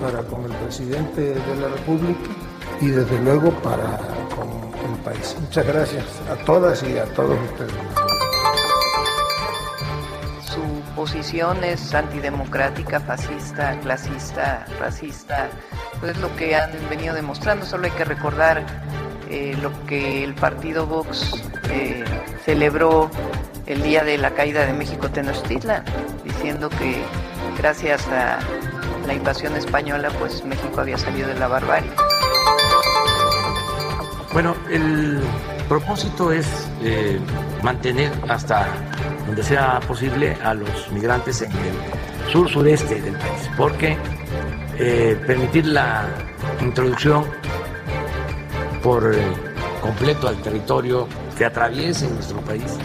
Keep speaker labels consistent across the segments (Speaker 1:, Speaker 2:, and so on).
Speaker 1: para con el presidente de la República y desde luego para con el país. Muchas gracias a todas y a todos ustedes.
Speaker 2: Su posición es antidemocrática, fascista, clasista, racista, pues es lo que han venido demostrando. Solo hay que recordar eh, lo que el partido Vox eh, celebró el día de la caída de México Tenochtitlan, diciendo que gracias a la invasión española, pues México había salido de la barbarie.
Speaker 3: Bueno, el propósito es eh, mantener hasta donde sea posible a los migrantes en el sur sureste del país, porque eh, permitir la introducción por eh, completo al territorio que atraviese nuestro país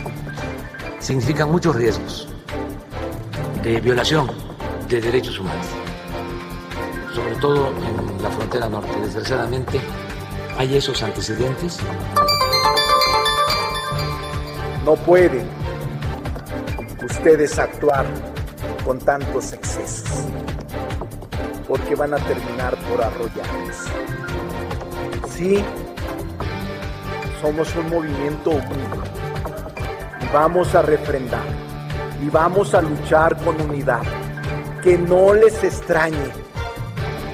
Speaker 3: significa muchos riesgos de violación de derechos humanos sobre todo en la frontera norte. Desgraciadamente hay esos antecedentes.
Speaker 4: No pueden ustedes actuar con tantos excesos, porque van a terminar por arrollarnos. Sí, somos un movimiento único y vamos a refrendar y vamos a luchar con unidad. Que no les extrañe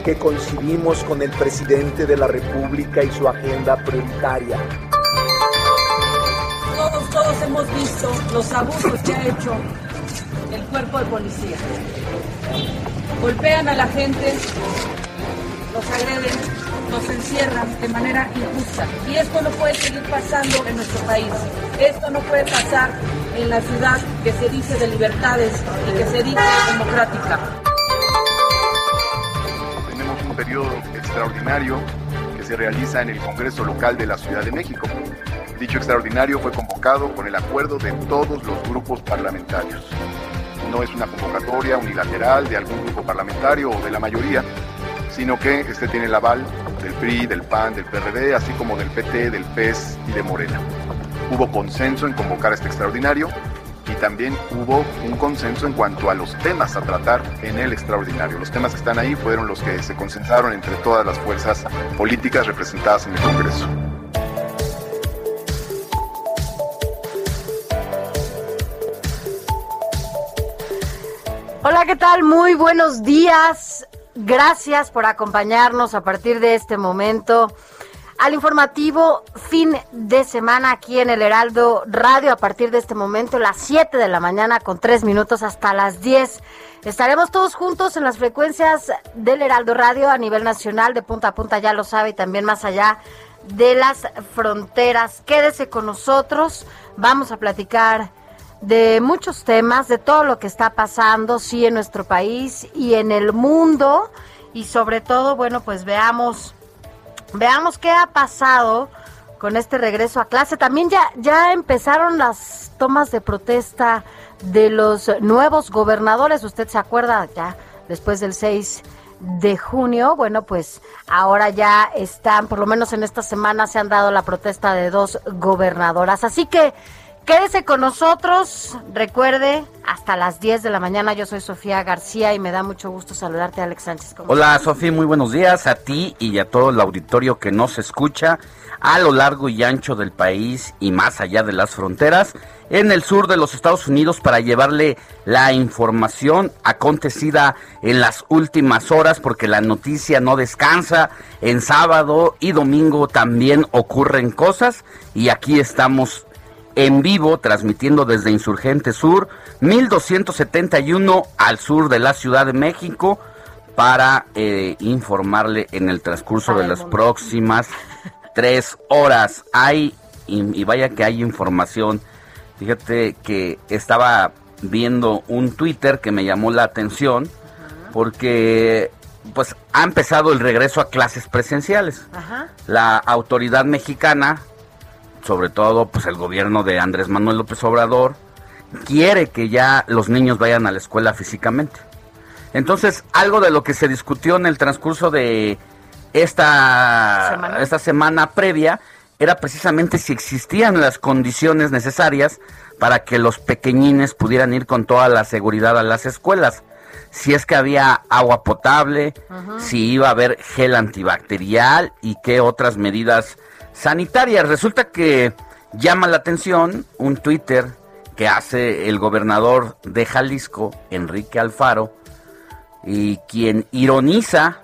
Speaker 4: que coincidimos con el presidente de la República y su agenda prioritaria.
Speaker 5: Todos, todos hemos visto los abusos que ha hecho el cuerpo de policía. Golpean a la gente, los agreden, los encierran de manera injusta. Y esto no puede seguir pasando en nuestro país. Esto no puede pasar en la ciudad que se dice de libertades y que se dice democrática
Speaker 6: periodo extraordinario que se realiza en el Congreso Local de la Ciudad de México. Dicho extraordinario fue convocado con el acuerdo de todos los grupos parlamentarios. No es una convocatoria unilateral de algún grupo parlamentario o de la mayoría, sino que este tiene el aval del PRI, del PAN, del PRD, así como del PT, del PES y de Morena. Hubo consenso en convocar este extraordinario también hubo un consenso en cuanto a los temas a tratar en el extraordinario. Los temas que están ahí fueron los que se concentraron entre todas las fuerzas políticas representadas en el Congreso.
Speaker 7: Hola, ¿qué tal? Muy buenos días. Gracias por acompañarnos a partir de este momento al informativo fin de semana aquí en el Heraldo Radio a partir de este momento, las 7 de la mañana con 3 minutos hasta las 10. Estaremos todos juntos en las frecuencias del Heraldo Radio a nivel nacional, de punta a punta, ya lo sabe, y también más allá de las fronteras. Quédese con nosotros, vamos a platicar de muchos temas, de todo lo que está pasando, sí, en nuestro país y en el mundo. Y sobre todo, bueno, pues veamos Veamos qué ha pasado con este regreso a clase. También ya, ya empezaron las tomas de protesta de los nuevos gobernadores. Usted se acuerda ya después del 6 de junio. Bueno, pues ahora ya están, por lo menos en esta semana se han dado la protesta de dos gobernadoras. Así que Quédese con nosotros. Recuerde, hasta las 10 de la mañana. Yo soy Sofía García y me da mucho gusto saludarte, Alex Sánchez.
Speaker 8: Hola, Sofía. Muy buenos días a ti y a todo el auditorio que nos escucha a lo largo y ancho del país y más allá de las fronteras en el sur de los Estados Unidos para llevarle la información acontecida en las últimas horas porque la noticia no descansa. En sábado y domingo también ocurren cosas y aquí estamos en vivo transmitiendo desde Insurgente Sur 1271 al sur de la Ciudad de México para eh, informarle en el transcurso de las próximas tres horas. Hay, y vaya que hay información Fíjate que estaba viendo un Twitter que me llamó la atención porque pues ha empezado el regreso a clases presenciales. La autoridad mexicana, sobre todo pues el gobierno de Andrés Manuel López Obrador, quiere que ya los niños vayan a la escuela físicamente. Entonces, algo de lo que se discutió en el transcurso de esta esta semana previa era precisamente si existían las condiciones necesarias para que los pequeñines pudieran ir con toda la seguridad a las escuelas. Si es que había agua potable, si iba a haber gel antibacterial y qué otras medidas sanitarias. Resulta que llama la atención un Twitter que hace el gobernador de Jalisco, Enrique Alfaro, y quien ironiza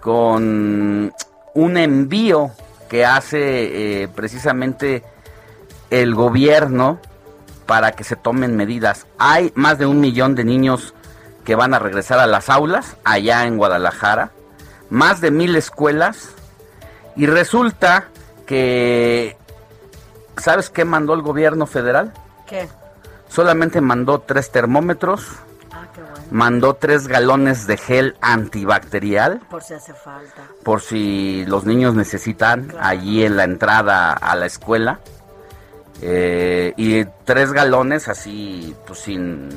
Speaker 8: con un envío que hace eh, precisamente el gobierno para que se tomen medidas. Hay más de un millón de niños que van a regresar a las aulas allá en Guadalajara, más de mil escuelas, y resulta que, ¿sabes qué mandó el gobierno federal?
Speaker 7: ¿Qué?
Speaker 8: Solamente mandó tres termómetros, mandó tres galones de gel antibacterial.
Speaker 7: Por si hace falta.
Speaker 8: Por si los niños necesitan allí en la entrada a la escuela. Eh, y tres galones así, pues sin,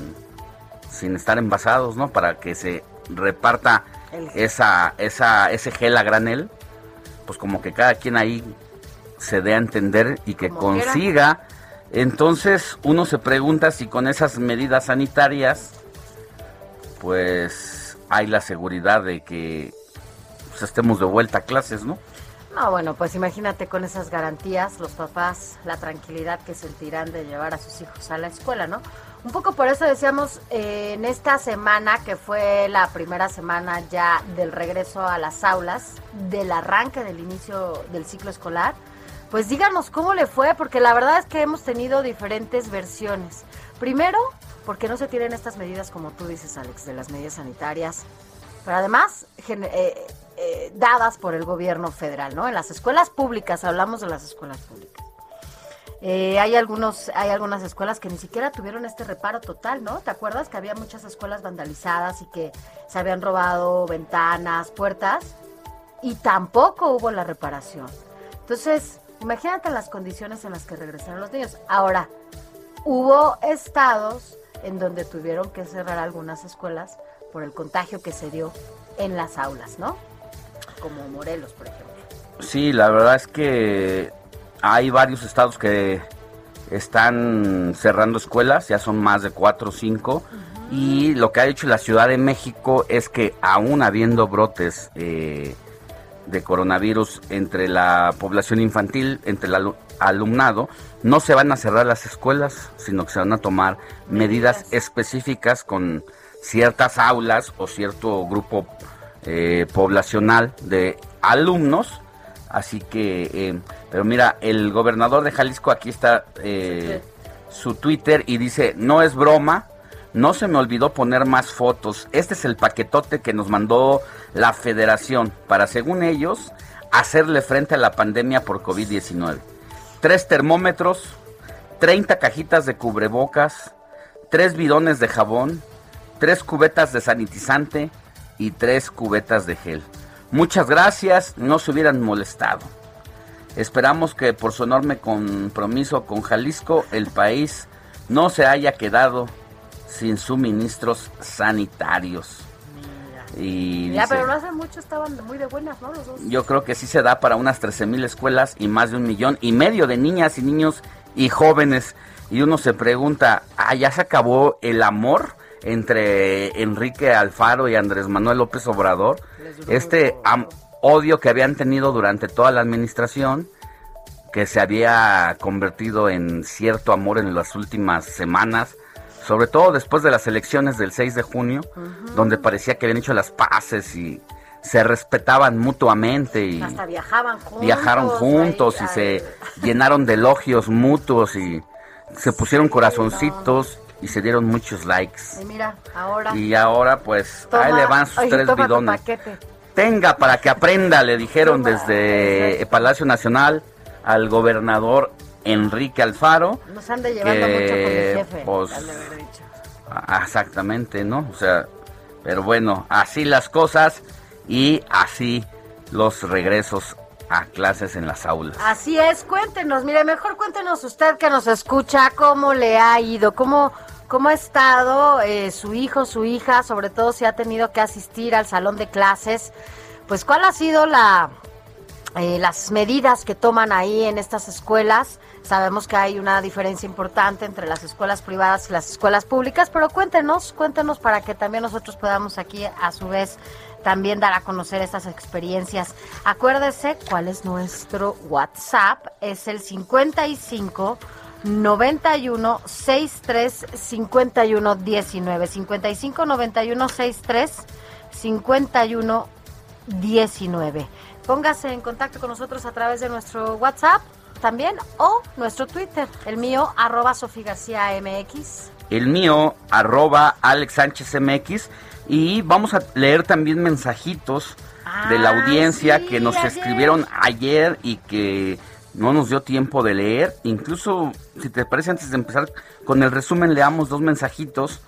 Speaker 8: sin estar envasados, ¿no? Para que se reparta esa, esa, ese gel a granel. Pues como que cada quien ahí se dé a entender y que consiga. Entonces uno se pregunta si con esas medidas sanitarias pues hay la seguridad de que pues, estemos de vuelta a clases, ¿no?
Speaker 7: No, bueno, pues imagínate con esas garantías, los papás, la tranquilidad que sentirán de llevar a sus hijos a la escuela, ¿no? Un poco por eso decíamos eh, en esta semana, que fue la primera semana ya del regreso a las aulas, del arranque del inicio del ciclo escolar, pues díganos cómo le fue, porque la verdad es que hemos tenido diferentes versiones. Primero, porque no se tienen estas medidas, como tú dices, Alex, de las medidas sanitarias, pero además eh, eh, dadas por el gobierno federal, ¿no? En las escuelas públicas, hablamos de las escuelas públicas. Eh, hay algunos, hay algunas escuelas que ni siquiera tuvieron este reparo total, ¿no? ¿Te acuerdas que había muchas escuelas vandalizadas y que se habían robado ventanas, puertas? Y tampoco hubo la reparación. Entonces, imagínate las condiciones en las que regresaron los niños. Ahora, hubo estados en donde tuvieron que cerrar algunas escuelas por el contagio que se dio en las aulas, ¿no? Como Morelos, por ejemplo.
Speaker 8: Sí, la verdad es que hay varios estados que están cerrando escuelas, ya son más de cuatro o cinco, y lo que ha hecho la Ciudad de México es que aún habiendo brotes eh, de coronavirus entre la población infantil, entre el alumnado, no se van a cerrar las escuelas, sino que se van a tomar medidas específicas con ciertas aulas o cierto grupo eh, poblacional de alumnos. Así que, eh, pero mira, el gobernador de Jalisco, aquí está eh, su Twitter y dice, no es broma, no se me olvidó poner más fotos. Este es el paquetote que nos mandó la federación para, según ellos, hacerle frente a la pandemia por COVID-19 tres termómetros, 30 cajitas de cubrebocas, tres bidones de jabón, tres cubetas de sanitizante y tres cubetas de gel. Muchas gracias, no se hubieran molestado. Esperamos que por su enorme compromiso con Jalisco el país no se haya quedado sin suministros sanitarios.
Speaker 7: Y ya, pero no hace mucho estaban muy de buenas, ¿no? Los dos.
Speaker 8: Yo creo que sí se da para unas 13 mil escuelas y más de un millón y medio de niñas y niños y jóvenes. Y uno se pregunta, ah, ¿ya se acabó el amor entre Enrique Alfaro y Andrés Manuel López Obrador? Este odio que habían tenido durante toda la administración, que se había convertido en cierto amor en las últimas semanas, sobre todo después de las elecciones del 6 de junio, donde parecía que habían hecho las paces y se respetaban mutuamente y
Speaker 7: hasta viajaban juntos,
Speaker 8: viajaron juntos y se llenaron de elogios mutuos y se pusieron corazoncitos y se dieron muchos likes.
Speaker 7: Y mira, ahora.
Speaker 8: Y ahora pues ahí le van sus tres bidones. Tenga para que aprenda, le dijeron desde el Palacio Nacional al gobernador Enrique Alfaro.
Speaker 7: Nos anda llevando mucho con mi jefe,
Speaker 8: pues, Exactamente, ¿no? O sea, pero bueno, así las cosas y así los regresos a clases en las aulas.
Speaker 7: Así es, cuéntenos, mire, mejor cuéntenos usted que nos escucha, cómo le ha ido, cómo, cómo ha estado eh, su hijo, su hija, sobre todo si ha tenido que asistir al salón de clases, pues cuál ha sido la, eh, las medidas que toman ahí en estas escuelas. Sabemos que hay una diferencia importante entre las escuelas privadas y las escuelas públicas, pero cuéntenos, cuéntenos para que también nosotros podamos aquí a su vez también dar a conocer estas experiencias. Acuérdese cuál es nuestro WhatsApp, es el 55 91 63 51 19 55 91 63 51 19. Póngase en contacto con nosotros a través de nuestro WhatsApp también o nuestro Twitter, el mío arroba Sofía García MX.
Speaker 8: El mío arroba Alex Sánchez MX y vamos a leer también mensajitos de la audiencia que nos escribieron ayer y que no nos dio tiempo de leer. Incluso, si te parece, antes de empezar con el resumen, leamos dos mensajitos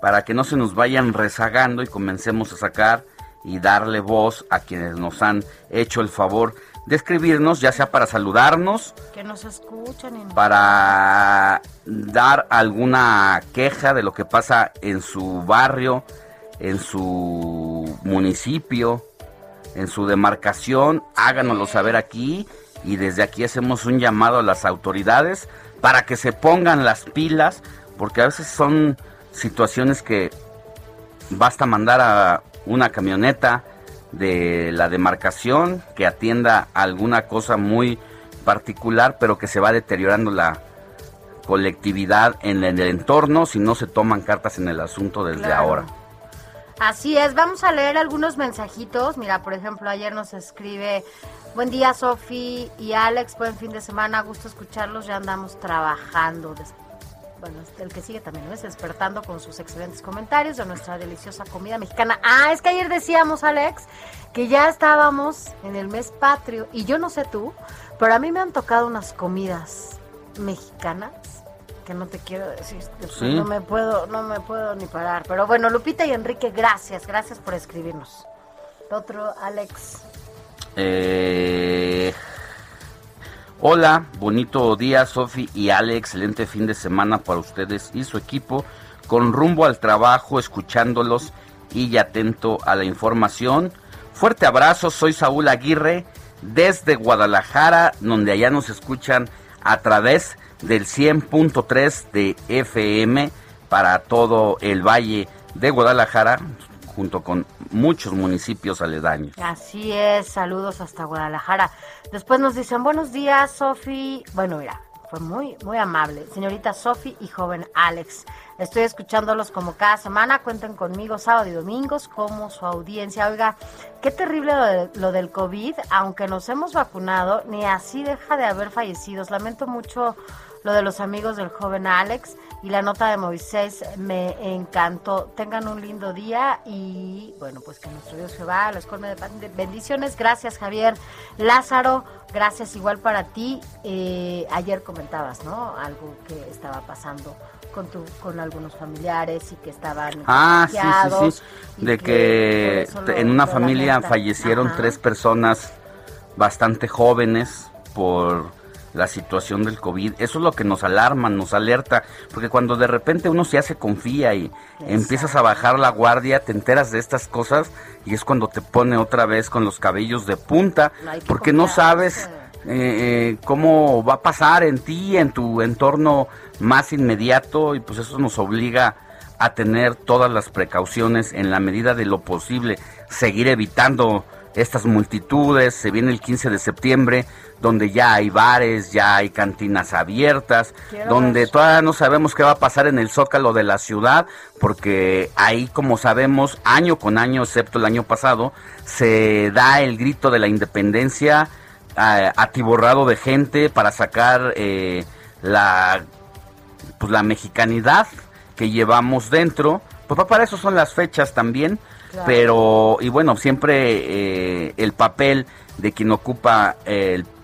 Speaker 8: para que no se nos vayan rezagando y comencemos a sacar y darle voz a quienes nos han hecho el favor de escribirnos, ya sea para saludarnos,
Speaker 7: que nos escuchan,
Speaker 8: para dar alguna queja de lo que pasa en su barrio, en su municipio, en su demarcación, háganoslo saber aquí y desde aquí hacemos un llamado a las autoridades para que se pongan las pilas, porque a veces son situaciones que basta mandar a una camioneta de la demarcación que atienda alguna cosa muy particular, pero que se va deteriorando la colectividad en el entorno si no se toman cartas en el asunto desde ahora.
Speaker 7: Así es, vamos a leer algunos mensajitos. Mira, por ejemplo, ayer nos escribe, buen día Sofi y Alex, buen fin de semana, gusto escucharlos, ya andamos trabajando. Bueno, el que sigue también, ¿no? Es despertando con sus excelentes comentarios de nuestra deliciosa comida mexicana. Ah, es que ayer decíamos, Alex, que ya estábamos en el mes patrio y yo no sé tú, pero a mí me han tocado unas comidas mexicanas que no te quiero decir, no me puedo, no me puedo ni parar. Pero bueno, Lupita y Enrique, gracias, gracias por escribirnos. Otro, Alex.
Speaker 8: Eh, hola, bonito día, Sofi y Ale, excelente fin de semana para ustedes y su equipo, con rumbo al trabajo, escuchándolos y atento a la información. Fuerte abrazo, soy Saúl Aguirre desde Guadalajara, donde allá nos escuchan a través del 100.3 de FM para todo el valle de Guadalajara, junto con muchos municipios aledaños.
Speaker 7: Así es, saludos hasta Guadalajara. Después nos dicen, buenos días, Sofi. Bueno, mira, fue muy, muy amable. Señorita Sofi y joven Alex. Estoy escuchándolos como cada semana. Cuenten conmigo sábado y domingos como su audiencia. Oiga, qué terrible lo, lo del COVID. Aunque nos hemos vacunado, ni así deja de haber fallecidos. Lamento mucho lo de los amigos del joven Alex y la nota de Moisés me encantó. Tengan un lindo día y bueno, pues que nuestro Dios Jehová los colme de bendiciones. Gracias Javier Lázaro, gracias igual para ti. Eh, ayer comentabas, ¿no? Algo que estaba pasando con tu, con algunos familiares y que estaban
Speaker 8: ah sí sí sí de que, en una familia fallecieron tres personas bastante jóvenes por la situación del COVID. Eso es lo que nos alarma, nos alerta, porque cuando de repente uno se hace confía y empiezas a bajar la guardia, te enteras de estas cosas y es cuando te pone otra vez con los cabellos de punta, porque no sabes eh, cómo va a pasar en ti, en tu entorno más inmediato y pues eso nos obliga a tener todas las precauciones en la medida de lo posible, seguir evitando estas multitudes, se viene el 15 de septiembre, donde ya hay bares, ya hay cantinas abiertas, donde todavía no sabemos qué va a pasar en el zócalo de la ciudad, porque ahí, como sabemos, año con año, excepto el año pasado, se da el grito de la independencia eh, atiborrado de gente para sacar eh, la, pues, la mexicanidad que llevamos dentro. Pues para eso son las fechas también, pero, y bueno, siempre eh, el papel de quien ocupa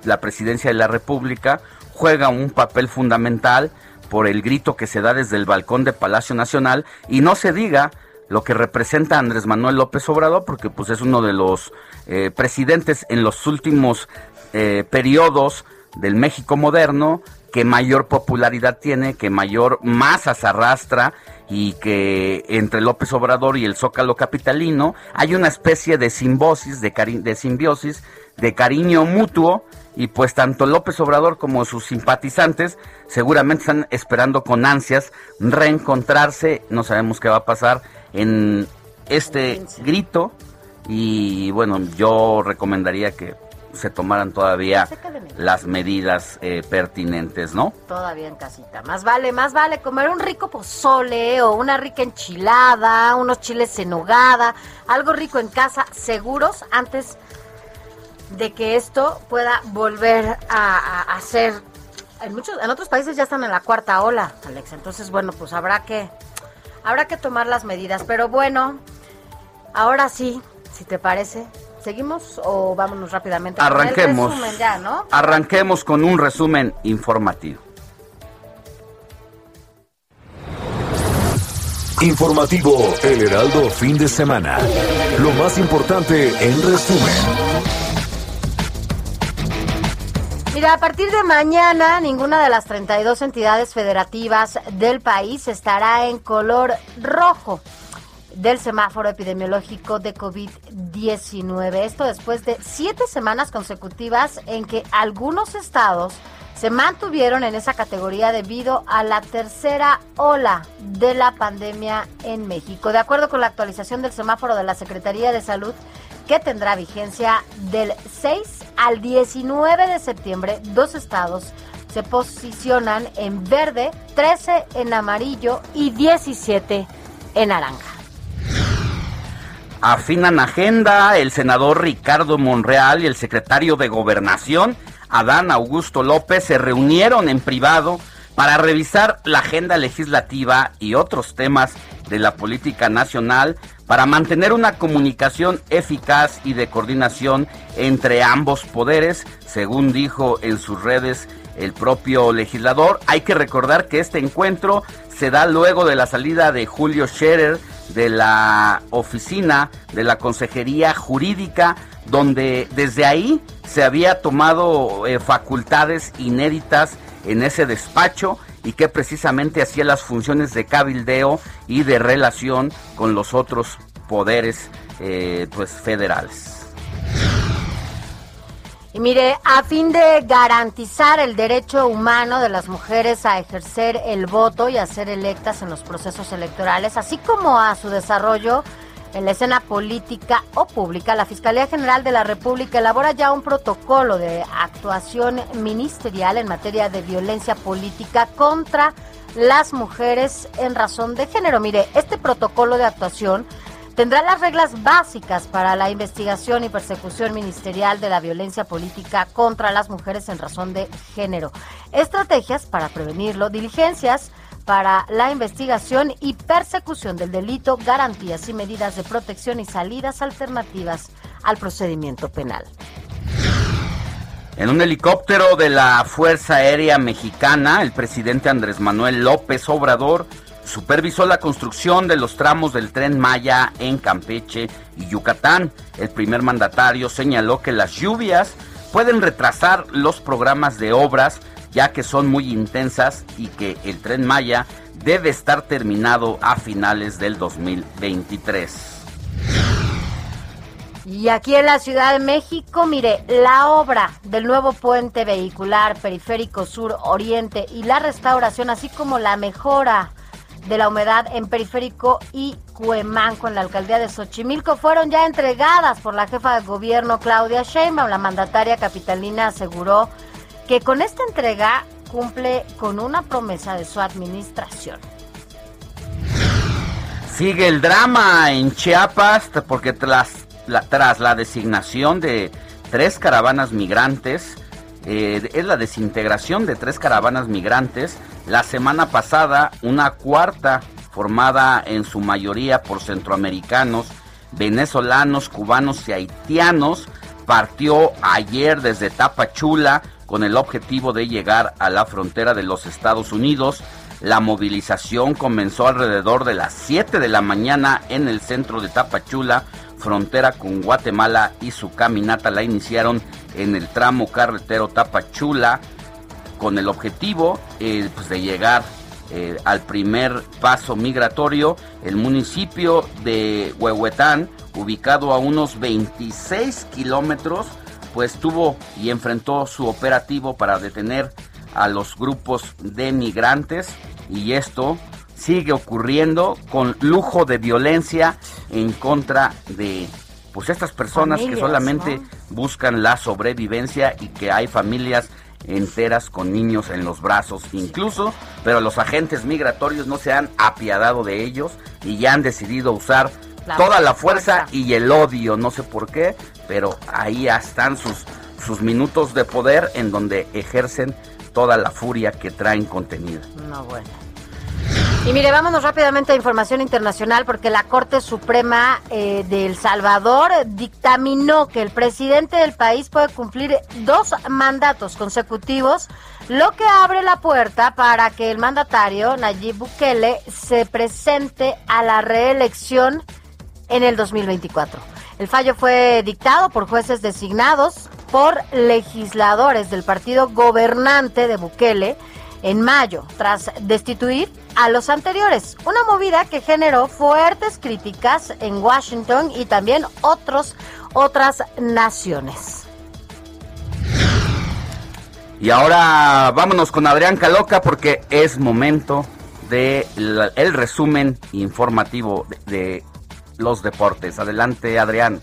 Speaker 8: la presidencia de la República juega un papel fundamental por el grito que se da desde el balcón de Palacio Nacional. Y no se diga lo que representa Andrés Manuel López Obrador, porque pues es uno de los eh, presidentes en los últimos eh, periodos del México moderno que mayor popularidad tiene, que mayor masas arrastra y que entre López Obrador y el Zócalo capitalino hay una especie de simbiosis, de, de simbiosis, de cariño mutuo y pues tanto López Obrador como sus simpatizantes seguramente están esperando con ansias reencontrarse, no sabemos qué va a pasar en este grito y bueno, yo recomendaría que se tomaran todavía las medidas eh, pertinentes, ¿no?
Speaker 7: Todavía en casita. Más vale, más vale comer un rico pozole o una rica enchilada, unos chiles en hogada, algo rico en casa, seguros, antes de que esto pueda volver a, a, ser... En, muchos, en otros países ya están en la cuarta ola, Alex. Entonces, bueno, pues habrá que, habrá que tomar las medidas. Pero bueno, ahora sí, si te parece, ¿Seguimos o vámonos rápidamente?
Speaker 8: Arranquemos. Arranquemos con un resumen informativo.
Speaker 9: Informativo El Heraldo fin de semana. Lo más importante en resumen.
Speaker 7: Mira, a partir de mañana ninguna de las 32 entidades federativas del país estará en color rojo del semáforo epidemiológico de COVID-19. Esto después de siete semanas consecutivas en que algunos estados se mantuvieron en esa categoría debido a la tercera ola de la pandemia en México. De acuerdo con la actualización del semáforo de la Secretaría de Salud, que tendrá vigencia del 6 al 19 de septiembre, dos estados se posicionan en verde, 13 en amarillo y 17 en naranja.
Speaker 8: Afinan agenda el senador Ricardo Monreal y el secretario de Gobernación, Adán Augusto López, se reunieron en privado para revisar la agenda legislativa y otros temas de la política nacional para mantener una comunicación eficaz y de coordinación entre ambos poderes, según dijo en sus redes el propio legislador. Hay que recordar que este encuentro se da luego de la salida de Julio Scherer de la oficina de la Consejería Jurídica, donde desde ahí se había tomado eh, facultades inéditas en ese despacho y que precisamente hacía las funciones de cabildeo y de relación con los otros poderes eh, pues federales.
Speaker 7: Y mire, a fin de garantizar el derecho humano de las mujeres a ejercer el voto y a ser electas en los procesos electorales, así como a su desarrollo en la escena política o pública, la Fiscalía General de la República elabora ya un protocolo de actuación ministerial en materia de violencia política contra las mujeres en razón de género. Mire, este protocolo de actuación tendrá las reglas básicas para la investigación y persecución ministerial de la violencia política contra las mujeres en razón de género, estrategias para prevenirlo, diligencias para la investigación y persecución del delito, garantías y medidas de protección y salidas alternativas al procedimiento penal.
Speaker 8: En un helicóptero de la Fuerza Aérea Mexicana, el presidente Andrés Manuel López Obrador supervisó la construcción de los tramos del tren Maya en Campeche y Yucatán. El primer mandatario señaló que las lluvias pueden retrasar los programas de obras ya que son muy intensas y que el tren Maya debe estar terminado a finales del 2023.
Speaker 7: Y aquí en la Ciudad de México, mire, la obra del nuevo puente vehicular periférico sur oriente y la restauración, así como la mejora de la humedad en periférico y Cuemanco en la alcaldía de Xochimilco fueron ya entregadas por la jefa de gobierno Claudia Sheinbaum. La mandataria capitalina aseguró que con esta entrega cumple con una promesa de su administración.
Speaker 8: Sigue el drama en Chiapas porque tras la, tras la designación de tres caravanas migrantes, eh, es la desintegración de tres caravanas migrantes. La semana pasada, una cuarta formada en su mayoría por centroamericanos, venezolanos, cubanos y haitianos, partió ayer desde Tapachula con el objetivo de llegar a la frontera de los Estados Unidos. La movilización comenzó alrededor de las 7 de la mañana en el centro de Tapachula, frontera con Guatemala, y su caminata la iniciaron en el tramo carretero Tapachula con el objetivo eh, pues, de llegar eh, al primer paso migratorio, el municipio de Huehuetán, ubicado a unos 26 kilómetros pues tuvo y enfrentó su operativo para detener a los grupos de migrantes y esto sigue ocurriendo con lujo de violencia en contra de pues estas personas que solamente buscan la sobrevivencia y que hay familias enteras con niños en los brazos incluso, pero los agentes migratorios no se han apiadado de ellos y ya han decidido usar toda la fuerza, y el odio, no sé por qué, pero ahí están sus, sus minutos de poder en donde ejercen toda la furia que traen contenida.
Speaker 7: No, bueno. Y mire, vámonos rápidamente a información internacional porque la Corte Suprema eh, de El Salvador dictaminó que el presidente del país puede cumplir dos mandatos consecutivos, lo que abre la puerta para que el mandatario Nayib Bukele se presente a la reelección en el 2024. El fallo fue dictado por jueces designados por legisladores del partido gobernante de Bukele en mayo, tras destituir a los anteriores. Una movida que generó fuertes críticas en Washington y también otros, otras naciones.
Speaker 8: Y ahora vámonos con Adrián Caloca porque es momento de el resumen informativo de los deportes. Adelante, Adrián.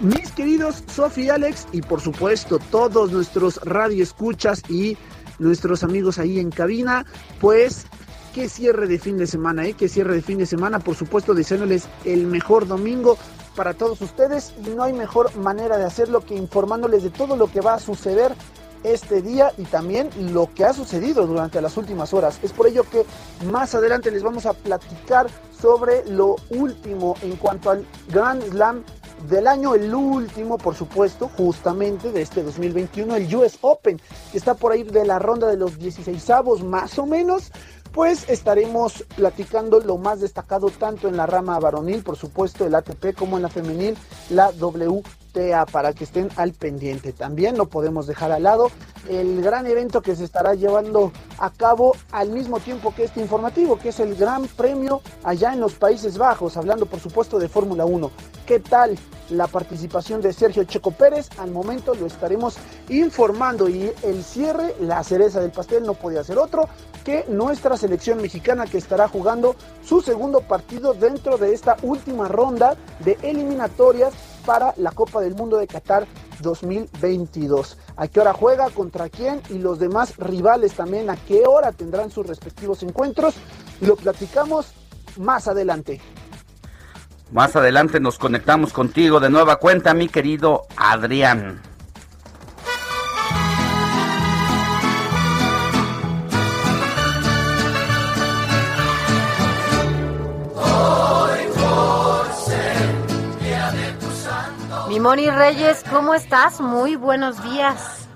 Speaker 10: Mis queridos Sofi y Alex, y por supuesto todos nuestros radioescuchas y nuestros amigos ahí en cabina, pues qué cierre de fin de semana, ¿eh? Qué cierre de fin de semana, por supuesto, deseándoles el mejor domingo para todos ustedes y no hay mejor manera de hacerlo que informándoles de todo lo que va a suceder este día y también lo que ha sucedido durante las últimas horas. Es por ello que más adelante les vamos a platicar sobre lo último en cuanto al Grand Slam del año, el último, por supuesto, justamente de este 2021, el US Open, que está por ahí de la ronda de los 16 avos más o menos. Pues estaremos platicando lo más destacado tanto en la rama varonil, por supuesto, el ATP, como en la femenil, la Para que estén al pendiente. También no podemos dejar al lado el gran evento que se estará llevando a cabo al mismo tiempo que este informativo, que es el Gran Premio allá en los Países Bajos, hablando por supuesto de Fórmula 1. ¿Qué tal la participación de Sergio Checo Pérez? Al momento lo estaremos informando y el cierre, la cereza del pastel no podía ser otro que nuestra selección mexicana que estará jugando su segundo partido dentro de esta última ronda de eliminatorias para la Copa del Mundo de Qatar 2022. ¿A qué hora juega? ¿Contra quién? Y los demás rivales también, ¿a qué hora tendrán sus respectivos encuentros? Lo platicamos más adelante.
Speaker 8: Más adelante nos conectamos contigo de nueva cuenta, mi querido Adrián.
Speaker 7: Moni Reyes, ¿cómo estás? Muy buenos días.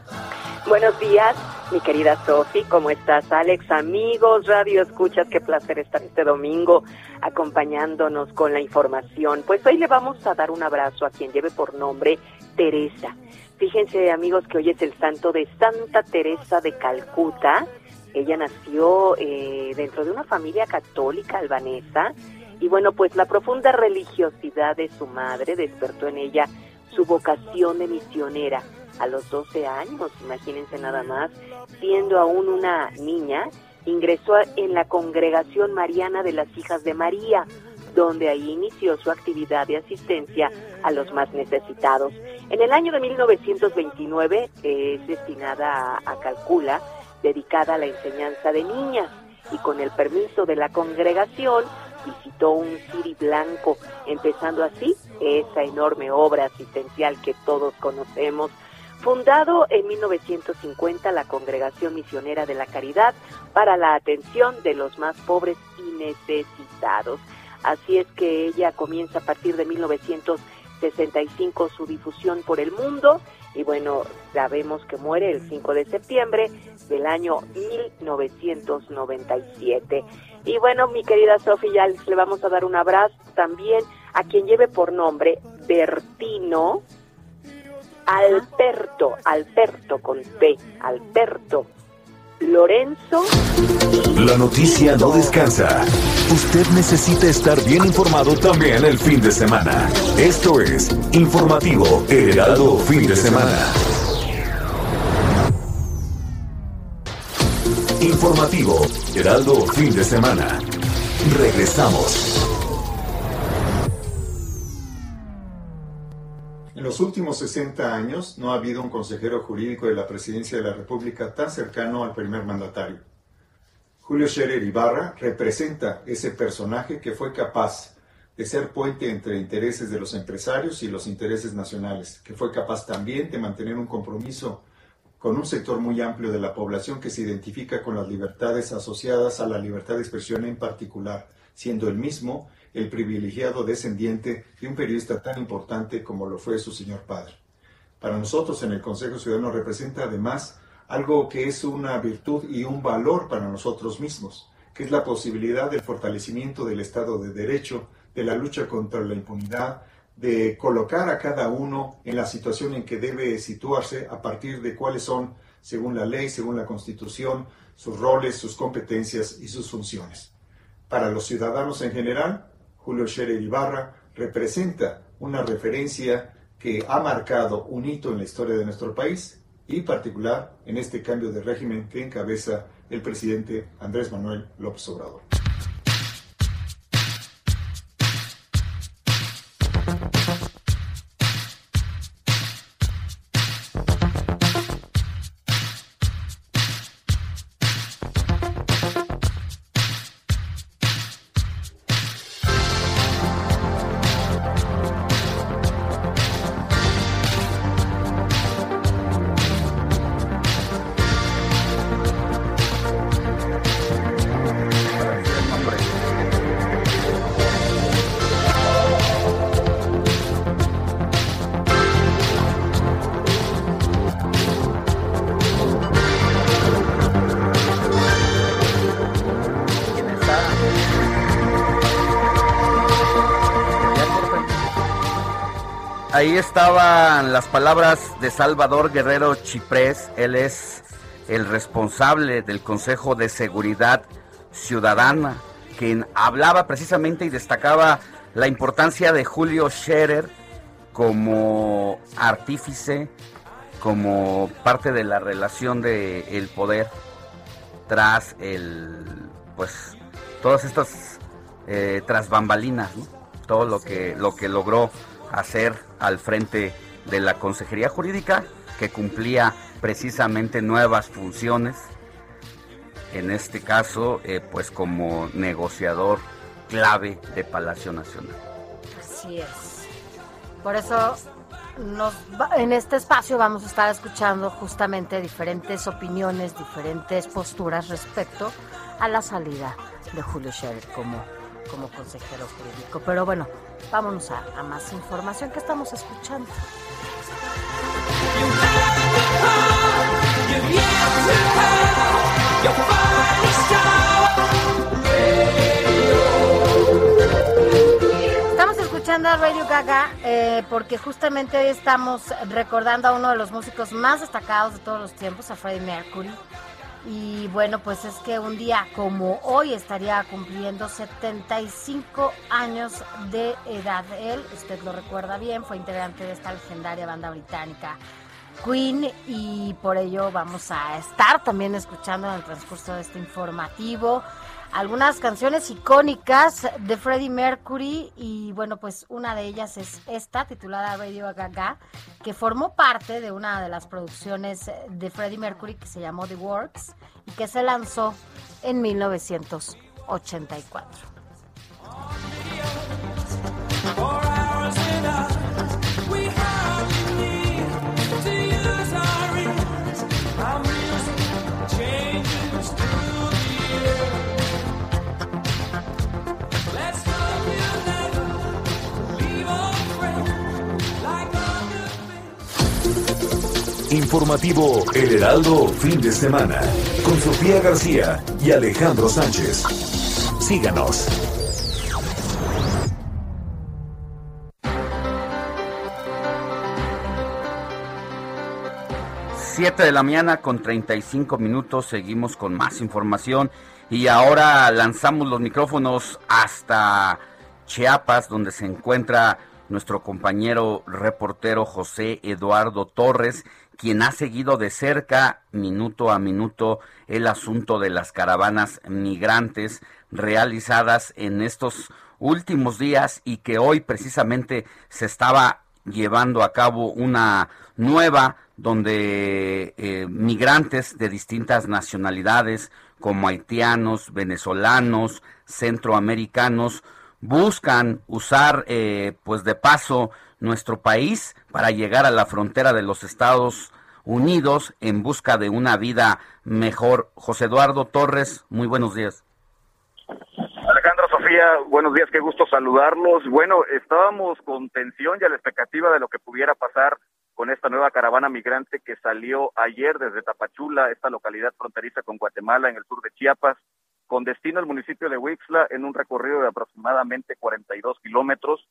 Speaker 11: Buenos días, mi querida Sofi, ¿cómo estás? Alex, amigos, radio escuchas, qué placer estar este domingo acompañándonos con la información. Pues hoy le vamos a dar un abrazo a quien lleve por nombre Teresa. Fíjense, amigos, que hoy es el santo de Santa Teresa de Calcuta. Ella nació eh, dentro de una familia católica albanesa Y bueno, pues la profunda religiosidad de su madre despertó en ella su vocación de misionera a los 12 años, imagínense nada más, siendo aún una niña, ingresó en la congregación mariana de las hijas de María, donde ahí inició su actividad de asistencia a los más necesitados. En el año de 1929 es destinada a, a Calcula, dedicada a la enseñanza de niñas, y con el permiso de la congregación visitó un Siri blanco, empezando así esa enorme obra asistencial que todos conocemos. Fundado en 1950 la Congregación Misionera de la Caridad para la atención de los más pobres y necesitados. Así es que ella comienza a partir de 1965 su difusión por el mundo y bueno, sabemos que muere el 5 de septiembre del año 1997. Y bueno, mi querida Sofía, ya le vamos a dar un abrazo también a quien lleve por nombre Bertino Alberto, Alberto con P, Alberto Lorenzo.
Speaker 9: La noticia no descansa. Usted necesita estar bien informado también el fin de semana. Esto es Informativo Heraldo Fin de Semana. Informativo Heraldo Fin de Semana. Regresamos.
Speaker 12: En los últimos 60 años no ha habido un consejero jurídico de la Presidencia de la República tan cercano al primer mandatario. Julio Scherer Ibarra representa ese personaje que fue capaz de ser puente entre intereses de los empresarios y los intereses nacionales, que fue capaz también de mantener un compromiso con un sector muy amplio de la población que se identifica con las libertades asociadas a la libertad de expresión en particular, siendo el mismo el privilegiado descendiente de un periodista tan importante como lo fue su señor padre. Para nosotros en el Consejo Ciudadano representa además algo que es una virtud y un valor para nosotros mismos, que es la posibilidad del fortalecimiento del Estado de Derecho, de la lucha contra la impunidad, de colocar a cada uno en la situación en que debe situarse a partir de cuáles son, según la ley, según la Constitución, sus roles, sus competencias y sus funciones. Para los ciudadanos en general, Julio Scherer Ibarra representa una referencia que ha marcado un hito en la historia de nuestro país y particular en este cambio de régimen que encabeza el presidente Andrés Manuel López Obrador.
Speaker 8: Las palabras de Salvador Guerrero Chiprés. Él es el responsable del Consejo de Seguridad Ciudadana, quien hablaba precisamente y destacaba la importancia de Julio Scherer como artífice, como parte de la relación del el poder tras el, pues, todas estas eh, tras bambalinas, todo lo que lo que logró hacer al frente de la Consejería Jurídica, que cumplía precisamente nuevas funciones, en este caso, eh, pues como negociador clave de Palacio Nacional.
Speaker 7: Así es. Por eso en este espacio vamos a estar escuchando justamente diferentes opiniones, diferentes posturas respecto a la salida de Julio Scherer como, como consejero jurídico. Pero bueno, vámonos a, más información que estamos escuchando. Estamos escuchando a Radio Gaga eh, porque justamente hoy estamos recordando a uno de los músicos más destacados de todos los tiempos, a Freddie Mercury. Y bueno, pues es que un día como hoy estaría cumpliendo 75 años de edad. Él, usted lo recuerda bien, fue integrante de esta legendaria banda británica Queen y por ello vamos a estar también escuchando en el transcurso de este informativo algunas canciones icónicas de Freddie Mercury y bueno, pues una de ellas es esta titulada Radio Gaga, que formó parte de una de las producciones de Freddie Mercury que se llamó The Works y que se lanzó en 1984.
Speaker 9: Informativo El Heraldo, fin de semana, con Sofía García y Alejandro Sánchez. Síganos.
Speaker 8: Siete de la mañana con 35 minutos, seguimos con más información y ahora lanzamos los micrófonos hasta Chiapas, donde se encuentra nuestro compañero reportero José Eduardo Torres, quien ha seguido de cerca, minuto a minuto, el asunto de las caravanas migrantes realizadas en estos últimos días y que hoy precisamente se estaba llevando a cabo una nueva donde eh, migrantes de distintas nacionalidades como haitianos, venezolanos, centroamericanos, buscan usar eh, pues de paso nuestro país para llegar a la frontera de los Estados Unidos en busca de una vida mejor. José Eduardo Torres, muy buenos días.
Speaker 13: Alejandro Sofía, buenos días, qué gusto saludarlos. Bueno, estábamos con tensión y a la expectativa de lo que pudiera pasar con esta nueva caravana migrante que salió ayer desde Tapachula, esta localidad fronteriza con Guatemala en el sur de Chiapas con destino al municipio de Huixla en un recorrido de aproximadamente 42 kilómetros,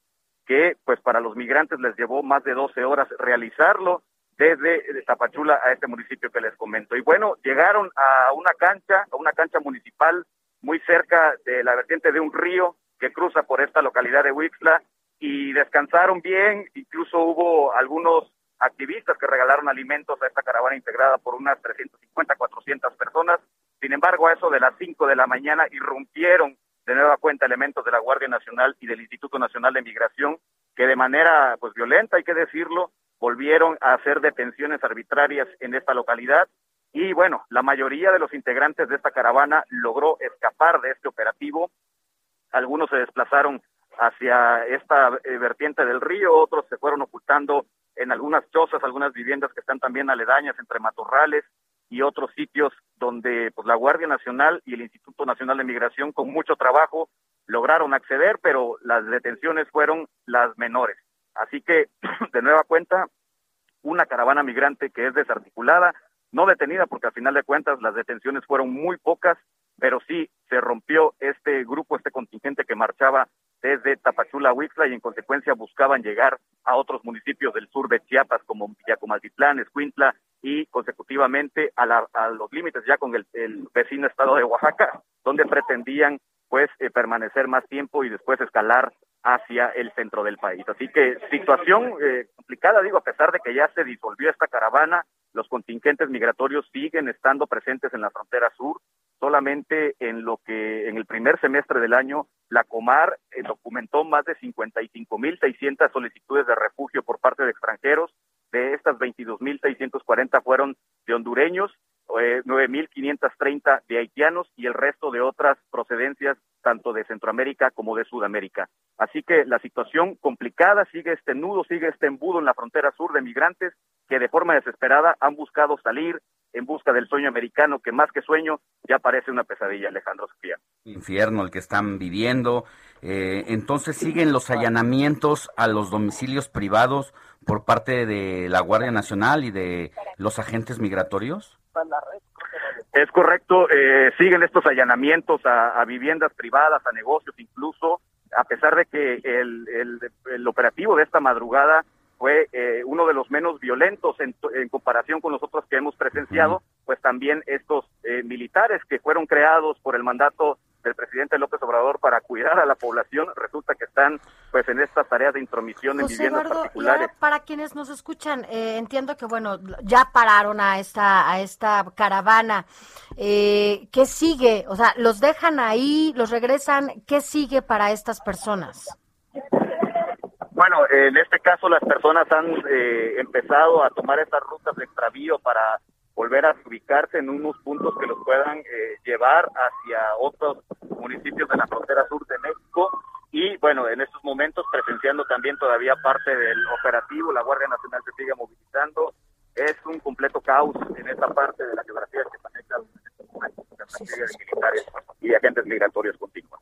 Speaker 13: que pues para los migrantes les llevó más de 12 horas realizarlo desde Tapachula a este municipio que les comento. Y bueno, llegaron a una cancha, a una cancha municipal muy cerca de la vertiente de un río que cruza por esta localidad de Huixla y descansaron bien, incluso hubo algunos activistas que regalaron alimentos a esta caravana integrada por unas 350, 400 personas sin embargo, a eso de las 5 de la mañana irrumpieron de nueva cuenta elementos de la Guardia Nacional y del Instituto Nacional de Migración que de manera pues violenta, hay que decirlo, volvieron a hacer detenciones arbitrarias en esta localidad y bueno, la mayoría de los integrantes de esta caravana logró escapar de este operativo. Algunos se desplazaron hacia esta eh, vertiente del río, otros se fueron ocultando en algunas chozas, algunas viviendas que están también aledañas entre matorrales y otros sitios donde pues la Guardia Nacional y el Instituto Nacional de Migración con mucho trabajo lograron acceder, pero las detenciones fueron las menores. Así que, de nueva cuenta, una caravana migrante que es desarticulada, no detenida porque al final de cuentas las detenciones fueron muy pocas, pero sí se rompió este grupo, este contingente que marchaba desde Tapachula Huixla y en consecuencia buscaban llegar a otros municipios del sur de Chiapas como Villacomaltitlán, Escuintla y consecutivamente a, los límites ya con el, vecino estado de Oaxaca, donde pretendían pues eh, permanecer más tiempo y después escalar hacia el centro del país. Así que situación eh, complicada, digo, a pesar de que ya se disolvió esta caravana, los contingentes migratorios siguen estando presentes en la frontera sur. Solamente en lo que en el primer semestre del año la Comar eh, documentó más de 55.600 solicitudes de refugio por parte de extranjeros, de estas 22.640 fueron de hondureños, eh, 9.530 de haitianos y el resto de otras procedencias tanto de Centroamérica como de Sudamérica. Así que la situación complicada, sigue este nudo, sigue este embudo en la frontera sur de migrantes que de forma desesperada han buscado salir en busca del sueño americano, que más que sueño ya parece una pesadilla, Alejandro Sofía.
Speaker 8: Infierno el que están viviendo. Eh, entonces siguen los allanamientos a los domicilios privados por parte de la Guardia Nacional y de los agentes migratorios?
Speaker 13: Es correcto, eh, siguen estos allanamientos a, viviendas privadas, a negocios incluso, a pesar de que el, operativo de esta madrugada fue eh, uno de los menos violentos en, comparación con los otros que hemos presenciado, pues también estos eh, militares que fueron creados por el mandato del presidente López Obrador para cuidar a la población resulta que están pues en estas tareas de intromisión en viviendas particulares.
Speaker 7: para quienes nos escuchan, eh, entiendo que bueno, ya pararon a esta a esta caravana. Eh, ¿Qué sigue? O sea, los dejan ahí, los regresan. ¿Qué sigue para estas personas?
Speaker 13: Bueno, en este caso las personas han eh, empezado a tomar estas rutas de extravío para volver a ubicarse en unos puntos que los puedan eh, llevar hacia otros municipios de la frontera sur de México. Y bueno, en estos momentos presenciando también todavía parte del operativo, la Guardia Nacional se sigue movilizando, es un completo caos en esta parte de la geografía que maneja de militares y agentes migratorios continuos.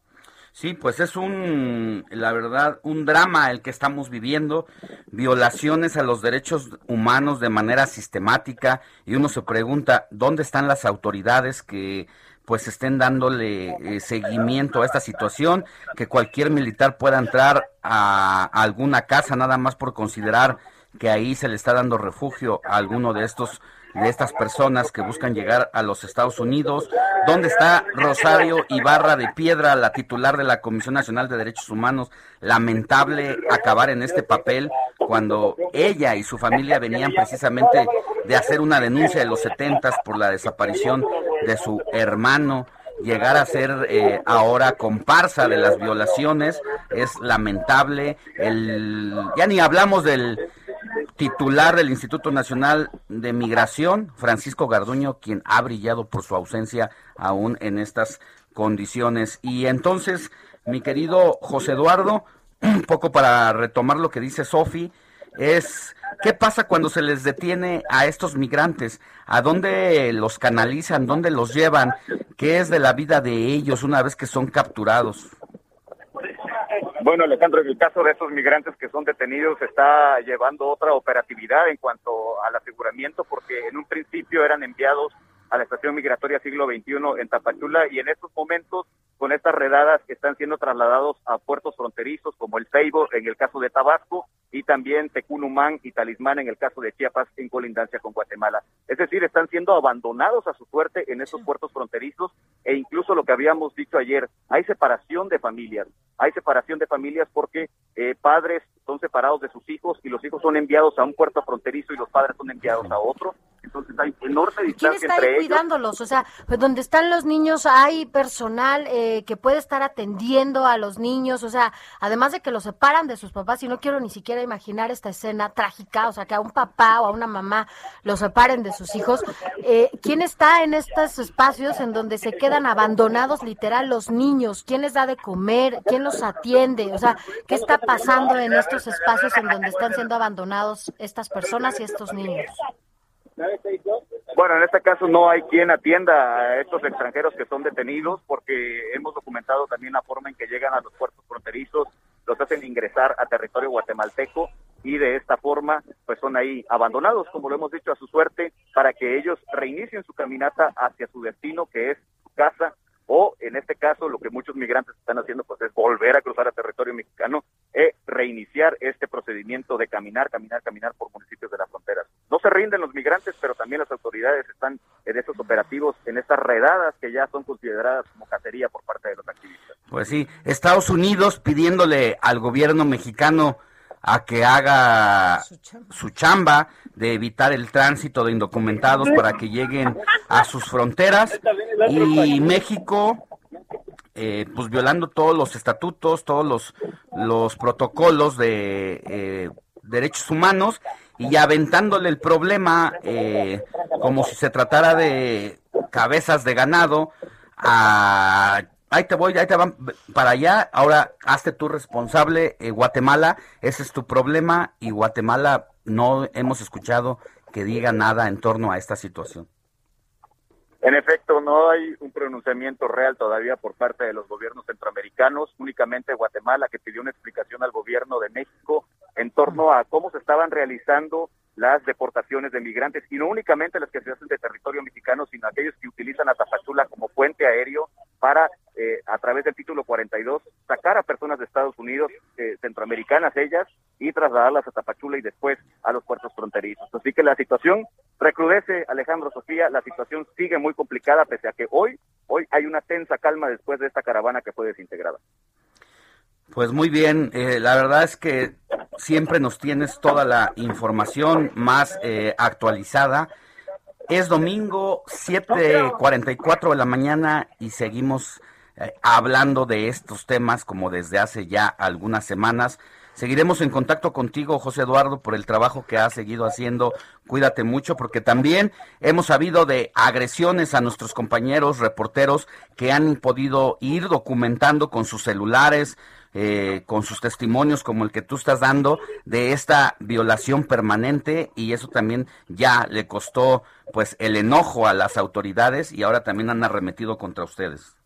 Speaker 8: Sí, pues es un, la verdad, un drama el que estamos viviendo, violaciones a los derechos humanos de manera sistemática. Y uno se pregunta, ¿dónde están las autoridades que pues estén dándole eh, seguimiento a esta situación, que cualquier militar pueda entrar a, a alguna casa nada más por considerar que ahí se le está dando refugio a alguno de estos de estas personas que buscan llegar a los Estados Unidos. ¿Dónde está Rosario Ibarra de Piedra, la titular de la Comisión Nacional de Derechos Humanos? Lamentable acabar en este papel cuando ella y su familia venían precisamente de hacer una denuncia de los setentas por la desaparición de su hermano llegar a ser eh, ahora comparsa de las violaciones es lamentable el ya ni hablamos del titular del Instituto Nacional de Migración, Francisco Garduño, quien ha brillado por su ausencia aún en estas condiciones. Y entonces, mi querido José Eduardo, un poco para retomar lo que dice Sofi, es qué pasa cuando se les detiene a estos migrantes, a dónde los canalizan, dónde los llevan, qué es de la vida de ellos una vez que son capturados.
Speaker 13: Bueno, Alejandro, en el caso de esos migrantes que son detenidos, está llevando otra operatividad en cuanto al aseguramiento, porque en un principio eran enviados a la estación migratoria siglo XXI en Tapachula y en estos momentos con estas redadas que están siendo trasladados a puertos fronterizos como el Ceibo en el caso de Tabasco y también Tecunumán y Talismán en el caso de Chiapas en colindancia con Guatemala. Es decir, están siendo abandonados a su suerte en esos puertos fronterizos e incluso lo que habíamos dicho ayer, hay separación de familias, hay separación de familias porque eh, padres son separados de sus hijos y los hijos son enviados a un puerto fronterizo y los padres son enviados a otro entonces hay enorme distancia
Speaker 7: ¿Quién está ahí cuidándolos? O sea, pues donde están los niños hay personal eh, que puede estar atendiendo a los niños, o sea, además de que los separan de sus papás, y no quiero ni siquiera imaginar esta escena trágica, o sea, que a un papá o a una mamá los separen de sus hijos. Eh, ¿Quién está en estos espacios en donde se quedan abandonados literal los niños? ¿Quién les da de comer? ¿Quién los atiende? O sea, ¿qué está pasando en estos espacios en donde están siendo abandonados estas personas y estos niños?
Speaker 13: Bueno, en este caso no hay quien atienda a estos extranjeros que son detenidos porque hemos documentado también la forma en que llegan a los puertos fronterizos, los hacen ingresar a territorio guatemalteco y de esta forma pues son ahí abandonados, como lo hemos dicho, a su suerte para que ellos reinicien su caminata hacia su destino que es su casa o en este caso lo que muchos migrantes están haciendo pues es volver a cruzar a territorio mexicano e reiniciar este procedimiento de caminar, caminar, caminar por municipios de la frontera. No se rinden los migrantes, pero también las autoridades están en estos operativos, en estas redadas que ya son consideradas como cacería por parte de los activistas.
Speaker 8: Pues sí, Estados Unidos pidiéndole al gobierno mexicano a que haga su chamba. de evitar el tránsito de indocumentados para que lleguen a sus fronteras. Y México eh, pues violando todos los estatutos, todos los, los protocolos de eh, derechos humanos y aventándole el problema eh, como si se tratara de cabezas de ganado ahí te voy, ahí te van para allá, ahora hazte tú responsable, eh, Guatemala, ese es tu problema y Guatemala no hemos escuchado que diga nada en torno a esta situación.
Speaker 13: En efecto, no hay un pronunciamiento real todavía por parte de los gobiernos centroamericanos, únicamente Guatemala que pidió una explicación al gobierno de México en torno a cómo se estaban realizando las deportaciones de migrantes y no únicamente las que se hacen de territorio mexicano, sino aquellos que utilizan a Tapachula como puente aéreo para, eh, a través del título 42, sacar a personas de Estados Unidos, eh, centroamericanas ellas, y trasladarlas a Tapachula y después a los puertos fronterizos. Así que la situación recrudece Alejandro Sofía, la situación sigue muy complicada pese a que hoy, hoy hay una tensa calma después de esta caravana que fue desintegrada.
Speaker 8: Pues muy bien, eh, la verdad es que siempre nos tienes toda la información más eh, actualizada. Es domingo 7:44 de la mañana y seguimos eh, hablando de estos temas como desde hace ya algunas semanas. Seguiremos en contacto contigo, José Eduardo, por el trabajo que has seguido haciendo. Cuídate mucho porque también hemos sabido de agresiones a nuestros compañeros reporteros que han podido ir documentando con sus celulares, eh, con sus testimonios como el que tú estás dando de esta violación permanente y eso también ya le costó pues el enojo a las autoridades y ahora también han arremetido contra ustedes.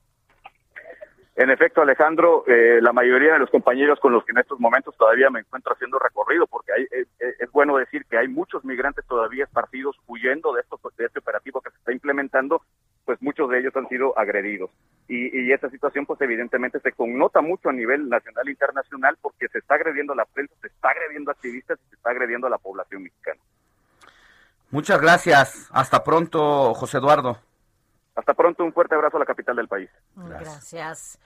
Speaker 13: En efecto, Alejandro, eh, la mayoría de los compañeros con los que en estos momentos todavía me encuentro haciendo recorrido, porque hay, eh, es bueno decir que hay muchos migrantes todavía esparcidos huyendo de, estos, de este operativo que se está implementando, pues muchos de ellos han sido agredidos. Y, y esta situación, pues evidentemente se connota mucho a nivel nacional e internacional porque se está agrediendo a la prensa, se está agrediendo a activistas y se está agrediendo a la población mexicana.
Speaker 8: Muchas gracias. Hasta pronto, José Eduardo.
Speaker 13: Hasta pronto, un fuerte abrazo a la capital del país.
Speaker 7: Gracias.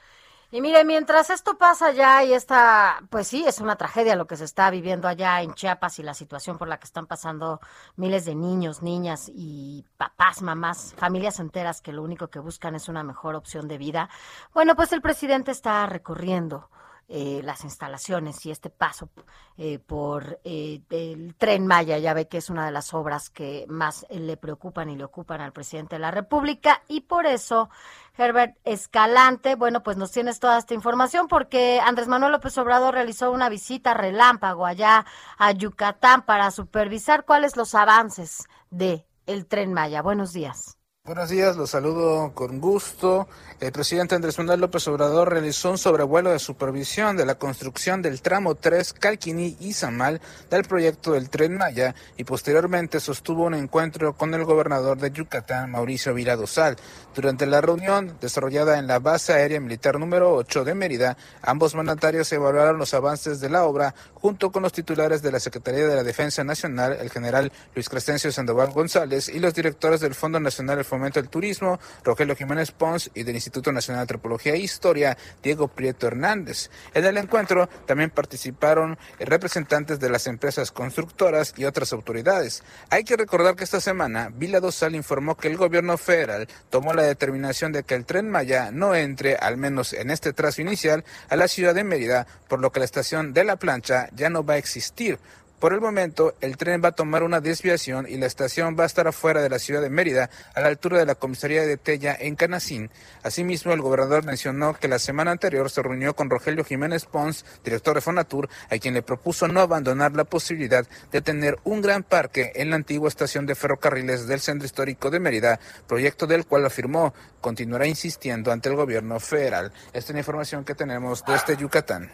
Speaker 7: Y mire, mientras esto pasa allá y esta, pues sí, es una tragedia lo que se está viviendo allá en Chiapas y la situación por la que están pasando miles de niños, niñas y papás, mamás, familias enteras que lo único que buscan es una mejor opción de vida. Bueno, pues el presidente está recorriendo eh, las instalaciones y este paso eh, por eh, el tren Maya. Ya ve que es una de las obras que más le preocupan y le ocupan al presidente de la República y por eso Herbert Escalante, bueno, pues nos tienes toda esta información porque Andrés Manuel López Obrador realizó una visita relámpago allá a Yucatán para supervisar cuáles los avances de el tren Maya. Buenos días.
Speaker 14: Buenos días, los saludo con gusto. El presidente Andrés Manuel López Obrador realizó un sobrevuelo de supervisión de la construcción del tramo 3 Calquiní y Zamal del proyecto del Tren Maya y posteriormente sostuvo un encuentro con el gobernador de Yucatán, Mauricio Viradosal. Durante la reunión desarrollada en la base aérea militar número 8 de Mérida, ambos mandatarios evaluaron los avances de la obra junto con los titulares de la Secretaría de la Defensa Nacional, el general Luis Crescencio Sandoval González y los directores del Fondo Nacional de Fomento del Turismo, Rogelio Jiménez Pons y del Instituto Nacional de Antropología e Historia, Diego Prieto Hernández. En el encuentro también participaron representantes de las empresas constructoras y otras autoridades. Hay que recordar que esta semana Vila Dosal informó que el gobierno federal tomó la determinación de que el tren Maya no entre, al menos en este trazo inicial, a la ciudad de Mérida, por lo que la estación de la plancha ya no va a existir. Por el momento, el tren va a tomar una desviación y la estación va a estar afuera de la ciudad de Mérida, a la altura de la comisaría de Tella en Canacín. Asimismo, el gobernador mencionó que la semana anterior se reunió con Rogelio Jiménez Pons, director de Fonatur, a quien le propuso no abandonar la posibilidad de tener un gran parque en la antigua estación de ferrocarriles del Centro Histórico de Mérida, proyecto del cual afirmó continuará insistiendo ante el gobierno federal. Esta es la información que tenemos desde Yucatán.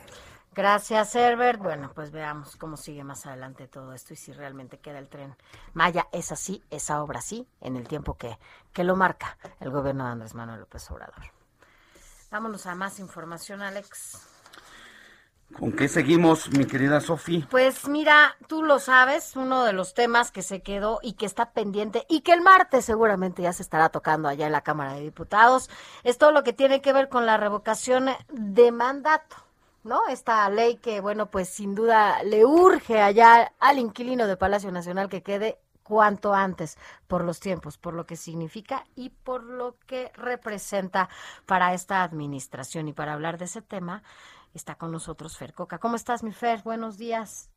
Speaker 7: Gracias, Herbert. Bueno, pues veamos cómo sigue más adelante todo esto y si realmente queda el tren Maya. Es así, esa obra sí, en el tiempo que, que lo marca el gobierno de Andrés Manuel López Obrador. Vámonos a más información, Alex.
Speaker 8: ¿Con qué seguimos, mi querida Sofi?
Speaker 7: Pues mira, tú lo sabes, uno de los temas que se quedó y que está pendiente y que el martes seguramente ya se estará tocando allá en la Cámara de Diputados es todo lo que tiene que ver con la revocación de mandato. ¿No? Esta ley que, bueno, pues sin duda le urge allá al inquilino de Palacio Nacional que quede cuanto antes por los tiempos, por lo que significa y por lo que representa para esta administración. Y para hablar de ese tema está con nosotros Fer Coca. ¿Cómo estás, mi Fer? Buenos días.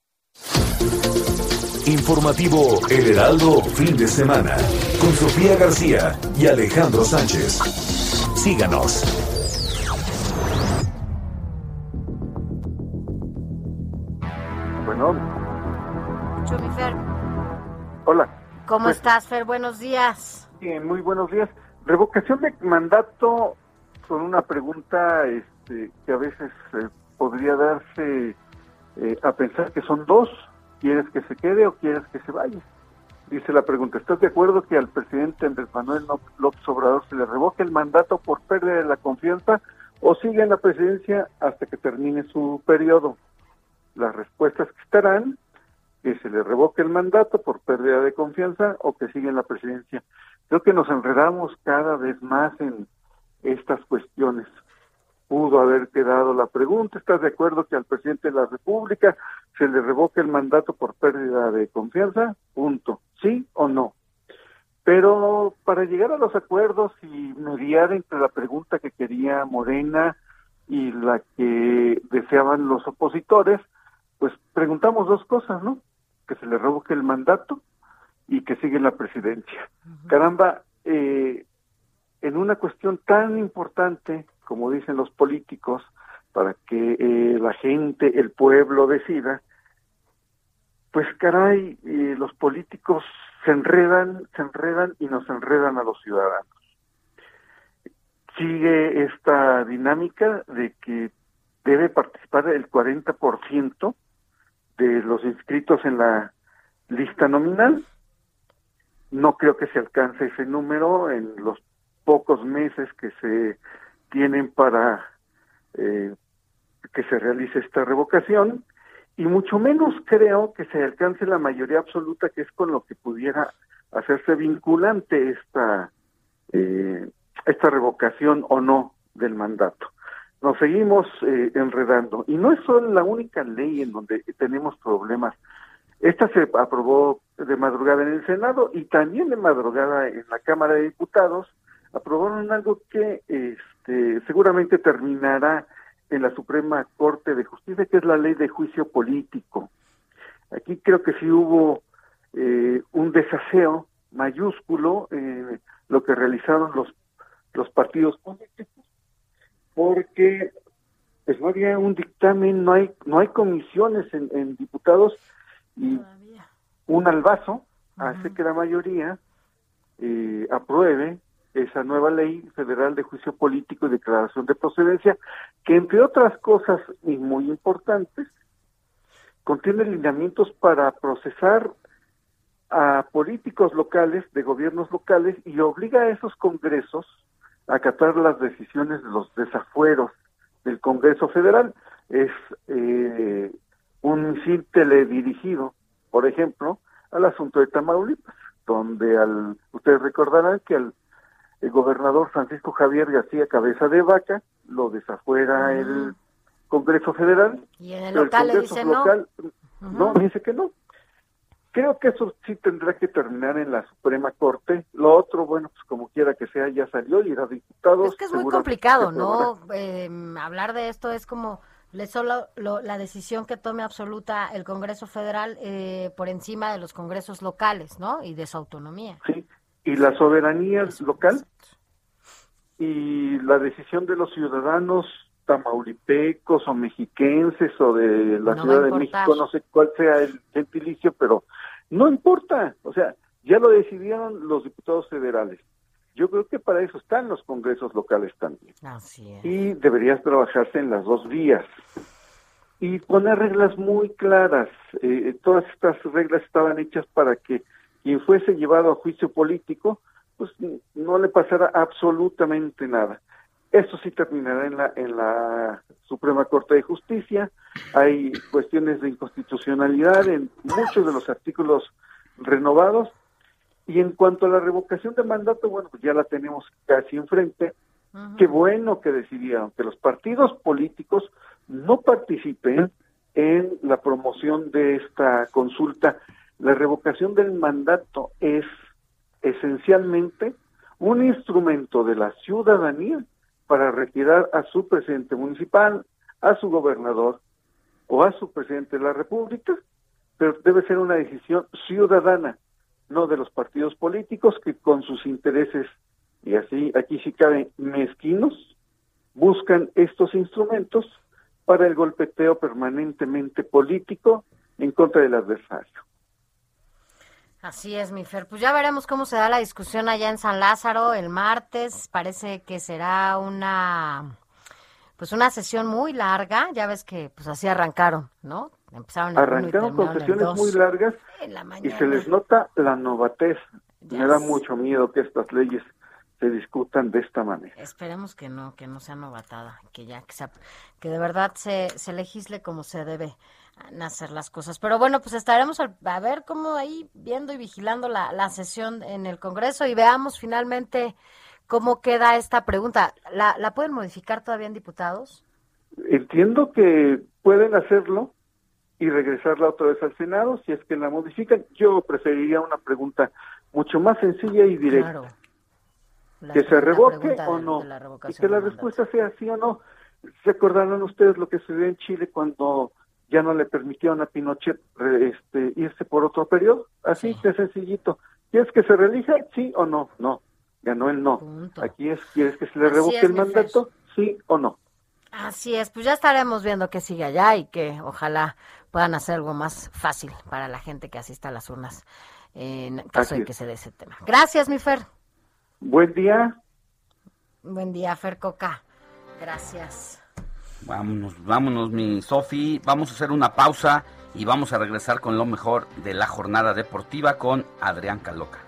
Speaker 9: Informativo El Heraldo, fin de semana, con Sofía García y Alejandro Sánchez. Síganos.
Speaker 15: Hola.
Speaker 7: ¿Cómo
Speaker 15: Pues-
Speaker 7: estás, Fer? Buenos días.
Speaker 15: Bien, muy buenos días. Revocación de mandato con una pregunta este, que a veces eh, podría darse eh, a pensar que son dos. ¿Quieres que se quede o quieres que se vaya? Dice la pregunta, ¿estás de acuerdo que al presidente Andrés Manuel López Obrador se le revoque el mandato por pérdida de la confianza o sigue en la presidencia hasta que termine su periodo? Las respuestas que estarán que se le revoque el mandato por pérdida de confianza o que siga en la presidencia. Creo que nos enredamos cada vez más en estas cuestiones. Pudo haber quedado la pregunta, ¿estás de acuerdo que al presidente de la República se le revoque el mandato por pérdida de confianza? Punto. ¿Sí o no? Pero para llegar a los acuerdos y mediar entre la pregunta que quería Morena y la que deseaban los opositores, pues preguntamos dos cosas, ¿no? Que se le revoque el mandato y que sigue en la presidencia. Caramba, eh, en una cuestión tan importante, como dicen los políticos, para que eh, la gente, el pueblo decida, pues caray, eh, los políticos se enredan, se enredan y nos enredan a los ciudadanos. Sigue esta dinámica de que debe participar el 40% de los inscritos en la lista nominal. No creo que se alcance ese número en los pocos meses que se tienen para eh, que se realice esta revocación y mucho menos creo que se alcance la mayoría absoluta que es con lo que pudiera hacerse vinculante esta eh, esta revocación o no del mandato. Nos seguimos eh, enredando y no es solo la única ley en donde tenemos problemas. Esta se aprobó de madrugada en el Senado y también de madrugada en la Cámara de Diputados aprobaron algo que este, seguramente terminará en la Suprema Corte de Justicia, que es la ley de juicio político. Aquí creo que sí hubo eh, un desaseo mayúsculo en lo que realizaron los, los partidos políticos, porque pues no había un dictamen, no hay, no hay comisiones en, en diputados y un albazo hace que la mayoría eh, apruebe esa nueva ley federal de juicio político y declaración de procedencia, que entre otras cosas y muy importantes, contiene lineamientos para procesar a políticos locales, de gobiernos locales, y obliga a esos congresos acatar las decisiones de los desafueros del Congreso Federal. Es eh, un misil teledirigido, por ejemplo, al asunto de Tamaulipas, donde al, ustedes recordarán que al el gobernador Francisco Javier García Cabeza de Vaca lo desafuera el Congreso Federal.
Speaker 7: Y en el local le dice
Speaker 15: local, no. No, dice que no. Creo que eso sí tendrá que terminar en la Suprema Corte. Lo otro, bueno, pues como quiera que sea, ya salió y era diputado.
Speaker 7: Es que es muy complicado, ¿no? Eh, hablar de esto es como le solo la decisión que tome absoluta el Congreso Federal eh, por encima de los congresos locales, ¿no? Y de su autonomía.
Speaker 15: Sí, y la soberanía local y la decisión de los ciudadanos tamaulipecos o mexiquenses o de la Ciudad de México, no sé cuál sea el gentilicio, pero no importa, o sea, ya lo decidieron los diputados federales. Yo creo que para eso están los congresos locales también.
Speaker 7: Así es.
Speaker 15: Y deberías trabajarse en las dos vías. Y poner reglas muy claras. Eh, todas estas reglas estaban hechas para que quien fuese llevado a juicio político, pues no le pasará absolutamente nada. Esto sí terminará en la, en la Suprema Corte de Justicia. Hay cuestiones de inconstitucionalidad en muchos de los artículos renovados. Y en cuanto a la revocación de mandato, bueno, pues ya la tenemos casi enfrente. Qué bueno que decidieron que los partidos políticos no participen en la promoción de esta consulta la revocación del mandato es esencialmente un instrumento de la ciudadanía para retirar a su presidente municipal, a su gobernador o a su presidente de la República, pero debe ser una decisión ciudadana, no de los partidos políticos que con sus intereses, y así aquí sí caben mezquinos, buscan estos instrumentos para el golpeteo permanentemente político en contra del adversario.
Speaker 7: Así es, mi Fer. Pues ya veremos cómo se da la discusión allá en San Lázaro el martes. Parece que será una pues una sesión muy larga. Ya ves que pues así arrancaron, ¿no?
Speaker 15: Empezaron arrancaron con sesiones muy largas y se les nota la novatez. Me da mucho miedo que estas leyes se discutan de esta manera.
Speaker 7: Esperemos que no, que no sea novatada, que ya que, sea, que de verdad se, se legisle como se debe hacer las cosas. Pero bueno, pues estaremos a ver cómo ahí viendo y vigilando la, la sesión en el Congreso y veamos finalmente cómo queda esta pregunta. ¿La, ¿La pueden modificar todavía en diputados?
Speaker 15: Entiendo que pueden hacerlo y regresarla otra vez al Senado si es que la modifican. Yo preferiría una pregunta mucho más sencilla y directa. que se revoque o no. Y que la respuesta sea sí o no. ¿Se acordaron ustedes lo que sucedió en Chile cuando ya no le permitieron a Pinochet este, irse por otro periodo? Así de sencillito. ¿Quieres que se reelija? Sí o no. No. Ganó el no. Aquí es, ¿quieres que se le revoque el mandato? Sí o no.
Speaker 7: Así es, pues ya estaremos viendo qué sigue allá y que ojalá puedan hacer algo más fácil para la gente que asista a las urnas en caso de que se dé ese tema. Gracias, mi Fer.
Speaker 15: Buen día.
Speaker 7: Buen día, Fer Coca. Gracias.
Speaker 8: Vámonos, vámonos, mi Sofi. Vamos a hacer una pausa y vamos a regresar con lo mejor de la jornada deportiva con Adrián Caloca.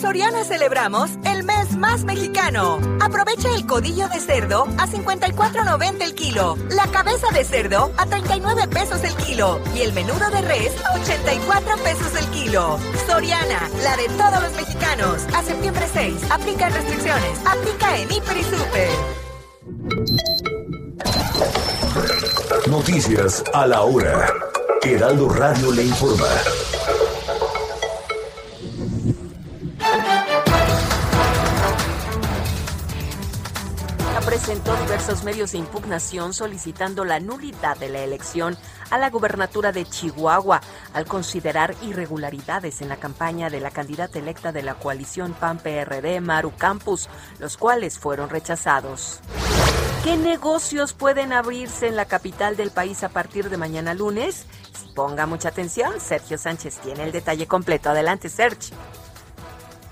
Speaker 16: Soriana celebramos el mes más mexicano. Aprovecha el codillo de cerdo a 54.90 el kilo, la cabeza de cerdo a 39 pesos el kilo y el menudo de res a 84 pesos el kilo. Soriana, la de todos los mexicanos. A septiembre 6, aplica restricciones. Aplica en Hiper y Super.
Speaker 9: Noticias a la hora. Heraldo Radio le informa.
Speaker 17: Presentó diversos medios de impugnación solicitando la nulidad de la elección a la gubernatura de Chihuahua al considerar irregularidades en la campaña de la candidata electa de la coalición PAN-PRD, Maru Campus, los cuales fueron rechazados. ¿Qué negocios pueden abrirse en la capital del país a partir de mañana lunes? Ponga mucha atención, Sergio Sánchez tiene el detalle completo. Adelante, Sergio.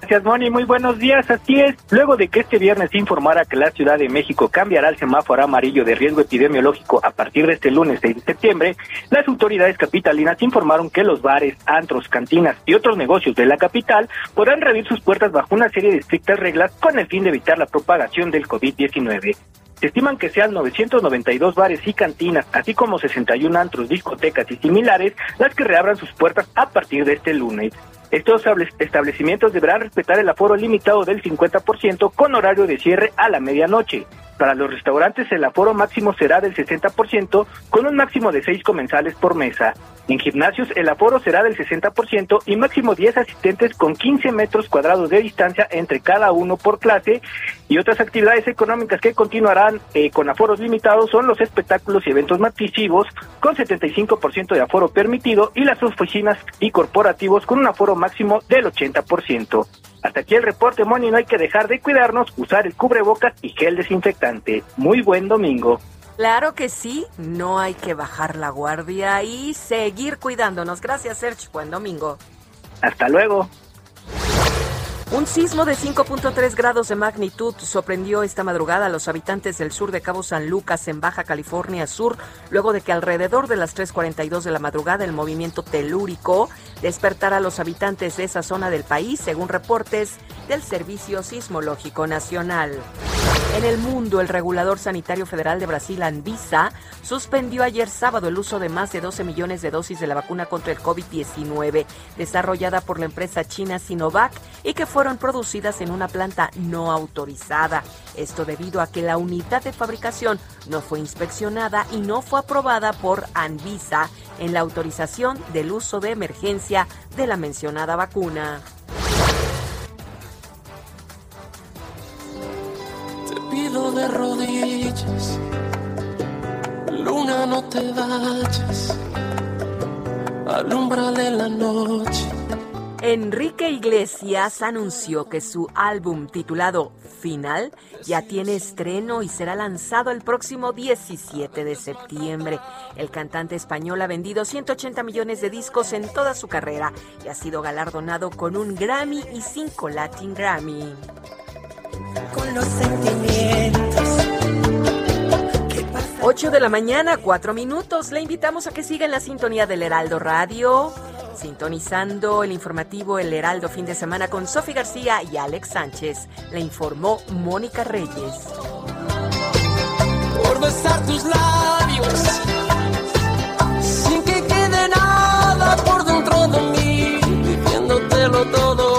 Speaker 18: Gracias, Moni. Muy buenos días. Así es. Luego de que este viernes informara que la Ciudad de México cambiará el semáforo amarillo de riesgo epidemiológico a partir de este lunes 6 de septiembre, las autoridades capitalinas informaron que los bares, antros, cantinas y otros negocios de la capital podrán reabrir sus puertas bajo una serie de estrictas reglas con el fin de evitar la propagación del COVID-19. Se estiman que sean 992 bares y cantinas, así como 61 antros, discotecas y similares, las que reabran sus puertas a partir de este lunes. Estos establecimientos deberán respetar el aforo limitado del 50% con horario de cierre a la medianoche. Para los restaurantes el aforo máximo será del 60% con un máximo de 6 comensales por mesa. En gimnasios el aforo será del 60% y máximo 10 asistentes con 15 metros cuadrados de distancia entre cada uno por clase y otras actividades económicas que continuarán eh, con aforos limitados son los espectáculos y eventos masivos con 75% de aforo permitido y las oficinas y corporativos con un aforo máximo del 80%. Hasta aquí el reporte, Moni. No hay que dejar de cuidarnos, usar el cubrebocas y gel desinfectante. Muy buen domingo.
Speaker 17: Claro que sí, no hay que bajar la guardia y seguir cuidándonos. Gracias, Sergio. Buen domingo.
Speaker 18: Hasta luego.
Speaker 17: Un sismo de 5.3 grados de magnitud sorprendió esta madrugada a los habitantes del sur de Cabo San Lucas en Baja California Sur, luego de que alrededor de las 3.42 de la madrugada el movimiento telúrico despertara a los habitantes de esa zona del país, según reportes del Servicio Sismológico Nacional. En el mundo, el regulador sanitario federal de Brasil, Anvisa, suspendió ayer sábado el uso de más de 12 millones de dosis de la vacuna contra el COVID-19, desarrollada por la empresa china Sinovac y que fueron producidas en una planta no autorizada. Esto debido a que la unidad de fabricación no fue inspeccionada y no fue aprobada por Anvisa en la autorización del uso de emergencia de la mencionada vacuna.
Speaker 19: pido de rodillas, luna no te vayas, alumbra de la noche
Speaker 17: Enrique Iglesias anunció que su álbum titulado Final ya tiene estreno y será lanzado el próximo 17 de septiembre. El cantante español ha vendido 180 millones de discos en toda su carrera y ha sido galardonado con un Grammy y cinco Latin Grammy.
Speaker 19: Con los sentimientos.
Speaker 17: 8 de la mañana, 4 minutos. Le invitamos a que siga en la sintonía del Heraldo Radio, sintonizando el informativo El Heraldo fin de semana con Sofi García y Alex Sánchez. Le informó Mónica Reyes.
Speaker 19: Por besar tus labios, sin que quede nada por dentro de mí, diciéndotelo todo.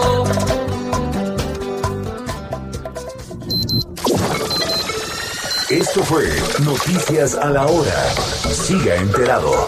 Speaker 9: Esto fue Noticias a la Hora. Siga enterado.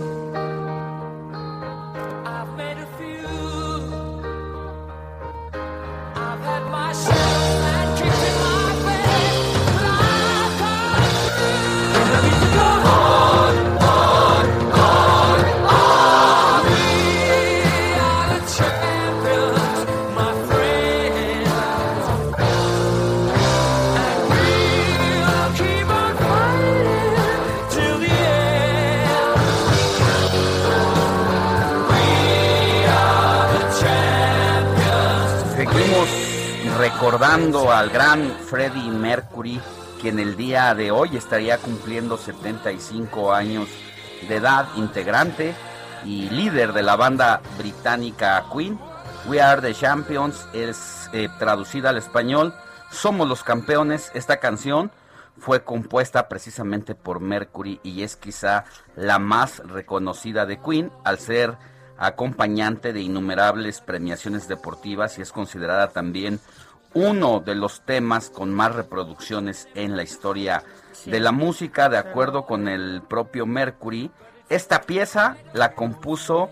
Speaker 8: recordando al gran Freddie Mercury, quien el día de hoy estaría cumpliendo 75 años de edad, integrante y líder de la banda británica Queen. We Are the Champions es eh, traducida al español. Somos los campeones. Esta canción fue compuesta precisamente por Mercury y es quizá la más reconocida de Queen al ser acompañante de innumerables premiaciones deportivas y es considerada también uno de los temas con más reproducciones en la historia de la música, de acuerdo con el propio Mercury. Esta pieza la compuso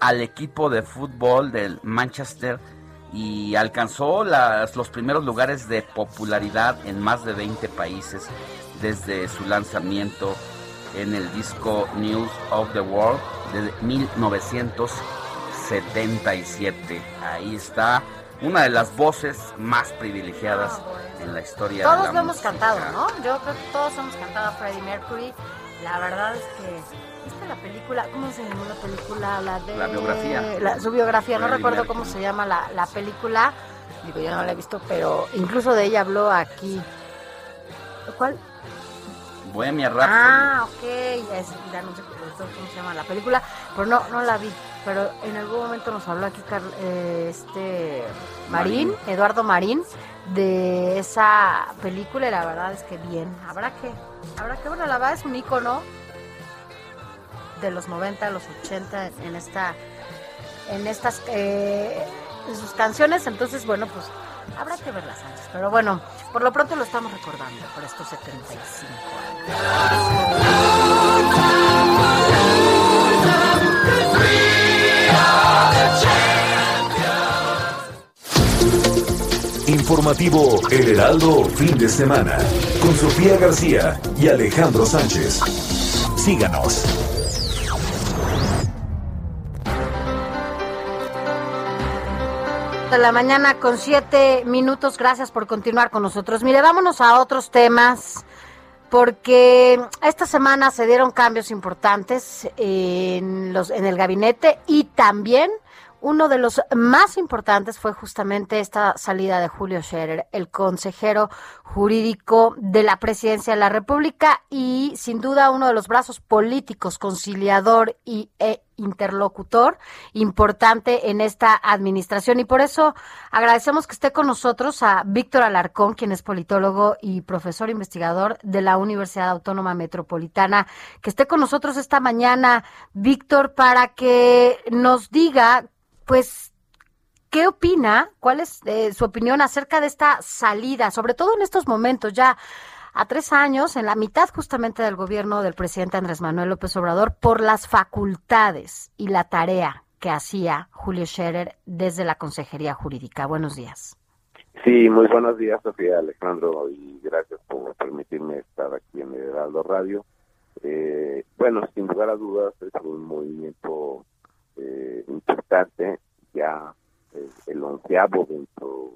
Speaker 8: al equipo de fútbol del Manchester y alcanzó las- los primeros lugares de popularidad en más de 20 países desde su lanzamiento en el disco News of the World de 1977. Ahí está una de las voces más privilegiadas en la historia de
Speaker 7: Todos
Speaker 8: la
Speaker 7: lo hemos cantado, ¿no? Yo creo que todos hemos cantado a Freddie Mercury. La verdad es que, ¿viste la película? ¿Cómo se llamó la película? La de...
Speaker 8: La biografía.
Speaker 7: la- su biografía, no recuerdo
Speaker 8: Mercury.
Speaker 7: cómo se llama la, la película. Digo, yo no la he visto, pero incluso de ella habló aquí. ¿Cuál?
Speaker 8: Bohemia Rhapsody.
Speaker 7: Ah, ok, ya, es- ya no sé cómo se llama la película, pero no, no la vi. Pero en algún momento nos habló aquí eh, este Marín,
Speaker 8: Marín.
Speaker 7: Eduardo Marín, de esa película y la verdad es que bien. Habrá que, habrá que, bueno, la verdad es un ícono de los 90, los 80 en esta, en estas, eh, en sus canciones, entonces bueno, pues habrá que verlas antes. Pero bueno, por lo pronto lo estamos recordando por estos 75 años.
Speaker 9: Informativo El Heraldo Fin de Semana con Sofía García y Alejandro Sánchez. Síganos.
Speaker 7: de la mañana con siete minutos. Gracias por continuar con nosotros. Mire, vámonos a otros temas, porque esta semana se dieron cambios importantes en, los, en el gabinete y también uno de los más importantes fue justamente esta salida de Julio Scherer, el consejero jurídico de la presidencia de la República y sin duda uno de los brazos políticos, conciliador y e interlocutor importante en esta administración. Y por eso agradecemos que esté con nosotros a Víctor Alarcón, quien es politólogo y profesor investigador de la Universidad Autónoma Metropolitana, que esté con nosotros esta mañana, Víctor, para que nos diga, pues, ¿Qué opina? ¿Cuál es eh, su opinión acerca de esta salida, sobre todo en estos momentos ya a tres años, en la mitad justamente del gobierno del presidente Andrés Manuel López Obrador, por las facultades y la tarea que hacía Julio Scherer desde la Consejería Jurídica. Buenos días.
Speaker 20: Sí, muy buenos días, Sofía Alejandro, y gracias por permitirme estar aquí en Heraldo Radio. Eh, bueno, sin lugar a dudas, es un movimiento eh, importante, ya eh, el onceavo dentro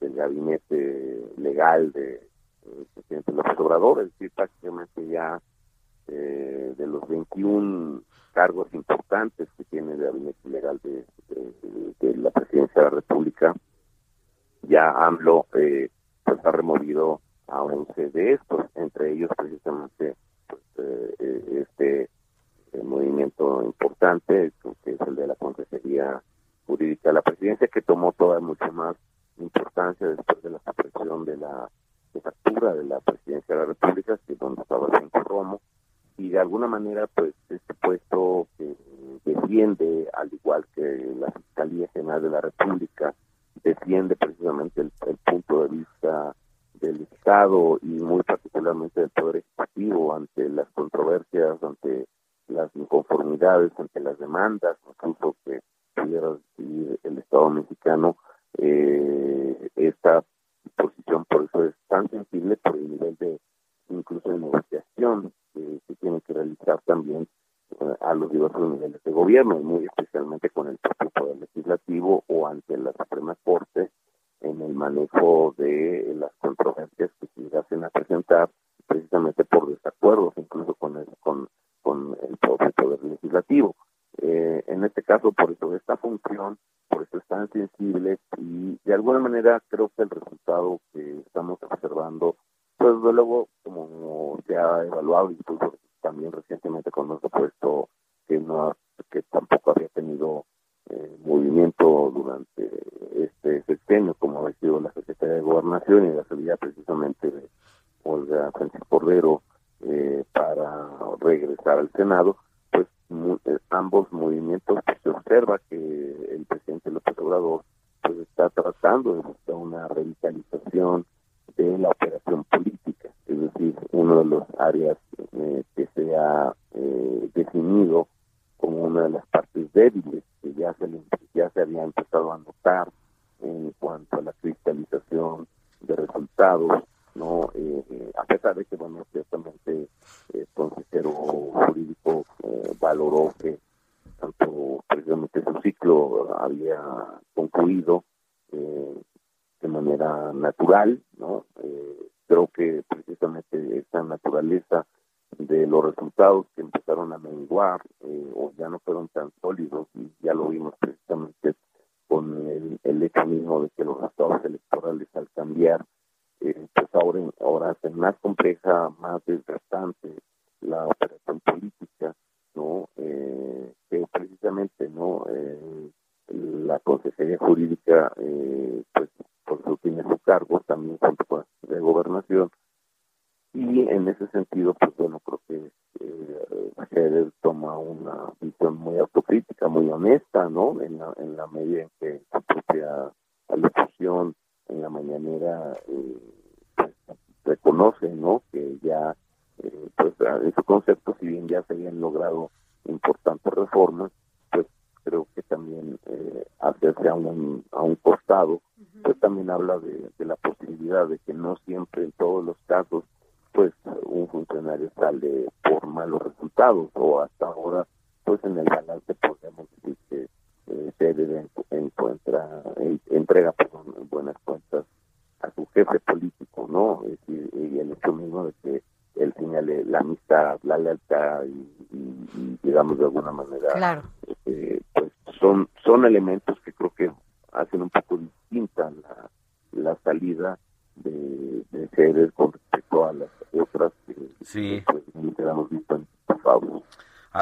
Speaker 20: del gabinete legal de del presidente López Obrador, es decir, prácticamente ya eh, de los 21 cargos importantes que tiene el gabinete legal de, la presidencia de la República, ya AMLO eh, pues ha removido a 11 de estos, entre ellos precisamente pues, eh, eh, este eh, movimiento importante que es el de la Consejería Jurídica de la Presidencia, que tomó toda mucho más importancia después de la supresión de la jefatura de la Presidencia de la República, que es donde estaba Cinco Romo, y de alguna manera pues este puesto que defiende, al igual que la Fiscalía General de la República, defiende precisamente el, el punto de vista del Estado y muy particularmente del Poder Ejecutivo ante las controversias, ante las inconformidades, ante las demandas, incluso que pudiera recibir el Estado mexicano, eh, esta posición por eso es tan sensible por el nivel de incluso de negociación que se tiene que realizar también eh, a los diversos niveles de gobierno, muy especialmente con el propio Poder Legislativo o ante la Suprema Corte en el manejo de las controversias que se llegasen a presentar precisamente por desacuerdos incluso con el, con, con el propio Poder Legislativo. Eh, en este caso, por eso esta función, por eso es tan sensible y de alguna manera creo que el resultado que estamos observando, pues desde luego como se ha evaluado incluso también recientemente con nuestro puesto que no que tampoco había tenido eh, movimiento durante este sexenio como ha sido la Secretaría de Gobernación y la salida precisamente de Olga Sánchez Cordero eh, para regresar al Senado, pues eh, ambos movimientos pues, se observa que el presidente López Obrador pues está tratando de buscar una revitalización de la operación política, es decir, uno de los áreas eh, que se ha eh, definido como una de las partes débiles que ya se, le- ya se había empezado a notar en cuanto a la cristalización de resultados, eh, de que bueno ciertamente el consejero jurídico eh, valoró que tanto precisamente su ciclo había concluido eh, de manera natural, ¿no? Eh, creo que precisamente esta naturaleza de los resultados que empezaron a menguar eh, o ya no fueron tan sólidos y ya lo vimos precisamente con el, el hecho mismo de que los resultados electorales al cambiar eh, pues ahora ahora hacen más compleja, más desgastante la operación política, ¿no? Eh, que precisamente, ¿no? Eh, la Consejería Jurídica, eh, pues por eso tiene su cargo también junto con la de Gobernación y en ese sentido, pues bueno, creo que eh, Scherer toma una visión muy autocrítica, muy honesta, ¿no? En la, en la medida en que su propia alocución en la mañanera eh, pues, reconoce, ¿no? Que ya, eh, pues en su concepto, si bien ya se habían logrado importantes reformas, pues creo que también eh, hacerse a un, a un costado, pues también habla de, de la posibilidad de que no siempre en todos los casos pues un funcionario sale por malos resultados o hasta ahora pues en el balance podemos decir que eh, Scherer en- encuentra en- entrega perdón, buenas cuentas a su jefe político no Es decir, y el hecho mismo de que él señale la amistad la lealtad y, y- y, digamos de alguna manera
Speaker 7: Claro.
Speaker 20: eh, pues son son elementos que creo que hacen un poco distinta la, la salida de, de Scherer con respecto a las otras que
Speaker 8: Sí.
Speaker 20: pues, nunca hemos visto en Pablo.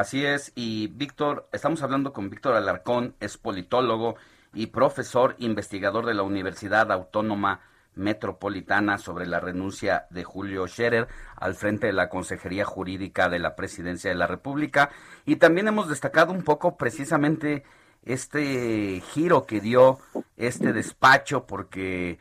Speaker 8: Así es, y Víctor, estamos hablando con Víctor Alarcón, es politólogo y profesor investigador de la Universidad Autónoma Metropolitana sobre la renuncia de Julio Scherer al frente de la Consejería Jurídica de la Presidencia de la República. Y también hemos destacado un poco precisamente este giro que dio este despacho, porque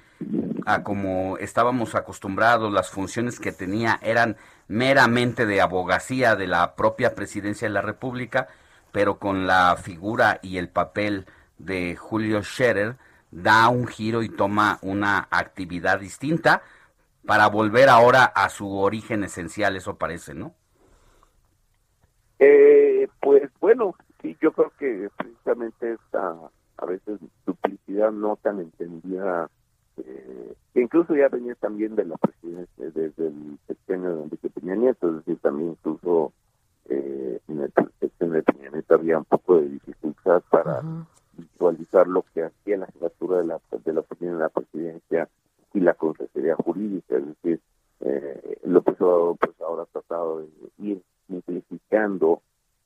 Speaker 8: a como estábamos acostumbrados, las funciones que tenía eran meramente de abogacía de la propia presidencia de la República, pero con la figura y el papel de Julio Scherer da un giro y toma una actividad distinta para volver ahora a su origen esencial, eso parece, ¿no?
Speaker 20: Eh, pues bueno, sí, yo creo que precisamente esta a veces duplicidad no tan entendida, eh, que incluso ya venía también de la presidencia, desde el sexenio de Enrique Peña Nieto, es decir, también incluso eh, en el sexenio de Peña Nieto había un poco de dificultad para visualizar lo que hacía la jefatura de la, de la de la presidencia y la consejería jurídica, es decir, eh, López Obrador pues ahora ha tratado de ir simplificando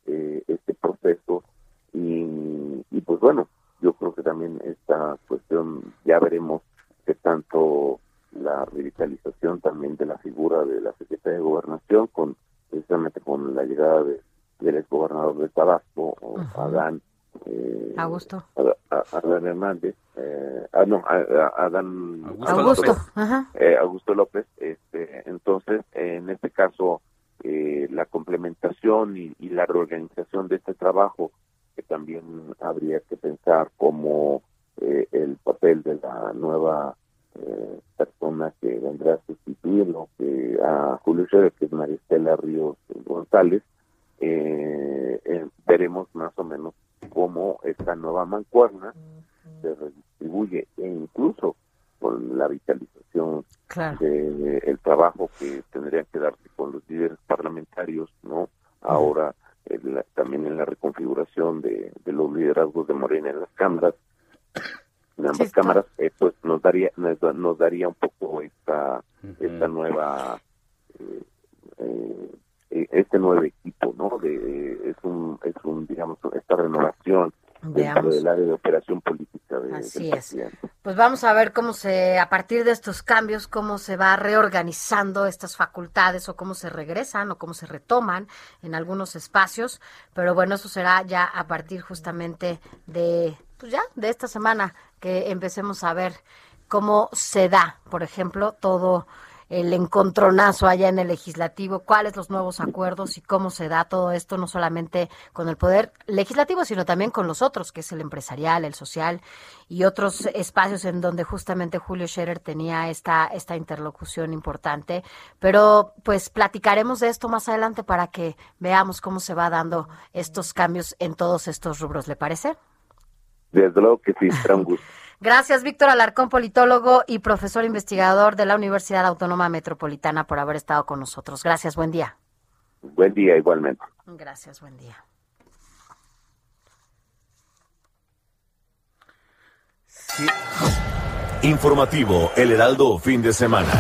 Speaker 20: eh, este proceso y, y pues bueno, yo creo que también esta cuestión ya veremos que tanto la revitalización también de la figura de la Secretaría de Gobernación con precisamente con la llegada de, del exgobernador de Tabasco, o Adán eh,
Speaker 7: Augusto.
Speaker 20: Adán Hernández, eh, ah, no, Adán
Speaker 7: Augusto, ajá.
Speaker 20: eh, Augusto López, este, entonces, en este caso, eh, la complementación y, y la reorganización de este trabajo, que también habría que pensar como eh, el papel de la nueva eh, persona que vendrá a sustituirlo, que a Julio Scherer, que es Maristela Ríos González, eh, veremos más o menos cómo esta nueva mancuerna se redistribuye e incluso con la vitalización
Speaker 7: Claro.
Speaker 20: de el trabajo que tendría que darse con los líderes parlamentarios, ¿no? Ahora también en la reconfiguración de, de los liderazgos de Morena en las cámaras, en ambas cámaras, eh, pues nos daría nos, da- nos daría un poco esta esta nueva eh, eh, eh, este nuevo equipo, ¿no? De es un es un digamos esta renovación dentro del área de operación política de,
Speaker 7: Así
Speaker 20: del
Speaker 7: es. Pues vamos a ver cómo se, a partir de estos cambios, cómo se va reorganizando estas facultades o cómo se regresan o cómo se retoman en algunos espacios. Pero bueno, eso será ya a partir justamente de, pues ya, de esta semana que empecemos a ver cómo se da, por ejemplo, todo el encontronazo allá en el legislativo, cuáles los nuevos acuerdos y cómo se da todo esto, no solamente con el poder legislativo, sino también con los otros, que es el empresarial, el social y otros espacios en donde justamente Julio Scherer tenía esta, esta interlocución importante. Pero pues platicaremos de esto más adelante para que veamos cómo se va dando estos cambios en todos estos rubros, ¿le parece?
Speaker 20: Desde luego que sí, será un gusto.
Speaker 7: Gracias, Víctor Alarcón, politólogo y profesor investigador de la Universidad Autónoma Metropolitana, por haber estado con nosotros. Gracias, buen día.
Speaker 20: Buen día igualmente.
Speaker 7: Gracias, buen día.
Speaker 9: Informativo El Heraldo Fin de Semana.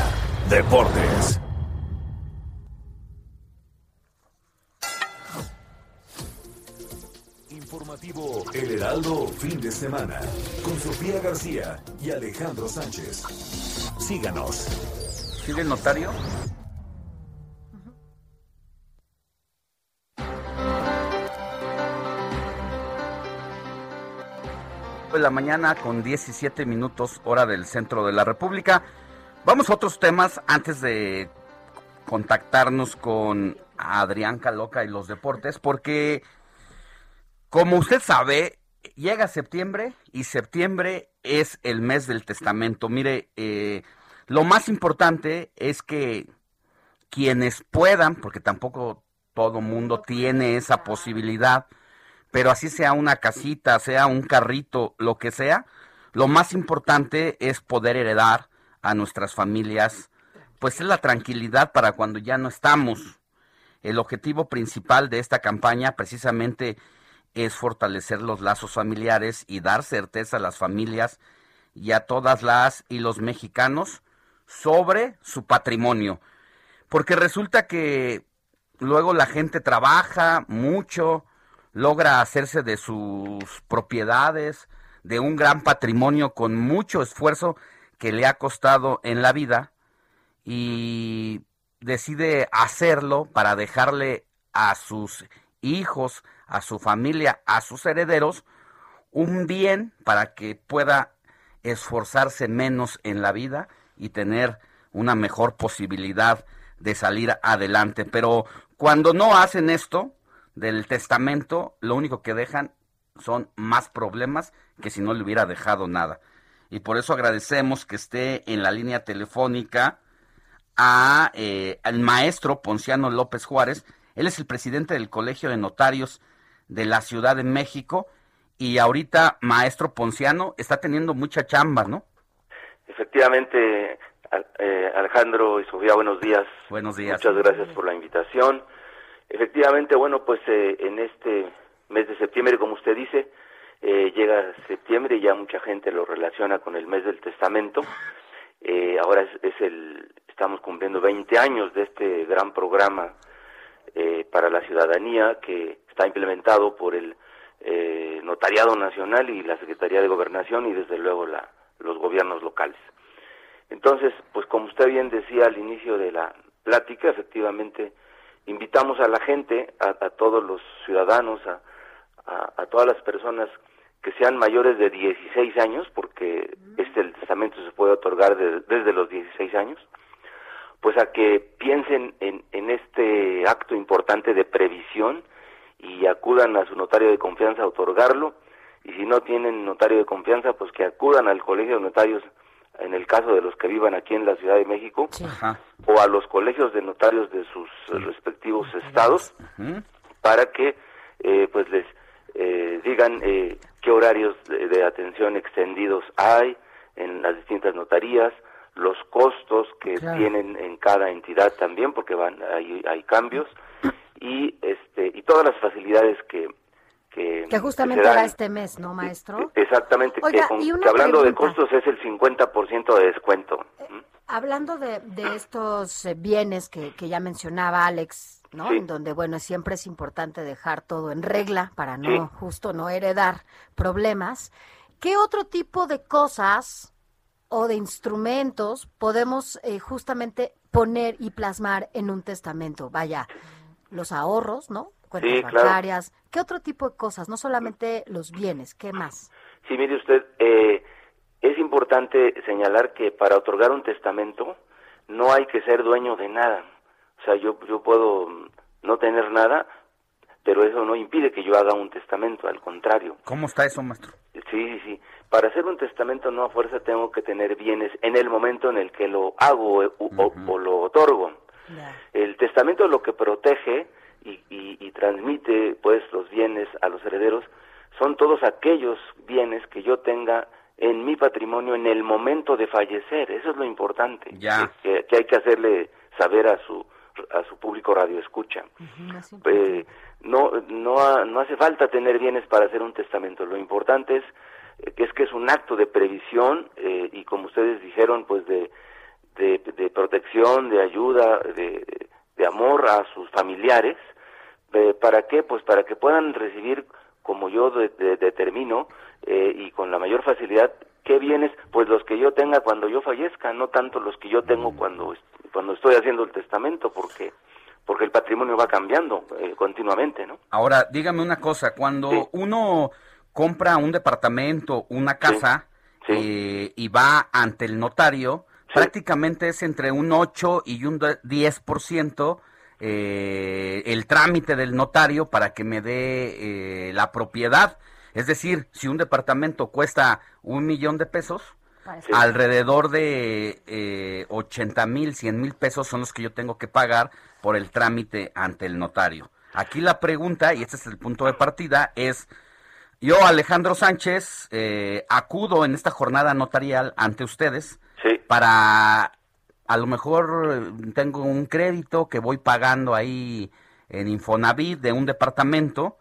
Speaker 9: Deportes. Informativo El Heraldo Fin de Semana. Con Sofía García y Alejandro Sánchez. Síganos.
Speaker 8: ¿Sigue el notario? de la mañana con 17 minutos hora del centro de la República. Vamos a otros temas antes de contactarnos con Adrián Caloca y los deportes, porque como usted sabe, llega septiembre y septiembre es el mes del testamento. Mire, eh, lo más importante es que quienes puedan, porque tampoco todo mundo tiene esa posibilidad, pero así sea una casita, sea un carrito, lo que sea, lo más importante es poder heredar a nuestras familias, pues es la tranquilidad para cuando ya no estamos. El objetivo principal de esta campaña precisamente es fortalecer los lazos familiares y dar certeza a las familias y a todas las y los mexicanos sobre su patrimonio. Porque resulta que luego la gente trabaja mucho, logra hacerse de sus propiedades, de un gran patrimonio con mucho esfuerzo que le ha costado en la vida y decide hacerlo para dejarle a sus hijos, a su familia, a sus herederos, un bien para que pueda esforzarse menos en la vida y tener una mejor posibilidad de salir adelante. Pero cuando no hacen esto del testamento, lo único que dejan son más problemas que si no le hubiera dejado nada. Y por eso agradecemos que esté en la línea telefónica a, eh, al maestro Ponciano López Juárez. Él es el presidente del Colegio de Notarios de la Ciudad de México y ahorita maestro Ponciano está teniendo mucha chamba, ¿no?
Speaker 21: Efectivamente, eh, Alejandro y Sofía, buenos días.
Speaker 8: Buenos días.
Speaker 21: Muchas gracias por la invitación. Efectivamente, bueno, pues eh, en este mes de septiembre, como usted dice, eh, llega septiembre y ya mucha gente lo relaciona con el mes del testamento. Eh, ahora es, es el, estamos cumpliendo 20 años de este gran programa eh, para la ciudadanía que está implementado por el eh, Notariado Nacional y la Secretaría de Gobernación y desde luego la, los gobiernos locales. Entonces, pues como usted bien decía al inicio de la plática, efectivamente invitamos a la gente, a, a todos los ciudadanos, a, a, a todas las personas que sean mayores de 16 años, porque este el testamento se puede otorgar de- desde los 16 años, pues a que piensen en, en este acto importante de previsión y acudan a su notario de confianza a otorgarlo, y si no tienen notario de confianza, pues que acudan al colegio de notarios en el caso de los que vivan aquí en la Ciudad de México, o a los colegios de notarios de sus respectivos estados, para que eh, pues les eh, digan eh, qué horarios de, de atención extendidos hay en las distintas notarías, los costos que
Speaker 7: Claro.
Speaker 21: tienen en cada entidad también, porque van hay, hay cambios y este y todas las facilidades que que,
Speaker 7: Que justamente era este mes, ¿no, maestro?
Speaker 21: Exactamente,
Speaker 7: Oiga,
Speaker 21: que, con-
Speaker 7: y una
Speaker 21: que hablando de costos es el 50% de descuento.
Speaker 7: Hablando de, de estos eh, bienes que, que ya mencionaba Alex, ¿no?
Speaker 21: Sí.
Speaker 7: En donde, bueno, siempre es importante dejar todo en regla para no,
Speaker 21: Sí.
Speaker 7: justo no heredar problemas. ¿Qué otro tipo de cosas o de instrumentos podemos eh, justamente poner y plasmar en un testamento? Vaya, los ahorros, ¿no? Cuentas
Speaker 21: Sí, claro.
Speaker 7: bancarias. ¿Qué otro tipo de cosas? No solamente los bienes, ¿qué más?
Speaker 21: Sí, mire usted, eh, es importante señalar que para otorgar un testamento no hay que ser dueño de nada. O sea, yo, yo puedo no tener nada, pero eso no impide que yo haga un testamento, al contrario.
Speaker 8: ¿Cómo está eso, maestro?
Speaker 21: Sí, sí, sí. Para hacer un testamento no a fuerza tengo que tener bienes en el momento en el que lo hago o, o lo otorgo. El testamento lo que protege y, y- y transmite pues los bienes a los herederos son todos aquellos bienes que yo tenga en mi patrimonio en el momento de fallecer. Eso es lo importante.
Speaker 8: Ya.
Speaker 21: Que, que hay que hacerle saber a su a su público radio escucha. Eh, no, no, no hace falta tener bienes para hacer un testamento. Lo importante es que es que es un acto de previsión eh, y como ustedes dijeron, pues de, de, de protección, de ayuda, de, de amor a sus familiares. Eh, ¿Para qué? Pues para que puedan recibir, como yo de- de- determino, eh, y con la mayor facilidad, ¿qué bienes? Pues los que yo tenga cuando yo fallezca, no tanto los que yo tengo cuando, est- cuando estoy haciendo el testamento, porque porque el patrimonio va cambiando eh, continuamente, ¿no?
Speaker 8: Ahora, dígame una cosa, cuando uno compra un departamento, una casa, eh, y va ante el notario, prácticamente es entre un 8 y un de- 10% eh, el trámite del notario para que me dé eh, la propiedad. Es decir, si un departamento cuesta un millón de pesos, alrededor de eh, 80 mil, 100 mil pesos son los que yo tengo que pagar por el trámite ante el notario. Aquí la pregunta, y este es el punto de partida, es, yo, Alejandro Sánchez, eh, acudo en esta jornada notarial ante ustedes para, a lo mejor tengo un crédito que voy pagando ahí en Infonavit de un departamento,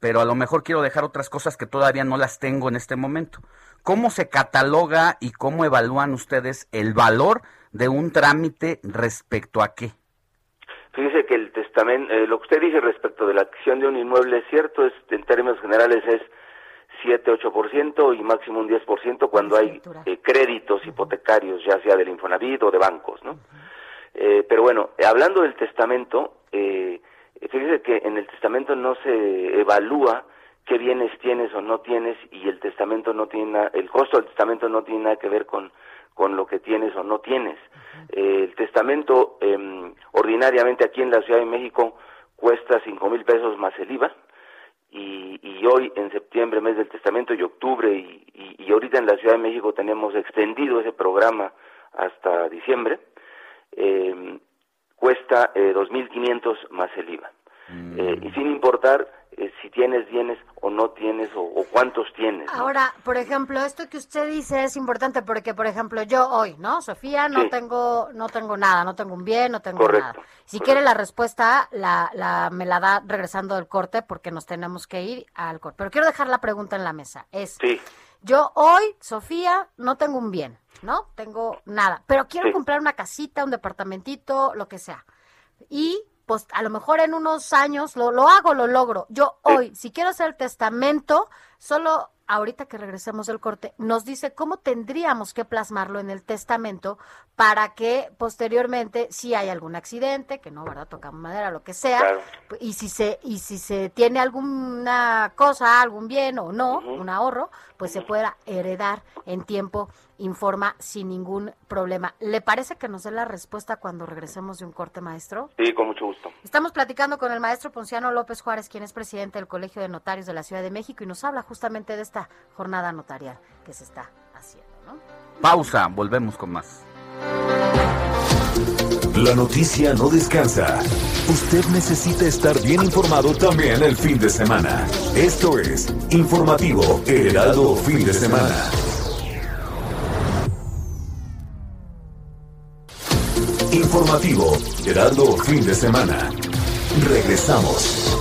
Speaker 8: pero a lo mejor quiero dejar otras cosas que todavía no las tengo en este momento. ¿Cómo se cataloga y cómo evalúan ustedes el valor de un trámite respecto a qué?
Speaker 21: Fíjese que el testamento, eh, lo que usted dice respecto de la adquisición de un inmueble es cierto, es, en términos generales es 7-8% y máximo un 10% cuando hay eh, créditos hipotecarios, ya sea del Infonavit o de bancos, ¿no? Eh, pero bueno, eh, hablando del testamento, eh, fíjese que en el testamento no se evalúa qué bienes tienes o no tienes y el testamento no tiene na- el costo del testamento no tiene nada que ver con con lo que tienes o no tienes. Eh, el testamento em, ordinariamente aquí en la Ciudad de México cuesta cinco mil pesos más el IVA y, y hoy en septiembre, mes del testamento y octubre y, y- y ahorita en la Ciudad de México tenemos extendido ese programa hasta diciembre, em, cuesta eh, 2.500 más el IVA. Eh, y sin importar eh, si tienes bienes o no tienes o, o cuántos tienes. ¿no?
Speaker 7: Ahora, por ejemplo, esto que usted dice es importante porque, por ejemplo, yo hoy, ¿no? Sofía, no
Speaker 21: Sí.
Speaker 7: tengo, no tengo nada, no tengo un bien, no tengo
Speaker 21: Correcto,
Speaker 7: nada. Si
Speaker 21: correcto.
Speaker 7: quiere la respuesta, la, la, me la da regresando del corte porque nos tenemos que ir al corte. Pero quiero dejar la pregunta en la mesa. Es,
Speaker 21: Sí,
Speaker 7: yo hoy, Sofía, no tengo un bien, ¿no? Tengo nada, pero quiero
Speaker 21: Sí.
Speaker 7: comprar una casita, un departamentito, lo que sea. Y pues a lo mejor en unos años lo, lo hago, lo logro. Yo hoy, si quiero hacer el testamento, solo ahorita que regresemos del corte, nos dice cómo tendríamos que plasmarlo en el testamento para que posteriormente, si hay algún accidente, que no, ¿verdad? Tocamos madera, lo que sea,
Speaker 21: Claro.
Speaker 7: y si se y si se tiene alguna cosa, algún bien o no, un ahorro, pues se pueda heredar en tiempo, informa sin ningún problema. ¿Le parece que nos dé la respuesta cuando regresemos de un corte, maestro?
Speaker 21: sí, con mucho gusto.
Speaker 7: Estamos platicando con el maestro Ponciano López Juárez, quien es presidente del Colegio de Notarios de la Ciudad de México y nos habla justamente de esta jornada notarial que se está haciendo, ¿no?
Speaker 8: Pausa, volvemos con más.
Speaker 9: La noticia no descansa. Usted necesita estar bien informado también el fin de semana. Esto es Informativo Heraldo Fin de Semana. Informativo Heraldo Fin de Semana. Regresamos.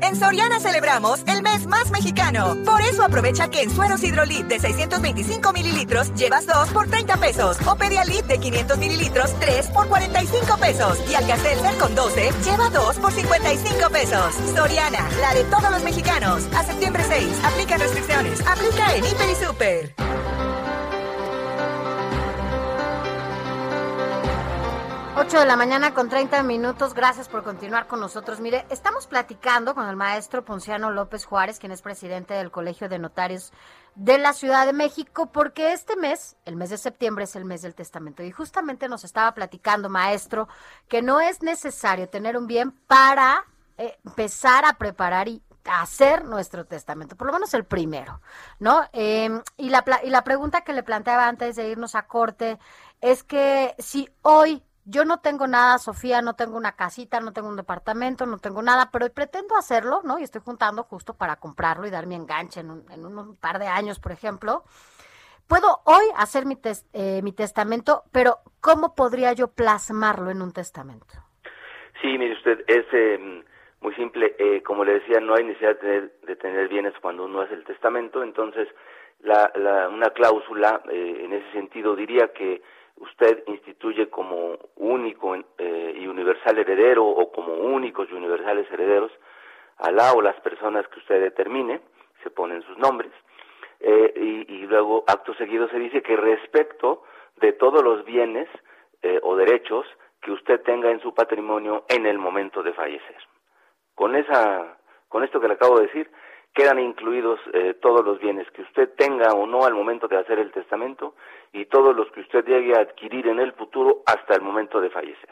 Speaker 16: En Soriana celebramos el mes más mexicano. Por eso aprovecha que en sueros hidrolit de 625 mililitros llevas 2 por 30 pesos. O Pedialit de 500 mililitros 3 por 45 pesos. Y Alka-Seltzer con 12 lleva 2 por 55 pesos. Soriana, la de todos los mexicanos. A septiembre 6, aplica restricciones. Aplica en Hiper y Super.
Speaker 7: 8 de la mañana con 30 minutos. Gracias por continuar con nosotros. Mire, estamos platicando con el maestro Ponciano López Juárez, quien es presidente del Colegio de Notarios de la Ciudad de México, porque este mes, el mes de septiembre, es el mes del testamento. Y justamente nos estaba platicando, maestro, que no es necesario tener un bien para eh, empezar a preparar y hacer nuestro testamento, por lo menos el primero, ¿no? Eh, y, la, y la pregunta que le planteaba antes de irnos a corte es que si hoy yo no tengo nada, Sofía, no tengo una casita, no tengo un departamento, no tengo nada, pero pretendo hacerlo, ¿no? Y estoy juntando justo para comprarlo y dar mi enganche en un, en un par de años, por ejemplo. Puedo hoy hacer mi, eh, mi testamento, pero ¿cómo podría yo plasmarlo en un testamento?
Speaker 21: Sí, mire usted, es eh, muy simple. Eh, como le decía, no hay necesidad de tener, de tener bienes cuando uno hace el testamento. Entonces, la, la- una cláusula eh, en ese sentido diría que usted instituye como único eh, y universal heredero o como únicos y universales herederos a la o las personas que usted determine, se ponen sus nombres, eh, y, luego acto seguido se dice que respecto de todos los bienes eh, o derechos que usted tenga en su patrimonio en el momento de fallecer. Con esa, con esto que le acabo de decir, quedan incluidos eh, todos los bienes que usted tenga o no al momento de hacer el testamento y todos los que usted llegue a adquirir en el futuro hasta el momento de fallecer.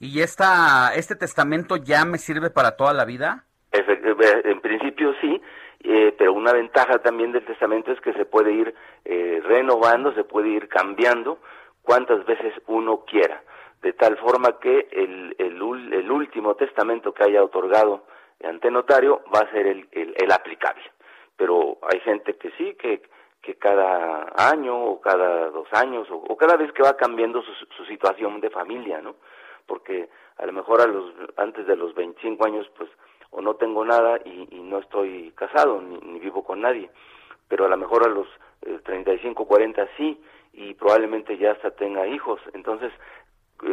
Speaker 8: ¿Y esta, este testamento ya me sirve para toda la vida?
Speaker 21: Efe- eh, En principio sí, eh, pero una ventaja también del testamento es que se puede ir eh, renovando, se puede ir cambiando cuantas veces uno quiera, de tal forma que el, el, el último testamento que haya otorgado ante notario va a ser el, el, el aplicable. Pero hay gente que sí, que, que cada año o cada dos años o, cada vez que va cambiando su, su situación de familia, ¿no? Porque a lo mejor a los, antes de los 25 años, pues, o no tengo nada y, no estoy casado ni, ni vivo con nadie, pero a lo mejor a los eh, 35, 40 sí, y probablemente ya hasta tenga hijos. Entonces,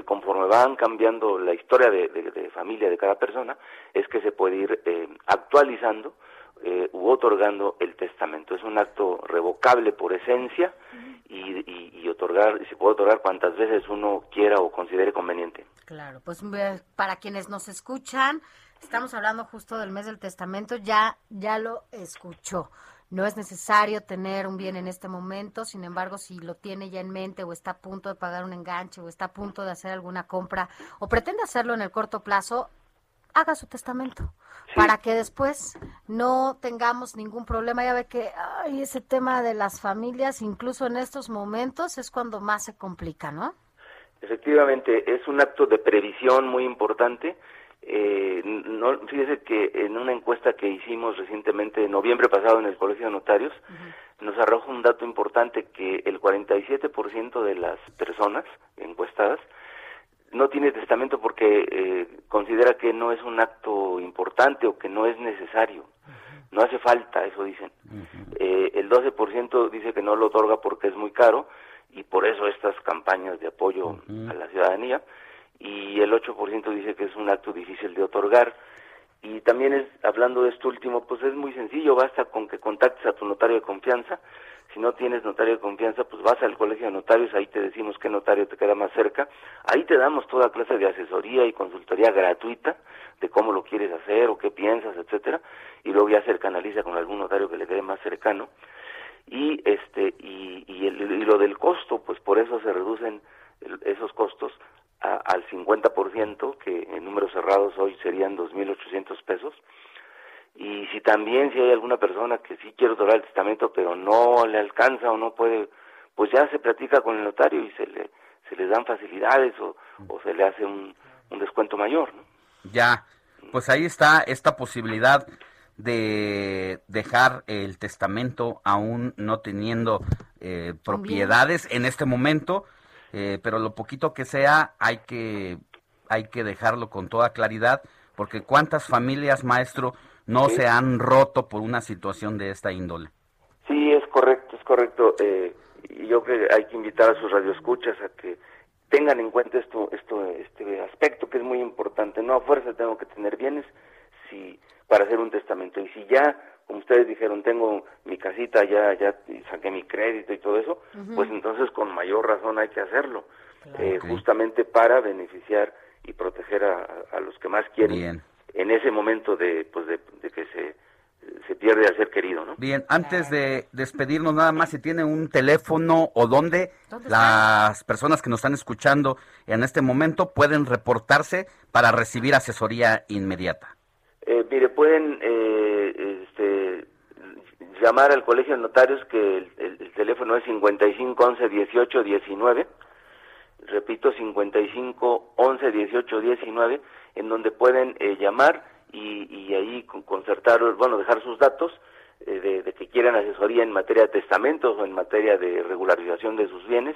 Speaker 21: conforme van cambiando la historia de, de- familia de cada persona, es que se puede ir eh, actualizando eh, u otorgando el testamento. Es un acto revocable por esencia y, y- y otorgar, se puede otorgar cuantas veces uno quiera o considere conveniente.
Speaker 7: Claro, pues eh, para quienes nos escuchan, estamos hablando justo del mes del testamento, ya, ya lo escuchó. No es necesario tener un bien en este momento, sin embargo, si lo tiene ya en mente o está a punto de pagar un enganche o está a punto de hacer alguna compra o pretende hacerlo en el corto plazo, haga su testamento para que después no tengamos ningún problema. Ya ve que ay, ese tema de las familias, incluso en estos momentos, es cuando más se complica, ¿no?
Speaker 21: Efectivamente, es un acto de previsión muy importante. Eh, no, fíjese que en una encuesta que hicimos recientemente, en noviembre pasado, en el Colegio de Notarios, nos arroja un dato importante que el 47% de las personas encuestadas no tiene testamento porque eh, considera que no es un acto importante o que no es necesario. No hace falta, eso dicen. Eh, el 12% dice que no lo otorga porque es muy caro y por eso estas campañas de apoyo a la ciudadanía. Y el 8% dice que es un acto difícil de otorgar. Y también es, hablando de esto último, pues es muy sencillo, basta con que contactes a tu notario de confianza. Si no tienes notario de confianza, pues vas al colegio de notarios, ahí te decimos qué notario te queda más cerca. Ahí te damos toda clase de asesoría y consultoría gratuita de cómo lo quieres hacer o qué piensas, etcétera. Y luego ya se canaliza con algún notario que le quede más cercano. Y este y, y, el- y lo del costo, pues por eso se reducen esos costos a- al 50%, que en números cerrados hoy serían 2.800 pesos. Y si también si hay alguna persona que sí quiere otorgar el testamento, pero no le alcanza o no puede, pues ya se platica con el notario y se le se les dan facilidades o, o se le hace un, un descuento mayor. ¿no?
Speaker 8: Ya, pues ahí está esta posibilidad de dejar el testamento aún no teniendo eh, propiedades en este momento, eh, pero lo poquito que sea hay que hay que dejarlo con toda claridad, porque cuántas familias, maestro, no
Speaker 21: Sí.
Speaker 8: se han roto por una situación de esta índole.
Speaker 21: Sí, es correcto, es correcto. Eh, y yo creo que hay que invitar a sus radioescuchas a que tengan en cuenta esto, esto, este aspecto que es muy importante. No a fuerza tengo que tener bienes si para hacer un testamento. Y si ya, como ustedes dijeron, tengo mi casita, ya, ya saqué mi crédito y todo eso, pues entonces con mayor razón hay que hacerlo, eh, justamente para beneficiar y proteger a, a los que más quieren
Speaker 8: Bien.
Speaker 21: en ese momento de, pues de, de que se, se pierde al ser querido, ¿no?
Speaker 8: Bien, antes de despedirnos nada más, si tiene un teléfono o dónde
Speaker 21: ¿Dónde
Speaker 8: las personas que nos están escuchando en este momento pueden reportarse para recibir asesoría inmediata.
Speaker 21: Eh, mire, pueden eh, este, llamar al Colegio de Notarios, que el, el- el teléfono es 55 11 18 19. Repito, 55 11 18 19, en donde pueden eh, llamar y, y ahí con- concertar, bueno, dejar sus datos eh, de, de que quieran asesoría en materia de testamentos o en materia de regularización de sus bienes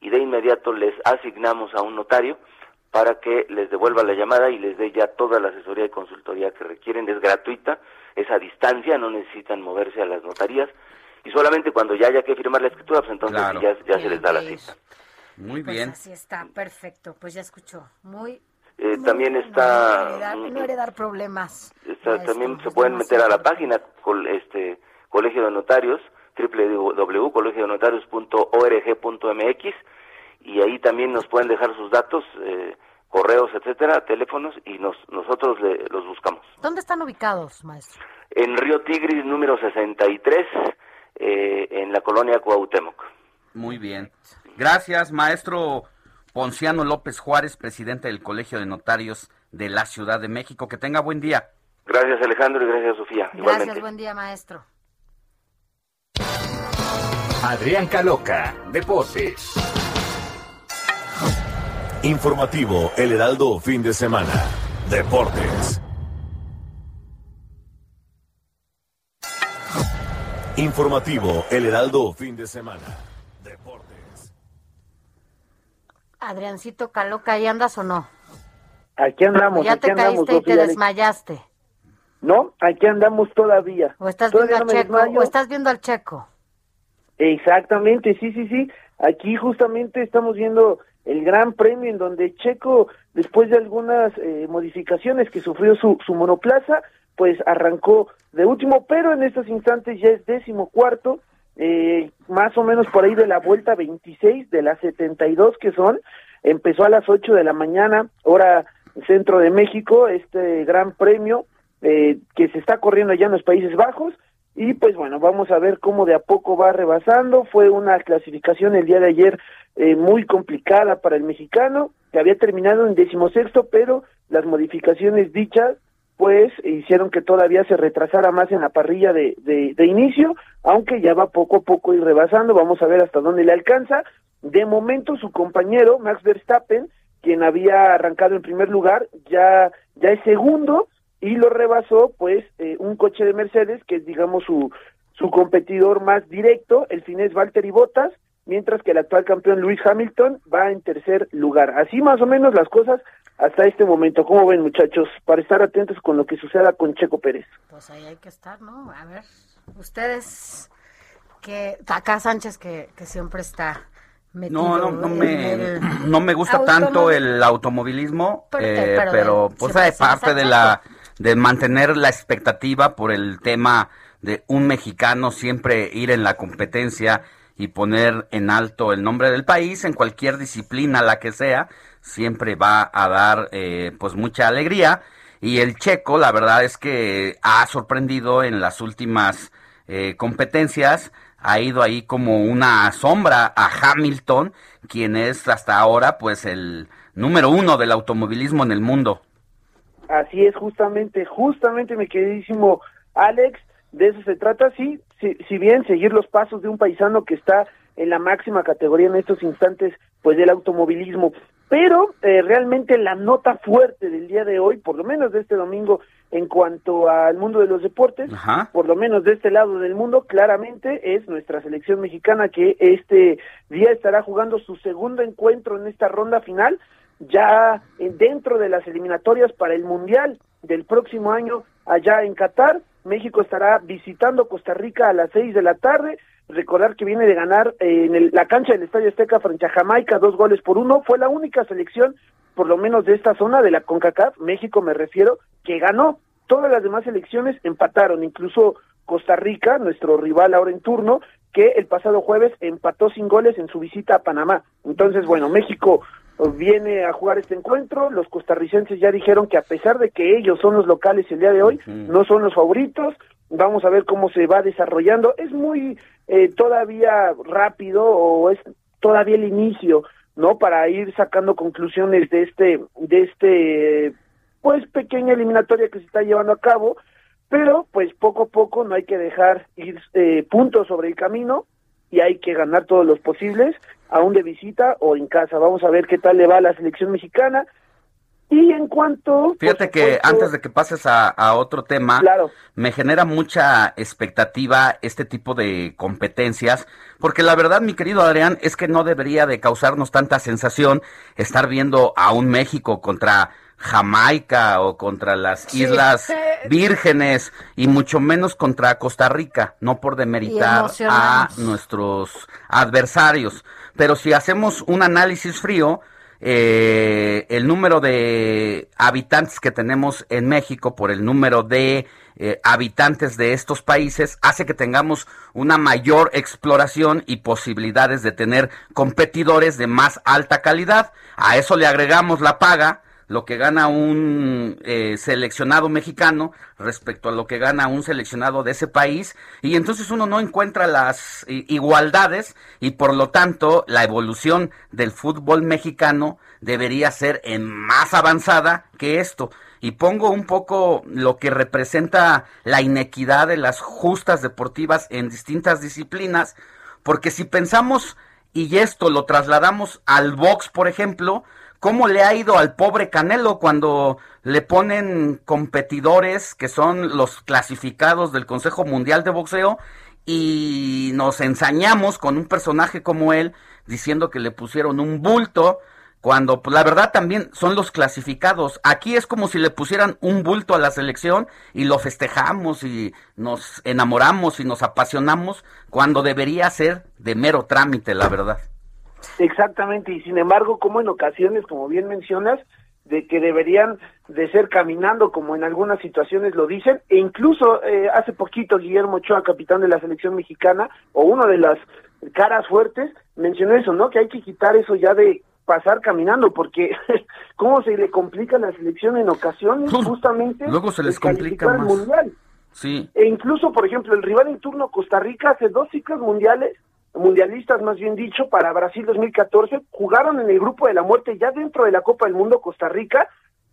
Speaker 21: y de inmediato les asignamos a un notario para que les devuelva la llamada y les dé ya toda la asesoría y consultoría que requieren. Es gratuita, es a distancia, no necesitan moverse a las notarías y solamente cuando ya haya que firmar la escritura, pues entonces
Speaker 8: Claro.
Speaker 21: ya, ya se les da la cita.
Speaker 8: Muy
Speaker 7: Pues
Speaker 8: bien.
Speaker 7: así está, perfecto. Pues ya escuchó. Muy.
Speaker 21: Eh,
Speaker 7: muy
Speaker 21: también está,
Speaker 7: No heredar, no heredar problemas.
Speaker 21: está- también se pueden meter a la página col- este Colegio de Notarios www.colegionotarios.org.mx y ahí también nos pueden dejar sus datos, eh, correos, etcétera, teléfonos y nos, nosotros le- los buscamos.
Speaker 7: ¿Dónde están ubicados, maestro?
Speaker 21: En Río Tigris número 63 eh, en la colonia Cuauhtémoc.
Speaker 8: Muy bien. Gracias, maestro Ponciano López Juárez, presidente del Colegio de Notarios de la Ciudad de México. Que tenga buen día.
Speaker 21: Gracias Alejandro y gracias Sofía.
Speaker 7: Gracias,
Speaker 21: Igualmente.
Speaker 7: buen día, maestro.
Speaker 9: Adrián Caloca, Deportes. Informativo El Heraldo Fin de Semana. Deportes. Informativo El Heraldo Fin de Semana.
Speaker 7: Adriancito Caloca, ¿ahí andas o no?
Speaker 10: Aquí andamos,
Speaker 7: ya
Speaker 10: aquí
Speaker 7: te
Speaker 10: andamos,
Speaker 7: caíste y te desmayaste.
Speaker 10: No, aquí andamos todavía.
Speaker 7: O estás
Speaker 10: Todavía
Speaker 7: viendo
Speaker 10: no
Speaker 7: al Checo, o estás viendo al Checo.
Speaker 10: Exactamente, sí, sí, sí. Aquí justamente estamos viendo el Gran Premio en donde Checo, después de algunas eh, modificaciones que sufrió su, su monoplaza, pues arrancó de último, pero en estos instantes ya es décimo cuarto,
Speaker 22: eh, más o menos por ahí de la vuelta 26 de las 72 que son, empezó a las 8 de la mañana, hora centro de México, este gran premio eh, que se está corriendo allá en los Países Bajos. Y pues bueno, vamos a ver cómo de a poco va rebasando. Fue una clasificación el día de ayer eh, muy complicada para el mexicano, que había terminado en decimosexto, pero las modificaciones dichas pues hicieron que todavía se retrasara más en la parrilla de, de, inicio, aunque ya va poco a poco ir rebasando, vamos a ver hasta dónde le alcanza. De momento su compañero Max Verstappen, quien había arrancado en primer lugar, ya, ya es segundo y lo rebasó pues eh, un coche de Mercedes, que es digamos su, su competidor más directo, el finés Valtteri Bottas, mientras que el actual campeón Lewis Hamilton va en tercer lugar. Así más o menos las cosas hasta este momento. ¿Cómo ven, muchachos? Para estar atentos con lo que suceda con Checo Pérez.
Speaker 7: Pues ahí hay que estar, ¿no? A ver, ustedes, que acá Sánchez que, que siempre está metido
Speaker 8: No, no, no me,
Speaker 7: el-
Speaker 8: no me gusta tanto el automovilismo,
Speaker 7: Pero-
Speaker 8: eh,
Speaker 7: pero
Speaker 8: pero, pues parte de la de mantener la expectativa por el tema de un mexicano siempre ir en la competencia y poner en alto el nombre del país en cualquier disciplina la que sea siempre va a dar eh, pues mucha alegría y el checo la verdad es que ha sorprendido en las últimas eh, competencias ha ido ahí como una sombra a Hamilton, quien es hasta ahora pues el número uno del automovilismo en el mundo.
Speaker 22: Así es, justamente, justamente, mi queridísimo Alex, de eso se trata, sí, si, si bien seguir los pasos de un paisano que está en la máxima categoría en estos instantes, pues del automovilismo. Pero eh, realmente la nota fuerte del día de hoy, por lo menos de este domingo, en cuanto al mundo de los deportes, por lo menos de este lado del mundo, claramente es nuestra selección mexicana que este día estará jugando su segundo encuentro en esta ronda final, ya eh, dentro de las eliminatorias para el Mundial del próximo año allá en Qatar. México estará visitando Costa Rica a las seis de la tarde. Recordar que viene de ganar eh, en el- la cancha del Estadio Azteca frente a Jamaica dos goles por uno. Fue la única selección, por lo menos de esta zona de la CONCACAF, México me refiero, que ganó. Todas las demás selecciones empataron, incluso Costa Rica, nuestro rival ahora en turno, que el pasado jueves empató sin goles en su visita a Panamá. Entonces, bueno, México viene a jugar este encuentro. Los costarricenses ya dijeron que a pesar de que ellos son los locales el día de hoy, no son los favoritos. Vamos a ver cómo se va desarrollando. Es muy eh, todavía rápido o es todavía el inicio, ¿no? Para ir sacando conclusiones de este, de este, pues pequeña eliminatoria que se está llevando a cabo. Pero, pues poco a poco no hay que dejar ir eh, puntos sobre el camino y hay que ganar todos los posibles, aún de visita o en casa. Vamos a ver qué tal le va a la selección mexicana. Y en cuanto...
Speaker 8: Fíjate que antes de que pases a, a otro tema, me genera mucha expectativa este tipo de competencias, porque la verdad, mi querido Adrián, es que no debería de causarnos tanta sensación estar viendo a un México contra Jamaica o contra las
Speaker 7: Sí.
Speaker 8: Islas Vírgenes y mucho menos contra Costa Rica, no por demeritar a nuestros adversarios. Pero si hacemos un análisis frío, eh, el número de habitantes que tenemos en México por el número de eh, habitantes de estos países hace que tengamos una mayor exploración y posibilidades de tener competidores de más alta calidad. A eso le agregamos la paga, lo que gana un eh, seleccionado mexicano respecto a lo que gana un seleccionado de ese país y entonces uno no encuentra las igualdades y por lo tanto la evolución del fútbol mexicano debería ser en más avanzada que esto. Y pongo un poco lo que representa la inequidad de las justas deportivas en distintas disciplinas porque si pensamos y esto lo trasladamos al box, por ejemplo, ¿cómo le ha ido al pobre Canelo cuando le ponen competidores que son los clasificados del Consejo Mundial de Boxeo y nos ensañamos con un personaje como él diciendo que le pusieron un bulto? Cuando pues, la verdad también son los clasificados. Aquí es como si le pusieran un bulto a la selección y lo festejamos y nos enamoramos y nos apasionamos cuando debería ser de mero trámite, la verdad.
Speaker 22: Exactamente, y sin embargo, como en ocasiones, como bien mencionas, de que deberían de ser caminando como en algunas situaciones lo dicen e incluso eh, hace poquito Guillermo Ochoa capitán de la selección mexicana o uno de las caras fuertes mencionó eso no que hay que quitar eso ya de pasar caminando porque cómo se le complica a la selección en ocasiones justamente
Speaker 8: Luego se les complica más.
Speaker 22: mundial
Speaker 8: Sí.
Speaker 22: e incluso, por ejemplo, el rival en turno Costa Rica hace dos ciclos mundiales, mundialistas más bien dicho, para Brasil 2014, jugaron en el grupo de la muerte ya dentro de la Copa del Mundo Costa Rica,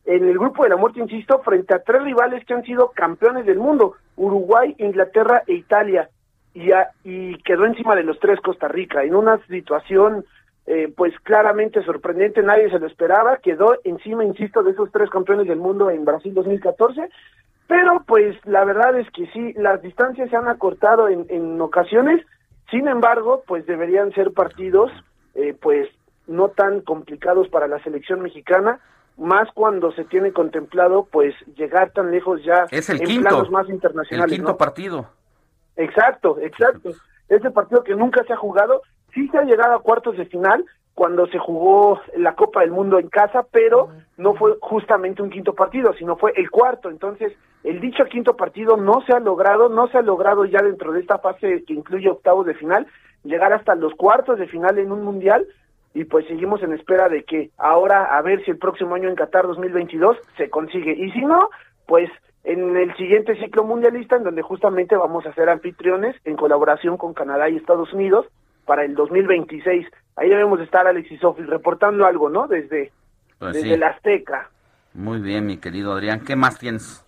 Speaker 22: en el grupo de la muerte, insisto, frente a tres rivales que han sido campeones del mundo, Uruguay, Inglaterra e Italia, y, a- y quedó encima de los tres Costa Rica, en una situación eh, pues claramente sorprendente, nadie se lo esperaba, quedó encima, insisto, de esos tres campeones del mundo en Brasil 2014, pero pues la verdad es que sí, las distancias se han acortado en, en ocasiones, sin embargo, pues deberían ser partidos eh, pues no tan complicados para la selección mexicana, más cuando se tiene contemplado pues llegar tan lejos ya
Speaker 8: Es el
Speaker 22: en
Speaker 8: quinto.
Speaker 22: planos más
Speaker 8: El
Speaker 22: internacionales.
Speaker 8: quinto
Speaker 22: ¿no?
Speaker 8: partido.
Speaker 22: Exacto, exacto. Ese partido que nunca se ha jugado, sí se ha llegado a cuartos de final cuando se jugó la Copa del Mundo en casa, pero no fue justamente un quinto partido, sino fue el cuarto. Entonces, el dicho quinto partido no se ha logrado, no se ha logrado ya dentro de esta fase que incluye octavos de final, llegar hasta los cuartos de final en un mundial y pues seguimos en espera de que ahora a ver si el próximo año en Qatar 2022 se consigue y si no, pues en el siguiente ciclo mundialista en donde justamente vamos a ser anfitriones en colaboración con Canadá y Estados Unidos para el 2026. Ahí debemos de estar Alex y Sofi reportando algo, ¿no? Desde
Speaker 8: Pues
Speaker 22: desde
Speaker 8: sí.
Speaker 22: la Azteca.
Speaker 8: Muy bien, mi querido Adrián. ¿Qué más tienes?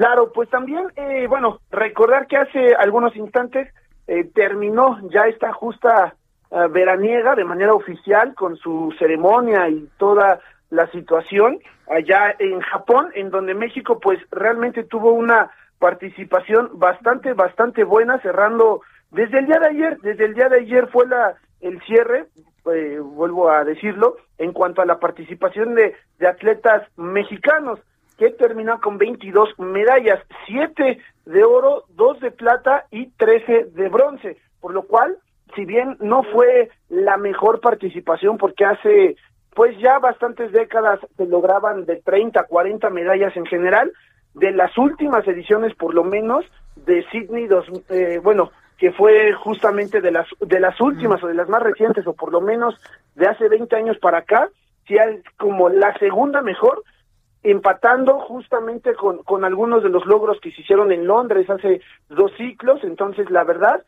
Speaker 22: Claro, pues también, eh, bueno, recordar que hace algunos instantes eh, terminó ya esta justa eh, veraniega de manera oficial con su ceremonia y toda la situación allá en Japón, en donde México pues realmente tuvo una participación bastante, bastante buena, cerrando desde el día de ayer, desde el día de ayer fue la el cierre, eh, vuelvo a decirlo, en cuanto a la participación de, de atletas mexicanos que terminó con 22 medallas, 7 de oro, 2 de plata y 13 de bronce, por lo cual, si bien no fue la mejor participación porque hace pues ya bastantes décadas se lograban de 30 a 40 medallas en general, de las últimas ediciones por lo menos de Sydney, dos, eh, bueno, que fue justamente de las de las últimas o de las más recientes o por lo menos de hace 20 años para acá, sí es como la segunda mejor, empatando justamente con, con algunos de los logros que se hicieron en Londres hace dos ciclos, entonces la verdad,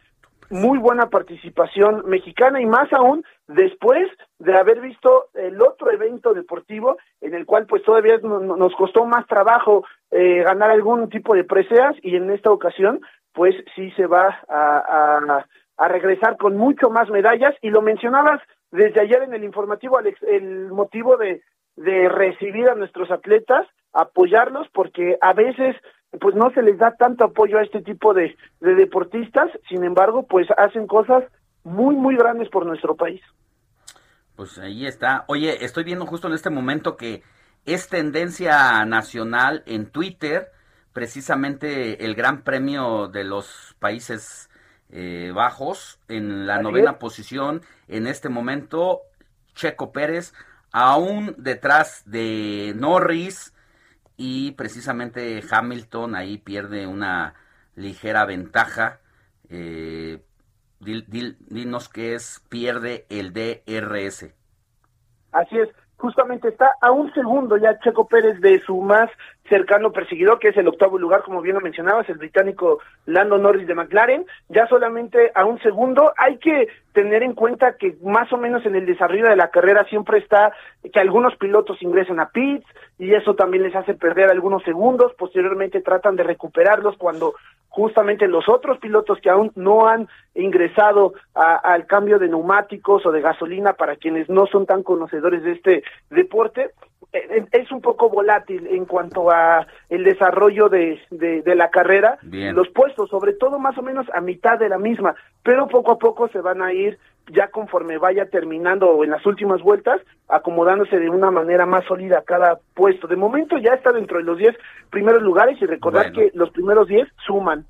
Speaker 22: muy buena participación mexicana y más aún después de haber visto el otro evento deportivo en el cual pues todavía no- no- nos costó más trabajo eh, ganar algún tipo de preseas y en esta ocasión pues sí se va a, a, a regresar con mucho más medallas. Y lo mencionabas desde ayer en el informativo Alex el motivo de de recibir a nuestros atletas, apoyarlos, porque a veces pues no se les da tanto apoyo a este tipo de, de deportistas, sin embargo, pues hacen cosas muy, muy grandes por nuestro país.
Speaker 8: Pues ahí está. Oye, estoy viendo justo en este momento que es tendencia nacional en Twitter, precisamente el Gran Premio de los Países eh, Bajos, en la novena posición, en este momento, Checo Pérez, aún detrás de Norris, y precisamente Hamilton ahí pierde una ligera ventaja. Eh, dinos qué es, pierde el DRS.
Speaker 22: Así es, justamente está a un segundo ya Checo Pérez de su más cercano perseguidor, que es el octavo lugar, como bien lo mencionabas, el británico Lando Norris de McLaren, ya solamente a un segundo. Hay que tener en cuenta que más o menos en el desarrollo de la carrera siempre está que algunos pilotos ingresan a pits y eso también les hace perder algunos segundos, posteriormente tratan de recuperarlos cuando justamente los otros pilotos que aún no han ingresado al cambio de neumáticos o de gasolina para quienes no son tan conocedores de este deporte es un poco volátil en cuanto a el desarrollo de, de, de la carrera
Speaker 8: Bien.
Speaker 22: los puestos sobre todo más o menos a mitad de la misma pero poco a poco se van a ir ya conforme vaya terminando en las últimas vueltas acomodándose de una manera más sólida cada puesto de momento ya está dentro de los 10 primeros lugares y recordar
Speaker 8: Bueno.
Speaker 22: que los primeros 10 suman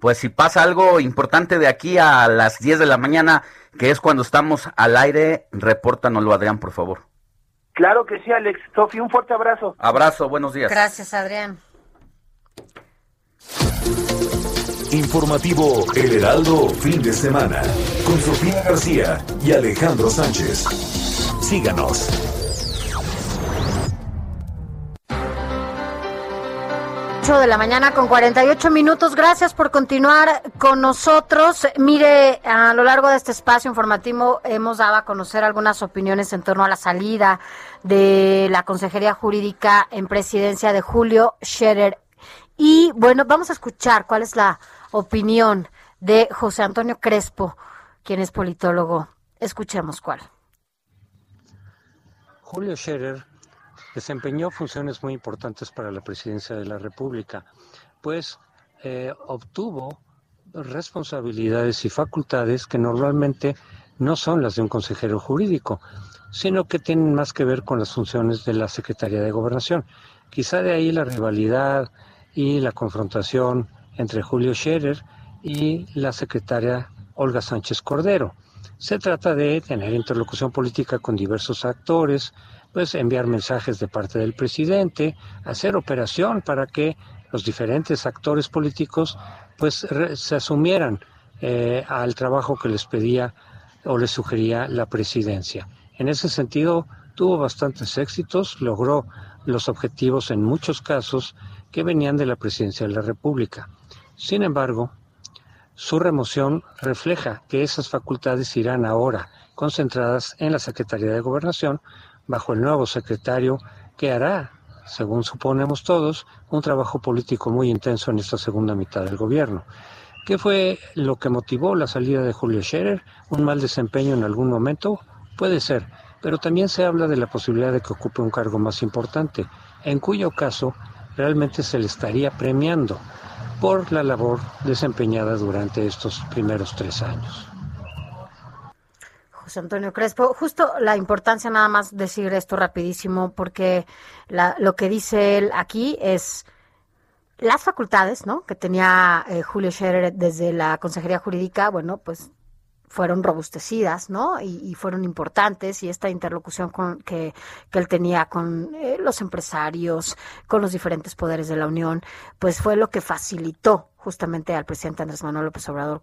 Speaker 8: Pues si pasa algo importante de aquí a las 10 de la mañana, que es cuando estamos al aire, repórtanoslo, Adrián, por favor.
Speaker 22: Claro que sí, Alex. Sofi, un fuerte abrazo.
Speaker 8: Abrazo, buenos días.
Speaker 7: Gracias, Adrián.
Speaker 9: Informativo El Heraldo, fin de semana, con Sofía García y Alejandro Sánchez. Síganos.
Speaker 7: Ocho de la mañana con 48 minutos. Gracias por continuar con nosotros. Mire, a lo largo de este espacio informativo hemos dado a conocer algunas opiniones en torno a la salida de la Consejería Jurídica en presidencia de Julio Scherer. Y bueno, vamos a escuchar cuál es la opinión de José Antonio Crespo, quien es politólogo. Escuchemos cuál.
Speaker 23: Julio Scherer desempeñó funciones muy importantes para la presidencia de la República, pues eh, obtuvo responsabilidades y facultades que normalmente no son las de un consejero jurídico, sino que tienen más que ver con las funciones de la Secretaría de Gobernación. Quizá de ahí la rivalidad y la confrontación entre Julio Scherer y la secretaria Olga Sánchez Cordero. Se trata de tener interlocución política con diversos actores, pues enviar mensajes de parte del presidente, hacer operación para que los diferentes actores políticos pues se asumieran eh, al trabajo que les pedía o les sugería la presidencia. En ese sentido, tuvo bastantes éxitos, logró los objetivos en muchos casos que venían de la presidencia de la República. Sin embargo, su remoción refleja que esas facultades irán ahora concentradas en la Secretaría de Gobernación bajo el nuevo secretario que hará, según suponemos todos, un trabajo político muy intenso en esta segunda mitad del gobierno. ¿Qué fue lo que motivó la salida de Julio Scherer? ¿Un mal desempeño en algún momento? Puede ser, pero también se habla de la posibilidad de que ocupe un cargo más importante, en cuyo caso realmente se le estaría premiando por la labor desempeñada durante estos primeros tres años.
Speaker 7: José Antonio Crespo, justo la importancia nada más decir esto rapidísimo, porque la- lo que dice él aquí es las facultades, ¿no? Que tenía eh, Julio Scherer desde la Consejería Jurídica, bueno, pues fueron robustecidas, ¿no? Y, fueron importantes y esta interlocución con, que, que él tenía con eh, los empresarios, con los diferentes poderes de la Unión, pues fue lo que facilitó justamente al presidente Andrés Manuel López Obrador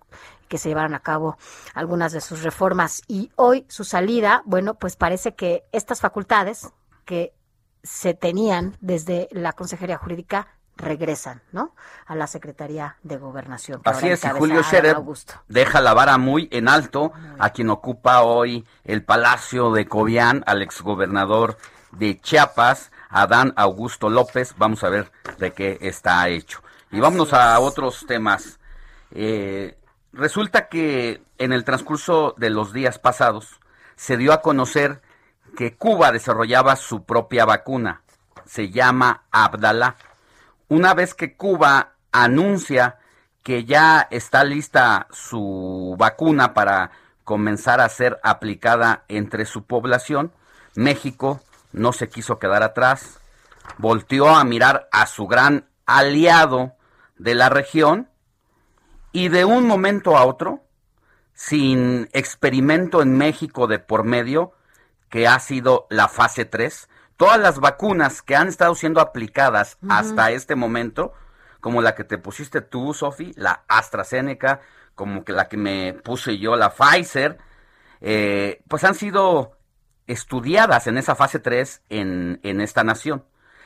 Speaker 7: que se llevaran a cabo algunas de sus reformas. Y hoy su salida, bueno, pues parece que estas facultades que se tenían desde la Consejería Jurídica regresan, ¿no? A la Secretaría de Gobernación.
Speaker 8: Así es, y Julio Scherer
Speaker 7: Augusto.
Speaker 8: deja la vara muy en alto a quien ocupa hoy el Palacio de Cobián, al exgobernador de Chiapas, Adán Augusto López. Vamos a ver de qué está hecho. Y vámonos a otros temas. Eh, resulta que en el transcurso de los días pasados se dio a conocer que Cuba desarrollaba su propia vacuna. Se llama Abdalá. Una vez que Cuba anuncia que ya está lista su vacuna para comenzar a ser aplicada entre su población, México no se quiso quedar atrás, volteó a mirar a su gran aliado de la región y de un momento a otro, sin experimento en México de por medio, que ha sido la fase 3, todas las vacunas que han estado siendo aplicadas hasta este momento, como la que te pusiste tú, Sofi, la AstraZeneca, como que la que me puse yo, la Pfizer, eh, pues han sido estudiadas en esa fase 3 en, en esta nación.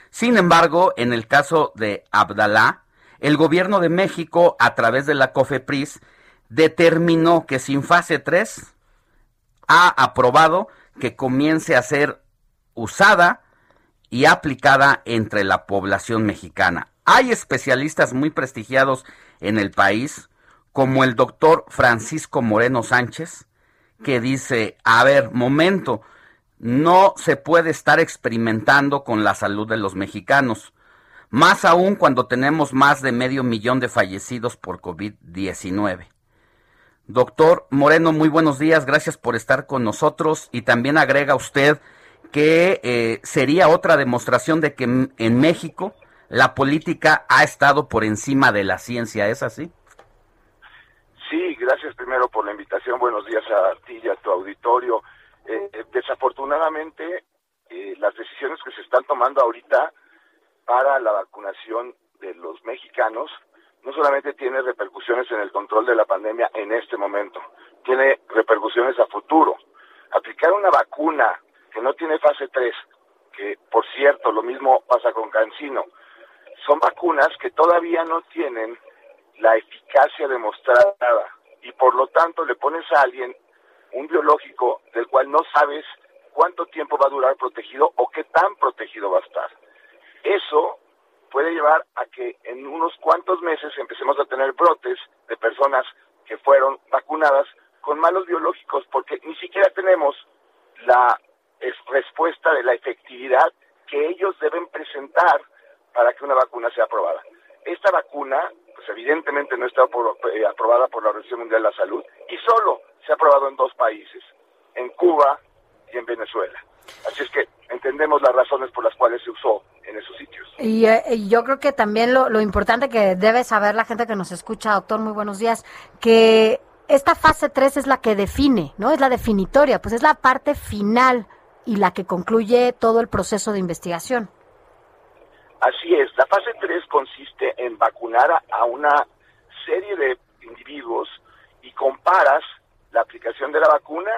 Speaker 8: Sin embargo, en el caso de Abdalá, el gobierno de México, a través de la COFEPRIS, determinó que sin fase 3 ha aprobado que comience a ser usada y aplicada entre la población mexicana. Hay especialistas muy prestigiados en el país, como el doctor Francisco Moreno Sánchez, que dice, a ver, momento, no se puede estar experimentando con la salud de los mexicanos, más aún cuando tenemos más de medio millón de fallecidos por COVID-19. Doctor Moreno, muy buenos días, gracias por estar con nosotros y también agrega usted que eh, sería otra demostración de que en- México la política ha estado por encima de la ciencia, ¿es así?
Speaker 24: Sí, gracias primero por la invitación. Buenos días a ti y a tu auditorio. Eh, eh, desafortunadamente,
Speaker 25: eh, las decisiones que se están tomando ahorita para la vacunación de los mexicanos no solamente tiene repercusiones en el control de la pandemia en este momento, tiene repercusiones a futuro. Aplicar una vacuna que no tiene fase 3, que por cierto lo mismo pasa con Cancino, son vacunas que todavía no tienen la eficacia demostrada y por lo tanto le pones a alguien un biológico del cual no sabes cuánto tiempo va a durar protegido o qué tan protegido va a estar. Eso puede llevar a que en unos cuantos meses empecemos a tener brotes de personas que fueron vacunadas con malos biológicos porque ni siquiera tenemos la es- respuesta de la efectividad que ellos deben presentar para que una vacuna sea aprobada. Esta vacuna, pues evidentemente no está eh, aprobada por la Organización Mundial de la Salud y solo se ha aprobado en dos países, en Cuba y en Venezuela. Así es que entendemos las razones por las cuales se usó en esos sitios.
Speaker 7: Y, eh, yo creo que también lo, lo importante que debe saber la gente que nos escucha, doctor, muy buenos días, que esta fase 3 es la que define, ¿no? Es la definitoria, pues es la parte final y la que concluye todo el proceso de investigación.
Speaker 25: Así es, la fase 3 consiste en vacunar a, una serie de individuos y comparas la aplicación de la vacuna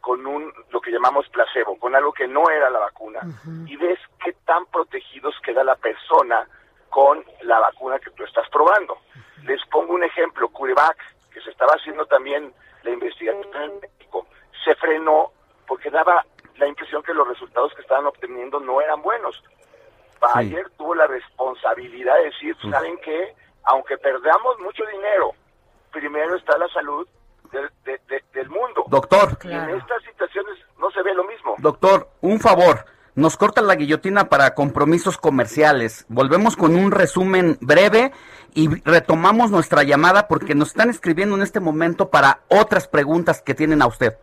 Speaker 25: con un lo que llamamos placebo, con algo que no era la vacuna y ves qué tan protegidos queda la persona con la vacuna que tú estás probando. Les pongo un ejemplo, CureVac, que se estaba haciendo también la investigación en México, se frenó porque daba la impresión que los resultados que estaban obteniendo no eran buenos. Bayer tuvo la responsabilidad de decir, ¿saben qué? Aunque perdamos mucho dinero, primero está la salud del, de- de- del mundo.
Speaker 8: Doctor.
Speaker 25: En estas situaciones no se ve lo mismo.
Speaker 8: Doctor, un favor. Nos corta la guillotina para compromisos comerciales. Volvemos con un resumen breve y retomamos nuestra llamada porque nos están escribiendo en este momento para otras preguntas que tienen a usted.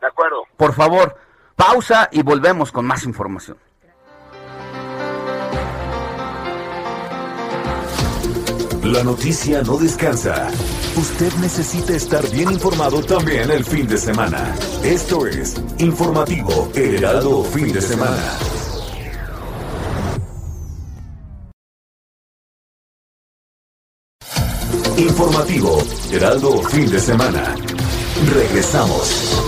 Speaker 25: De acuerdo.
Speaker 8: Por favor, pausa y volvemos con más información.
Speaker 9: La noticia no descansa. Usted necesita estar bien informado también el fin de semana. Esto es Informativo Heraldo Fin de Semana. Informativo Heraldo Fin de Semana. Regresamos.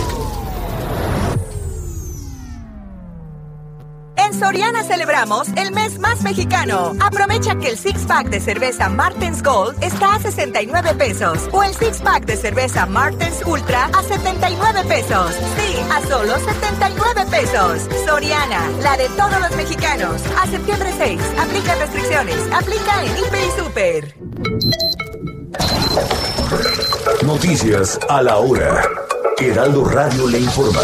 Speaker 16: En Soriana celebramos el mes más mexicano. Aprovecha que el six pack de cerveza Martens Gold está a 69 pesos o el six pack de cerveza Martens Ultra a 79 pesos. Sí, a solo 79 pesos. Soriana, la de todos los mexicanos. A septiembre 6, aplica restricciones. Aplica en Hiper y Super.
Speaker 9: Noticias a la hora. Heraldo Radio le informa.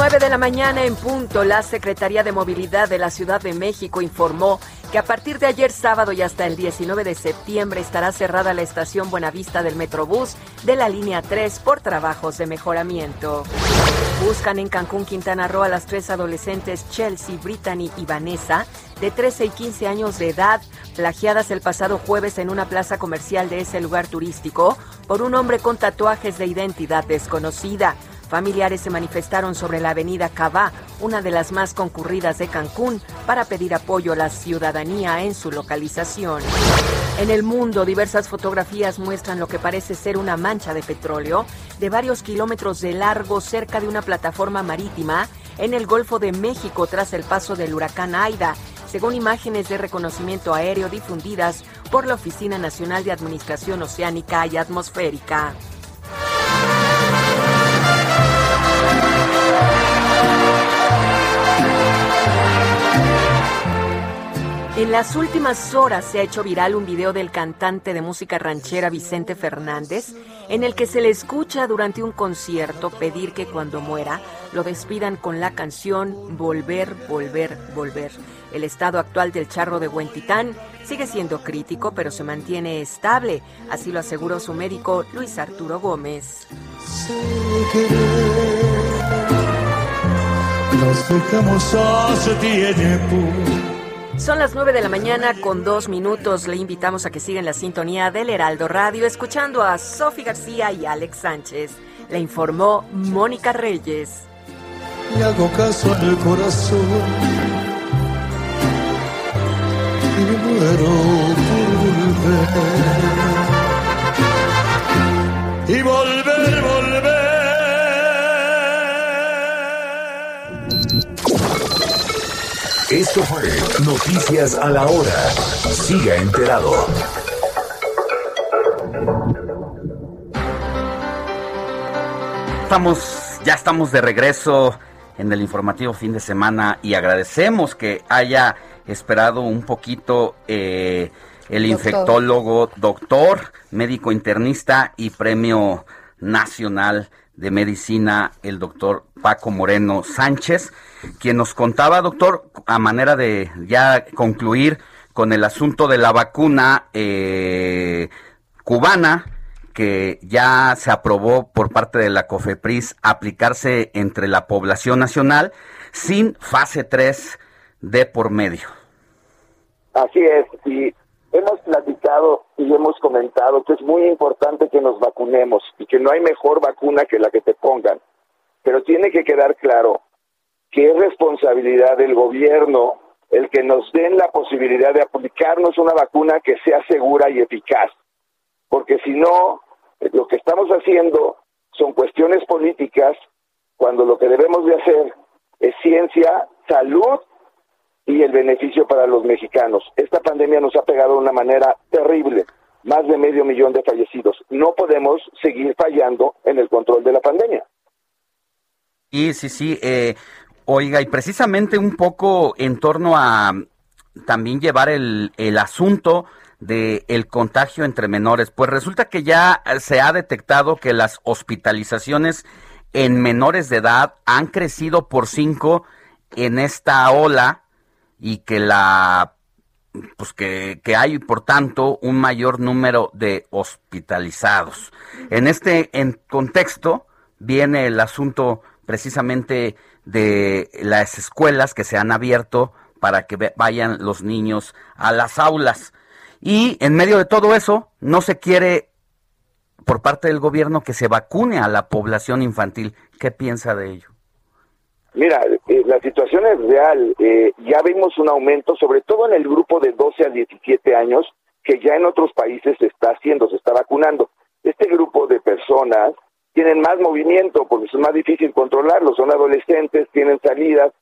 Speaker 17: 9 de la mañana en punto, la Secretaría de Movilidad de la Ciudad de México informó que a partir de ayer sábado y hasta el 19 de septiembre estará cerrada la estación Buenavista del Metrobús de la línea 3 por trabajos de mejoramiento. Buscan en Cancún, Quintana Roo a las tres adolescentes Chelsea, Brittany y Vanessa, de 13 y 15 años de edad, plagiadas el pasado jueves en una plaza comercial de ese lugar turístico por un hombre con tatuajes de identidad desconocida. Familiares se manifestaron sobre la avenida Cabá, una de las más concurridas de Cancún, para pedir apoyo a la ciudadanía en su localización. En el mundo, diversas fotografías muestran lo que parece ser una mancha de petróleo de varios kilómetros de largo cerca de una plataforma marítima en el Golfo de México tras el paso del huracán Aida, según imágenes de reconocimiento aéreo difundidas por la Oficina Nacional de Administración Oceánica y Atmosférica. En las últimas horas se ha hecho viral un video del cantante de música ranchera Vicente Fernández, en el que se le escucha durante un concierto pedir que cuando muera lo despidan con la canción Volver, Volver, Volver. El estado actual del charro de Huentitán sigue siendo crítico, pero se mantiene estable, así lo aseguró su médico Luis Arturo Gómez. Son las 9 de la mañana con dos minutos. Le invitamos a que siga en la sintonía del Heraldo Radio, escuchando a Sofi García y Alex Sánchez. Le informó Mónica Reyes.
Speaker 19: Le hago caso al corazón y muero por. Y volver, volver.
Speaker 9: Esto fue Noticias a la Hora. Siga enterado.
Speaker 8: Estamos, ya estamos de regreso en el informativo fin de semana y agradecemos que haya esperado un poquito eh, el
Speaker 25: Doctor.
Speaker 8: infectólogo, doctor, médico internista y premio nacional de medicina, el doctor Paco Moreno Sánchez, quien nos contaba, doctor, a manera de ya concluir con el asunto de la vacuna eh, cubana, que ya se aprobó por parte de la COFEPRIS aplicarse entre la población nacional sin fase 3 de por medio.
Speaker 25: Así es, y hemos platicado y hemos comentado que es muy importante que nos vacunemos y que no hay mejor vacuna que la que te pongan. Pero tiene que quedar claro que es responsabilidad del gobierno el que nos den la posibilidad de aplicarnos una vacuna que sea segura y eficaz. Porque si no, lo que estamos haciendo son cuestiones políticas cuando lo que debemos de hacer es ciencia, salud y el beneficio para los mexicanos. Esta pandemia nos ha pegado de una manera terrible, más de medio millón de fallecidos. No podemos seguir fallando en el control de la pandemia.
Speaker 8: Y sí, sí, eh, oiga, y precisamente un poco en torno a también llevar el, el asunto de el contagio entre menores, pues resulta que ya se ha detectado que las hospitalizaciones en menores de edad han crecido por cinco en esta ola y que la pues que, que hay por tanto un mayor número de hospitalizados. En este en contexto viene el asunto precisamente de las escuelas que se han abierto para que vayan los niños a las aulas. Y en medio de todo eso, no se quiere por parte del gobierno que se vacune a la población infantil. ¿Qué piensa de ello?
Speaker 25: Mira, eh, la situación es real. Eh, ya vimos un aumento, sobre todo en el grupo de 12 a 17 años, que ya en otros países se está haciendo, se está vacunando. Este grupo de personas tienen más movimiento porque es más difícil controlarlo. Son adolescentes, tienen salidas.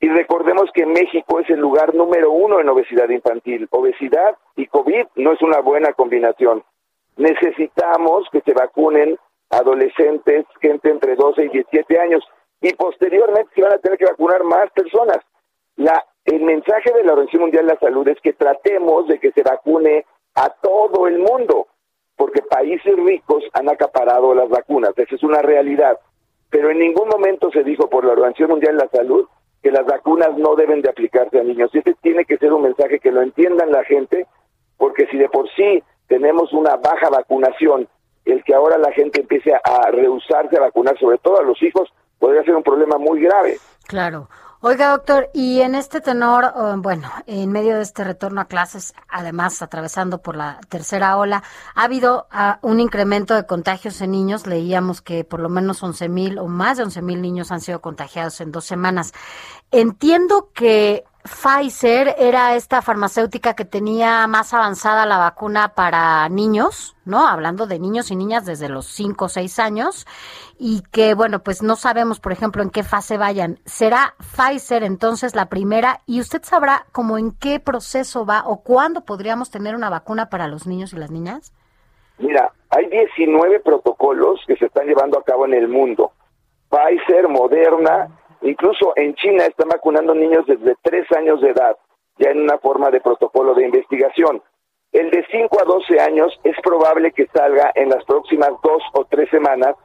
Speaker 25: Y recordemos que México es el lugar número uno en obesidad infantil. Obesidad y COVID no es una buena combinación. Necesitamos que se vacunen adolescentes, gente entre 12 y 17 años y posteriormente se van a tener que vacunar más personas. La, el mensaje de la Organización Mundial de la Salud es que tratemos de que se vacune a todo el mundo, porque países ricos han acaparado las vacunas, esa es una realidad. Pero en ningún momento se dijo por la Organización Mundial de la Salud que las vacunas no deben de aplicarse a niños. Y ese tiene que ser un mensaje que lo entiendan la gente, porque si de por sí tenemos una baja vacunación, el que ahora la gente empiece a rehusarse a vacunar, sobre todo a los hijos, podría ser un problema muy grave.
Speaker 7: Claro. Oiga, doctor, y en este tenor, eh, bueno, en medio de este retorno a clases, además atravesando por la tercera ola, ha habido ah, un incremento de contagios en niños. Leíamos que por lo menos 11 mil o más de 11 mil niños han sido contagiados en dos semanas. Entiendo que Pfizer era esta farmacéutica que tenía más avanzada la vacuna para niños, ¿no? Hablando de niños y niñas desde los 5 o 6 años y que, bueno, pues no sabemos, por ejemplo, en qué fase vayan. ¿Será Pfizer entonces la primera? ¿Y usted sabrá cómo en qué proceso va o cuándo podríamos tener una vacuna para los niños y las niñas?
Speaker 25: Mira, hay 19 protocolos que se están llevando a cabo en el mundo. Pfizer, Moderna, incluso en China están vacunando niños desde 3 años de edad, ya en una forma de protocolo de investigación. El de 5 a 12 años es probable que salga en las próximas dos o tres semanas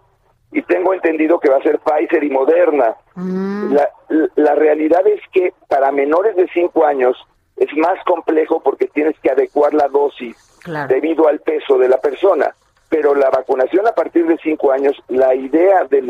Speaker 25: y tengo entendido que va a ser Pfizer y Moderna. La, la realidad es que para menores de 5 años es más complejo porque tienes que adecuar la dosis debido al peso de la persona. Pero la vacunación a partir de 5 años, la idea de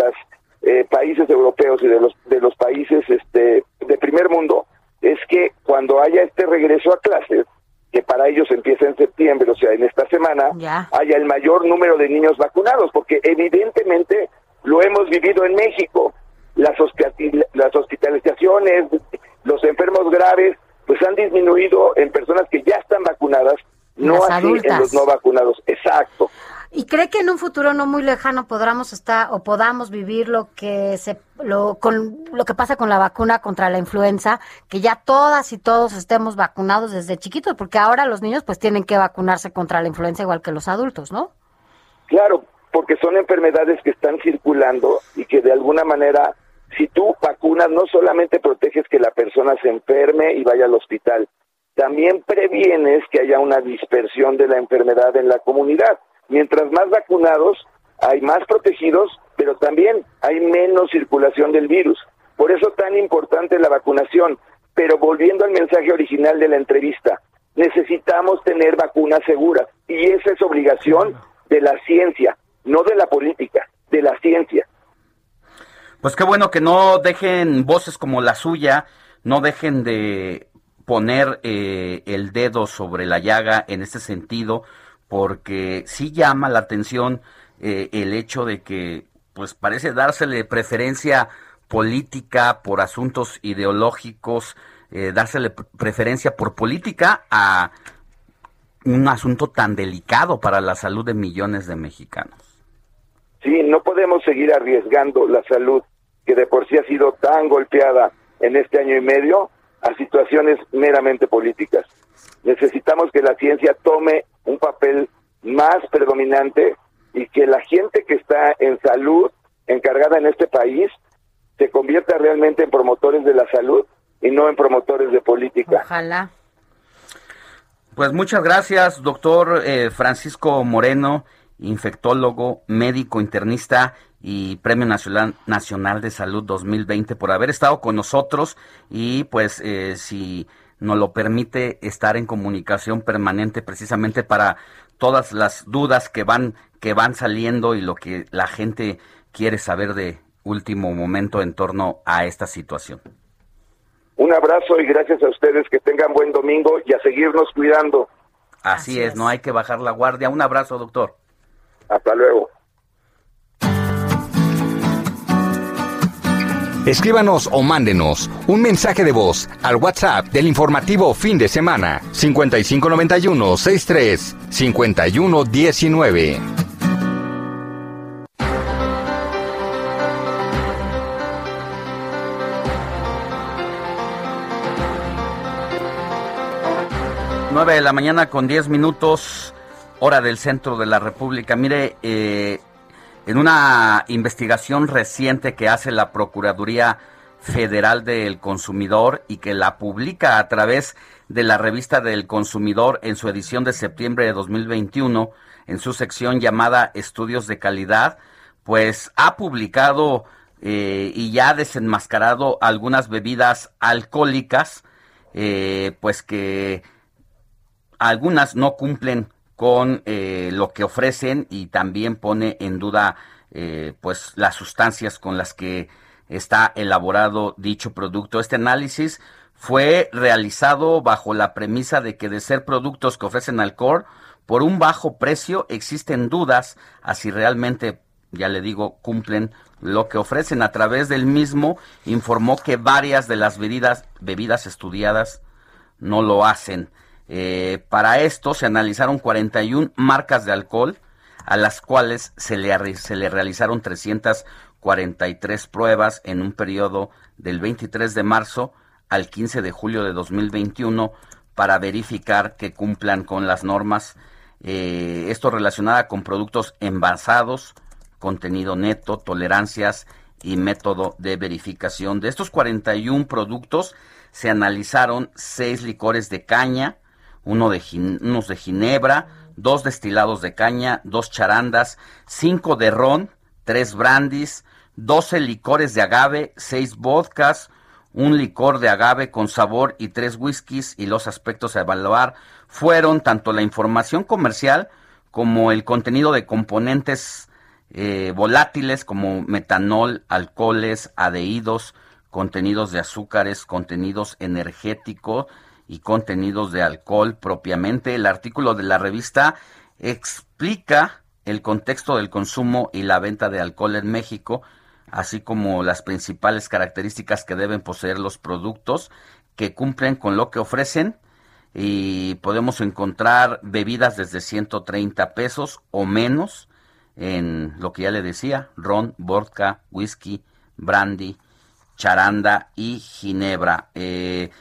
Speaker 25: los países europeos y de los, de los países este, de primer mundo es que cuando haya este regreso a clases, que para ellos empieza en septiembre, o sea, en esta semana,
Speaker 7: Ya.
Speaker 25: haya el mayor número de niños vacunados, porque evidentemente lo hemos vivido en México. Las, las hospitalizaciones, los enfermos graves, pues han disminuido en personas que ya están vacunadas, no
Speaker 7: Las
Speaker 25: así
Speaker 7: adultas.
Speaker 25: en los no vacunados. Exacto.
Speaker 7: ¿Y cree que en un futuro no muy lejano podamos estar o podamos vivir lo que se lo con lo que pasa con la vacuna contra la influenza, que ya todas y todos estemos vacunados desde chiquitos, porque ahora los niños pues tienen que vacunarse contra la influenza igual que los adultos, ¿no?
Speaker 25: Claro, porque son enfermedades que están circulando y que de alguna manera, si tú vacunas, no solamente proteges que la persona se enferme y vaya al hospital, también previenes que haya una dispersión de la enfermedad en la comunidad. Mientras más vacunados, hay más protegidos, pero también hay menos circulación del virus. Por eso tan importante la vacunación. Pero volviendo al mensaje original de la entrevista, necesitamos tener vacunas seguras y esa es obligación de la ciencia, no de la política, de la ciencia.
Speaker 8: Pues qué bueno que no dejen voces como la suya, no dejen de poner eh, el dedo sobre la llaga en este sentido, porque sí llama la atención eh, el hecho de que, pues parece dársele preferencia política por asuntos ideológicos, eh, dársele pre- preferencia por política a un asunto tan delicado para la salud de millones de mexicanos.
Speaker 25: Sí, no podemos seguir arriesgando la salud que de por sí ha sido tan golpeada en este año y medio a situaciones meramente políticas. Necesitamos que la ciencia tome un papel más predominante y que la gente que está en salud encargada en este país se convierta realmente en promotores de la salud y no en promotores de política.
Speaker 7: Ojalá.
Speaker 8: Pues muchas gracias, doctor eh, Francisco Moreno, infectólogo, médico internista y Premio Nacional, Nacional de Salud 2020 por haber estado con nosotros y pues eh, si nos lo permite estar en comunicación permanente precisamente para todas las dudas que van que van saliendo y lo que la gente quiere saber de último momento en torno a esta situación.
Speaker 25: Un abrazo y gracias a ustedes que tengan buen domingo y a seguirnos cuidando.
Speaker 8: Así, es, no hay que bajar la guardia. Un abrazo, doctor.
Speaker 25: Hasta luego.
Speaker 26: Escríbanos o mándenos un mensaje de voz al WhatsApp del informativo fin de semana 5591 63 5119.
Speaker 8: Nueve de la mañana con 10 minutos, hora del centro de la República. Mire, eh, en una investigación reciente que hace la Procuraduría Federal del Consumidor y que la publica a través de la revista del Consumidor en su edición de septiembre de 2021, en su sección llamada Estudios de Calidad, pues ha publicado eh, y ya ha desenmascarado algunas bebidas alcohólicas, eh, pues que algunas no cumplen con eh, lo que ofrecen y también pone en duda eh, pues las sustancias con las que está elaborado dicho producto. Este análisis fue realizado bajo la premisa de que de ser productos que ofrecen alcohol por un bajo precio existen dudas a si realmente, ya le digo, cumplen lo que ofrecen. A través del mismo informó que varias de las bebidas, bebidas estudiadas no lo hacen. Eh, para esto se analizaron 41 marcas de alcohol, a las cuales se le, se le realizaron 343 pruebas en un periodo del 23 de marzo al 15 de julio de 2021 para verificar que cumplan con las normas. Eh, esto relacionada con productos envasados, contenido neto, tolerancias y método de verificación. De estos 41 productos se analizaron seis licores de caña, uno de unos de ginebra, dos destilados de caña, dos charandas, cinco de ron, tres brandis, 12 licores de agave, seis vodkas, un licor de agave con sabor y tres whiskies y los aspectos a evaluar fueron tanto la información comercial como el contenido de componentes eh, volátiles como metanol, alcoholes, adehídos, contenidos de azúcares, contenidos energéticos y contenidos de alcohol propiamente. El artículo de la revista explica el contexto del consumo y la venta de alcohol en México, así como las principales características que deben poseer los productos que cumplen con lo que ofrecen y podemos encontrar bebidas desde 130 pesos o menos en lo que ya le decía, ron, vodka, whisky, brandy, charanda y ginebra. Eh,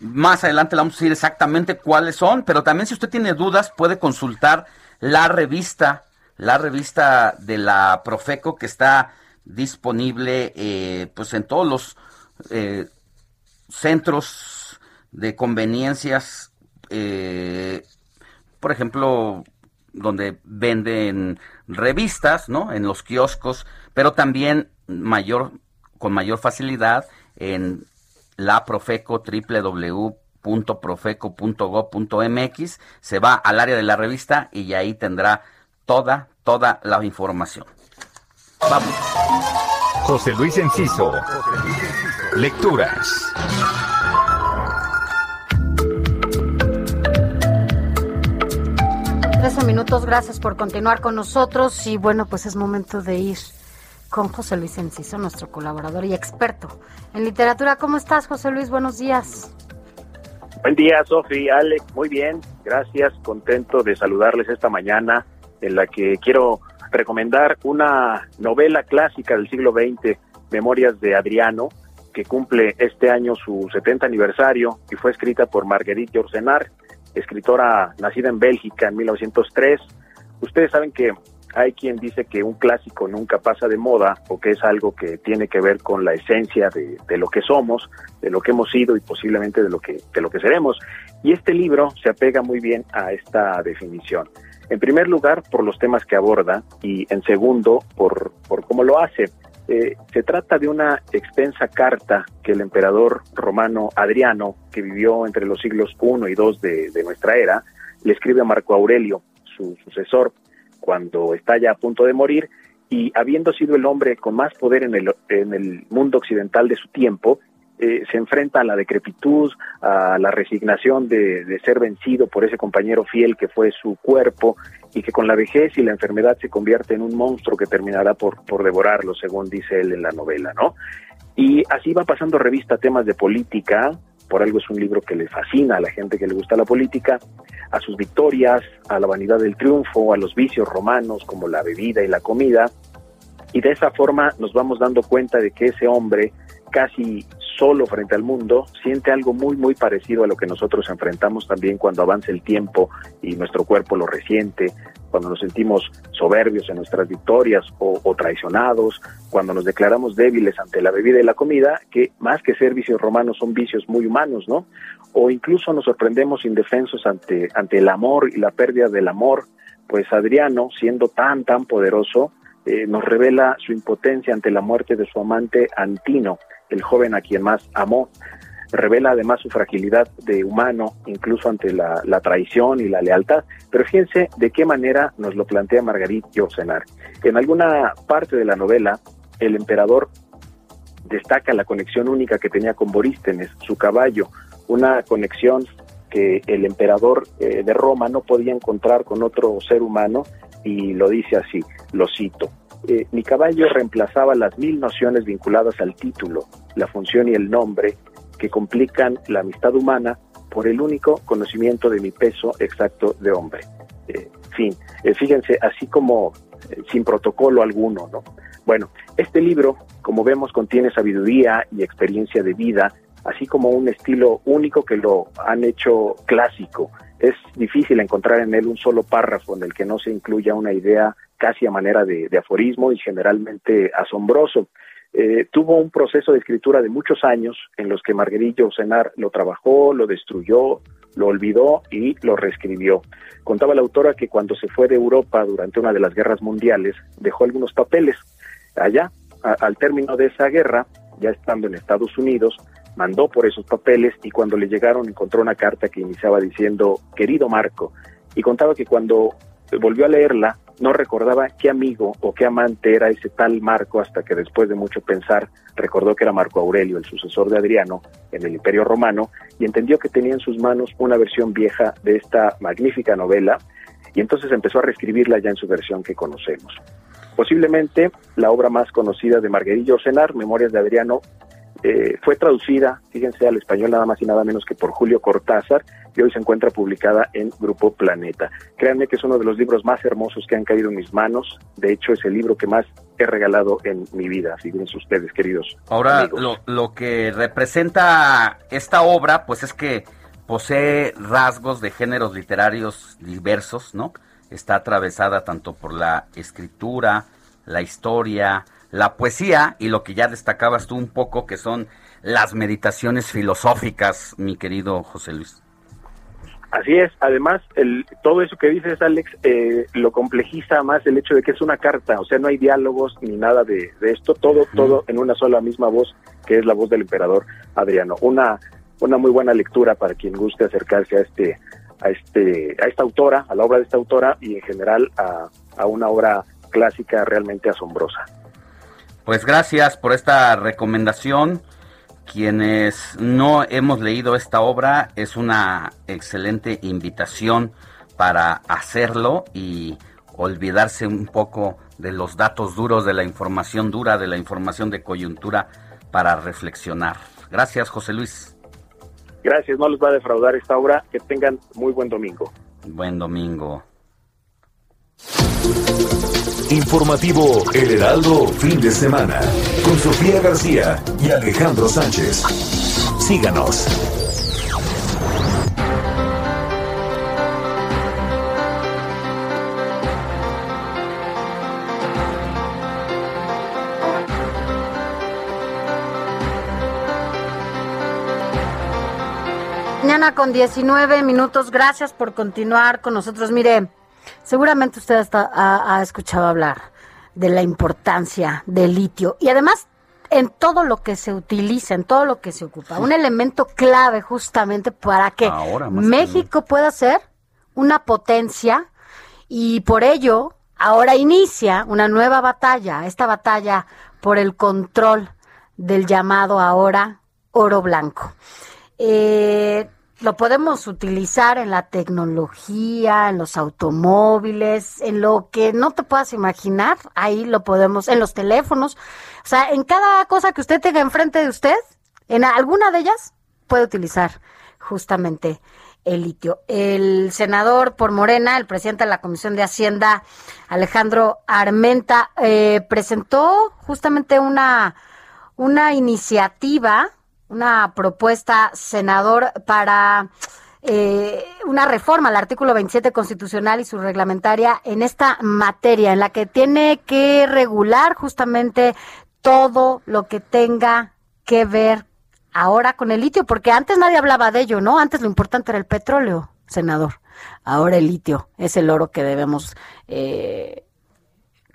Speaker 8: más adelante le vamos a decir exactamente cuáles son, pero también si usted tiene dudas puede consultar la revista, la revista de la Profeco que está disponible eh, pues en todos los eh, centros de conveniencias, eh, por ejemplo, donde venden revistas, ¿no? En los kioscos, pero también mayor, con mayor facilidad en la Profeco, www.profeco.gov.mx, se va al área de la revista y ahí tendrá toda, toda la información. Vamos.
Speaker 26: José Luis Enciso. Lecturas.
Speaker 7: Trece minutos, gracias por continuar con nosotros y bueno, pues es momento de ir con José Luis Enciso, nuestro colaborador y experto en literatura. ¿Cómo estás, José Luis? Buenos días.
Speaker 27: Buen día, Sofi, Alex, muy bien, gracias, contento de saludarles esta mañana en la que quiero recomendar una novela clásica del siglo XX, Memorias de Adriano, que cumple este año su 70 aniversario y fue escrita por Marguerite Yourcenar, escritora nacida en Bélgica en 1903. Ustedes saben que hay quien dice que un clásico nunca pasa de moda o que es algo que tiene que ver con la esencia de, lo que somos, de lo que hemos sido y posiblemente de lo que, de lo que seremos. Y este libro se apega muy bien a esta definición. En primer lugar, por los temas que aborda y en segundo, por, por cómo lo hace. Eh, se trata de una extensa carta que el emperador romano Adriano, que vivió entre los siglos I y II de, de nuestra era, le escribe a Marco Aurelio, su sucesor, cuando está ya a punto de morir, y habiendo sido el hombre con más poder en el, en el mundo occidental de su tiempo, eh, se enfrenta a la decrepitud, a la resignación de, de, ser vencido por ese compañero fiel que fue su cuerpo y que con la vejez y la enfermedad se convierte en un monstruo que terminará por, por devorarlo, según dice él en la novela, ¿no? Y así va pasando revista temas de política, por algo es un libro que le fascina a la gente que le gusta la política, a sus victorias, a la vanidad del triunfo, a los vicios romanos como la bebida y la comida, y de esa forma nos vamos dando cuenta de que ese hombre casi solo frente al mundo, siente algo muy, muy parecido a lo que nosotros enfrentamos también cuando avanza el tiempo y nuestro cuerpo lo resiente, cuando nos sentimos soberbios en nuestras victorias o, o, traicionados, cuando nos declaramos débiles ante la bebida y la comida, que más que ser vicios romanos son vicios muy humanos, ¿no? O incluso nos sorprendemos indefensos ante, ante el amor y la pérdida del amor, pues Adriano, siendo tan, tan poderoso, eh, nos revela su impotencia ante la muerte de su amante Antino, el joven a quien más amó. Revela además su fragilidad de humano, incluso ante la, traición y la lealtad. Pero fíjense de qué manera nos lo plantea Margarita Yourcenar. En alguna parte de la novela, el emperador destaca la conexión única que tenía con Borístenes, su caballo, una conexión que el emperador eh, de Roma no podía encontrar con otro ser humano y lo dice así, lo cito. Eh, mi caballo reemplazaba las mil nociones vinculadas al título, la función y el nombre que complican la amistad humana por el único conocimiento de mi peso exacto de hombre. Eh, fin, eh, fíjense, así como eh, sin protocolo alguno, ¿no? Bueno, este libro, como vemos, contiene sabiduría y experiencia de vida, así como un estilo único que lo han hecho clásico. Es difícil encontrar en él un solo párrafo en el que no se incluya una idea casi a manera de, de aforismo y generalmente asombroso. Eh, tuvo un proceso de escritura de muchos años en los que Marguerite Yourcenar lo trabajó, lo destruyó, lo olvidó y lo reescribió. Contaba la autora que cuando se fue de Europa durante una de las guerras mundiales dejó algunos papeles allá. Al término de esa guerra, ya estando en Estados Unidos, mandó por esos papeles y cuando le llegaron encontró una carta que iniciaba diciendo querido Marco y contaba que cuando volvió a leerla no recordaba qué amigo o qué amante era ese tal Marco hasta que después de mucho pensar recordó que era Marco Aurelio, el sucesor de Adriano en el Imperio Romano, y entendió que tenía en sus manos una versión vieja de esta magnífica novela, y entonces empezó a reescribirla ya en su versión que conocemos. Posiblemente la obra más conocida de Marguerite Orsenar, Memorias de Adriano, eh, fue traducida, fíjense, al español nada más y nada menos que por Julio Cortázar y hoy se encuentra publicada en Grupo Planeta. Créanme que es uno de los libros más hermosos que han caído en mis manos. De hecho, es el libro que más he regalado en mi vida, fíjense ustedes, queridos.
Speaker 8: Ahora,
Speaker 27: amigos.
Speaker 8: lo, lo que representa esta obra, pues es que posee rasgos de géneros literarios diversos, ¿no? Está atravesada tanto por la escritura, la historia, la poesía y lo que ya destacabas tú un poco, que son las meditaciones filosóficas, mi querido José Luis.
Speaker 27: Así es, además, el, todo eso que dices, Alex, eh, lo complejiza más el hecho de que es una carta, o sea, no hay diálogos ni nada de, de esto, todo, todo en una sola misma voz, que es la voz del emperador Adriano. Una, una muy buena lectura para quien guste acercarse a este, a este, a esta autora, a la obra de esta autora y en general a, a una obra clásica realmente asombrosa.
Speaker 8: Pues gracias por esta recomendación. Quienes no hemos leído esta obra, es una excelente invitación para hacerlo y olvidarse un poco de los datos duros, de la información dura, de la información de coyuntura para reflexionar. Gracias, José Luis.
Speaker 27: Gracias, no les va a defraudar esta obra. Que tengan muy buen domingo.
Speaker 8: Buen domingo.
Speaker 9: Informativo El Heraldo Fin de Semana con Sofía García y Alejandro Sánchez. Síganos.
Speaker 7: Mañana con 19 minutos. Gracias por continuar con nosotros. Mire, seguramente usted hasta ha, ha escuchado hablar de la importancia del litio y además en todo lo que se utiliza, en todo lo que se ocupa. Un elemento clave justamente para que
Speaker 8: Ahora más que
Speaker 7: México pueda ser una potencia y por ello ahora inicia una nueva batalla, esta batalla por el control del llamado ahora oro blanco. Eh, lo podemos utilizar en la tecnología, en los automóviles, en lo que no te puedas imaginar, ahí lo podemos, en los teléfonos, o sea, en cada cosa que usted tenga enfrente de usted, en alguna de ellas puede utilizar justamente el litio. El senador por Morena, el presidente de la Comisión de Hacienda, Alejandro Armenta, eh, presentó justamente una, una iniciativa, una propuesta, senador, para eh, una reforma al artículo 27 constitucional y su reglamentaria en esta materia, en la que tiene que regular justamente todo lo que tenga que ver ahora con el litio, porque antes nadie hablaba de ello, ¿no? Antes lo importante era el petróleo, senador. Ahora el litio es el oro que debemos eh,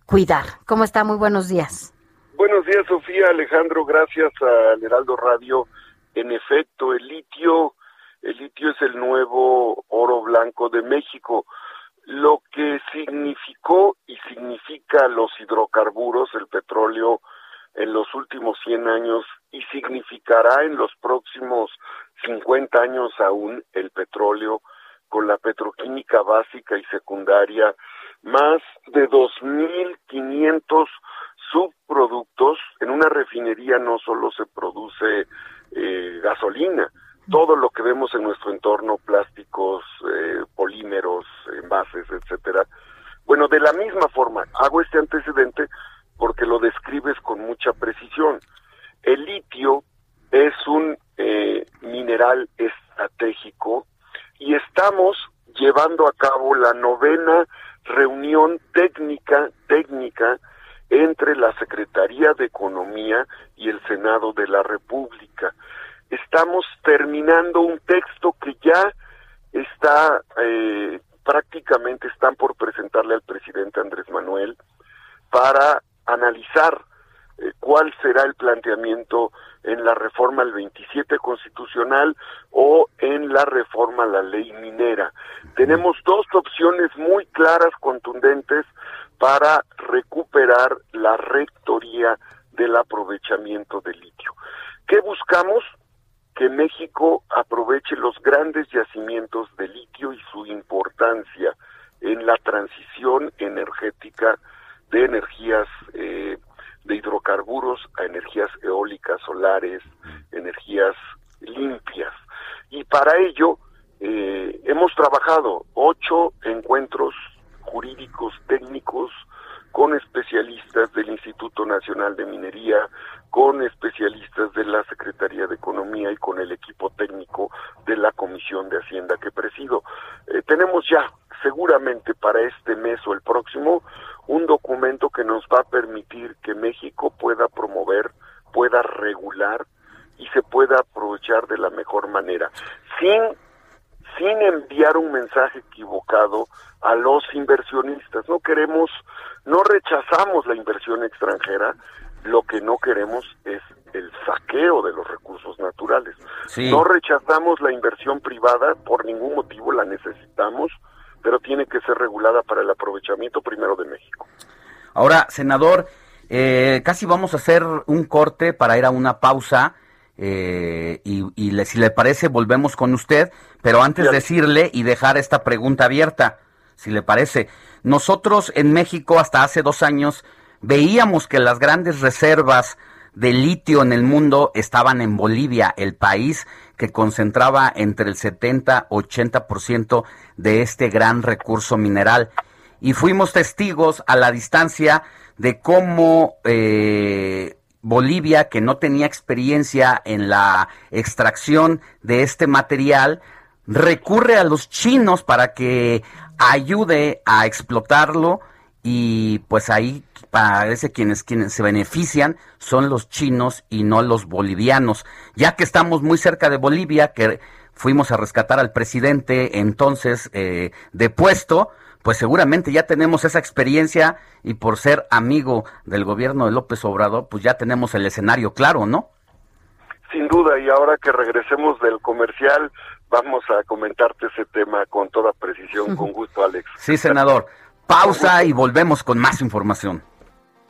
Speaker 7: cuidar. ¿Cómo está? Muy buenos días.
Speaker 28: Buenos días, Sofía, Alejandro, gracias al Heraldo Radio. En efecto, el litio, el litio es el nuevo oro blanco de México. Lo que significó y significa los hidrocarburos, el petróleo, en los últimos 100 años y significará en los próximos 50 años aún el petróleo con la petroquímica básica y secundaria, más de 2.500 subproductos. En una refinería no solo se produce eh, gasolina, todo lo que vemos en nuestro entorno, plásticos, eh, polímeros, envases, etcétera. Bueno, de la misma forma, hago este antecedente porque lo describes con mucha precisión. El litio es un eh, mineral estratégico y estamos llevando a cabo la novena reunión técnica técnica entre la Secretaría de Economía y el Senado de la República. Estamos terminando un texto que ya está eh, prácticamente están por presentarle al presidente Andrés Manuel para analizar eh, cuál será el planteamiento en la reforma al 27 constitucional o en la reforma a la ley minera. Tenemos dos opciones muy claras, contundentes, para recuperar la rectoría del aprovechamiento del litio. ¿Qué buscamos? Que México aproveche los grandes yacimientos de litio y su importancia en la transición energética de energías eh, de hidrocarburos a energías eólicas, solares, energías limpias. Y para ello eh, hemos trabajado ocho encuentros jurídicos técnicos con especialistas del Instituto Nacional de Minería, con especialistas de la Secretaría de Economía y con el equipo técnico de la Comisión de Hacienda que presido. Eh, tenemos ya seguramente para este mes o el próximo un documento que nos va a permitir que México pueda promover, pueda regular y se pueda aprovechar de la mejor manera, sin sin enviar un mensaje equivocado a los inversionistas. No queremos, no rechazamos la inversión extranjera, lo que no queremos es el saqueo de los recursos naturales.
Speaker 8: Sí.
Speaker 28: No rechazamos la inversión privada, por ningún motivo la necesitamos, pero tiene que ser regulada para el aprovechamiento primero de México.
Speaker 8: Ahora, senador, eh, casi vamos a hacer un corte para ir a una pausa. eh, y, y le- si le parece, volvemos con usted, pero antes decirle y dejar esta pregunta abierta, si le parece. Nosotros en México hasta hace dos años veíamos que las grandes reservas de litio en el mundo estaban en Bolivia, el país que concentraba entre el 70-80% de este gran recurso mineral. Y fuimos testigos a la distancia de cómo eh, Bolivia, que no tenía experiencia en la extracción de este material, recurre a los chinos para que ayude a explotarlo y pues ahí parece quienes quienes se benefician son los chinos y no los bolivianos, ya que estamos muy cerca de Bolivia, que fuimos a rescatar al presidente entonces eh, de puesto, pues seguramente ya tenemos esa experiencia y por ser amigo del gobierno de López Obrador, pues ya tenemos el escenario claro, ¿no?
Speaker 28: Sin duda, y ahora que regresemos del comercial, vamos a comentarte ese tema con toda precisión, con gusto, Alex.
Speaker 8: Sí, senador. Pausa y volvemos con más información.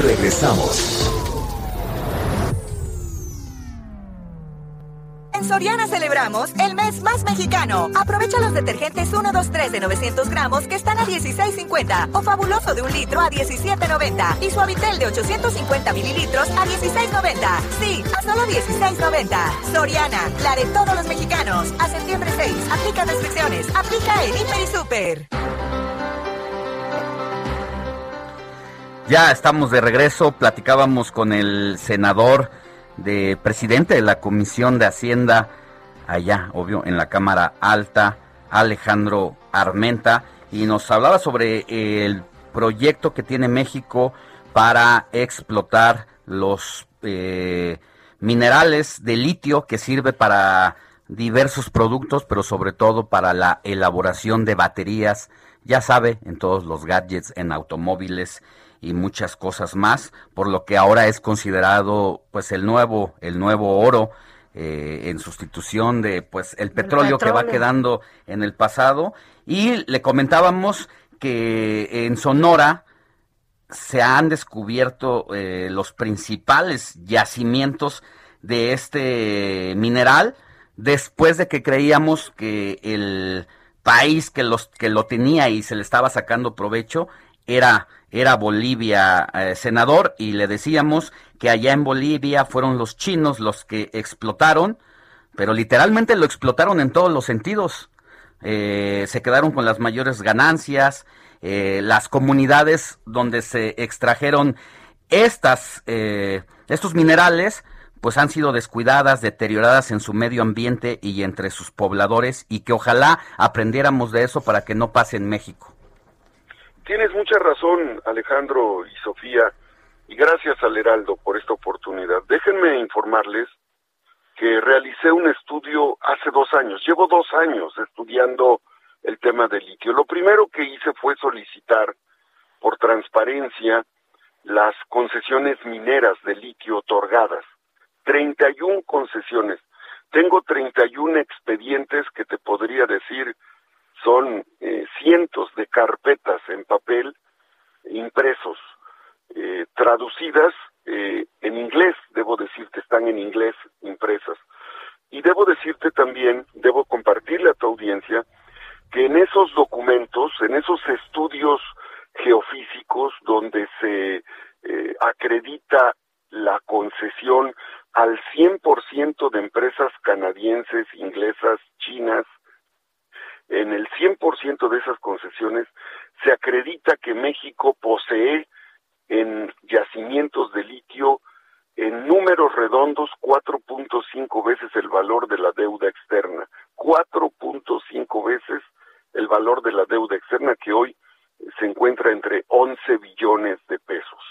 Speaker 9: Regresamos.
Speaker 16: En Soriana celebramos el mes más mexicano. Aprovecha los detergentes 1, 2, 3 de 900 gramos que están a 16.50 o fabuloso de un litro a 17.90 y suavitel de 850 mililitros a 16.90. Sí, a solo 16.90. Soriana, la de todos los mexicanos. A septiembre 6. Aplica restricciones. Aplica en Hiper y Super.
Speaker 8: Ya estamos de regreso, platicábamos con el senador de presidente de la Comisión de Hacienda allá, obvio, en la Cámara Alta, Alejandro Armenta, y nos hablaba sobre el proyecto que tiene México para explotar los eh, minerales de litio que sirve para diversos productos, pero sobre todo para la elaboración de baterías, ya sabe, en todos los gadgets, en automóviles y muchas cosas más, por lo que ahora es considerado pues el nuevo, el nuevo oro eh, en sustitución de pues el petróleo, que va quedando en el pasado. Y le comentábamos que en Sonora se han descubierto eh, los principales yacimientos de este mineral después de que creíamos que el país que los que lo tenía y se le estaba sacando provecho era era Bolivia eh, senador y le decíamos que allá en Bolivia fueron los chinos los que explotaron pero literalmente lo explotaron en todos los sentidos eh, se quedaron con las mayores ganancias, eh, las comunidades donde se extrajeron estas, estos minerales pues han sido descuidadas, deterioradas en su medio ambiente y entre sus pobladores y que ojalá aprendiéramos de eso para que no pase en México.
Speaker 28: Tienes mucha razón, Alejandro y Sofía, y gracias al Heraldo por esta oportunidad. Déjenme informarles que realicé un estudio hace dos años. Llevo dos años estudiando el tema del litio. Lo primero que hice fue solicitar por transparencia las concesiones mineras de litio otorgadas. 31 concesiones. Tengo 31 expedientes que te podría decir son eh, cientos de carpetas en papel impresos, eh, traducidas eh, en inglés, debo decirte, están en inglés impresas. Y debo decirte también, debo compartirle a tu audiencia, que en esos documentos, en esos estudios geofísicos donde se acredita la concesión al 100% de empresas canadienses, inglesas, chinas, en el 100% de esas concesiones se acredita que México posee en yacimientos de litio en números redondos 4.5 veces el valor de la deuda externa, 4.5 veces el valor de la deuda externa que hoy se encuentra entre 11 billones de pesos.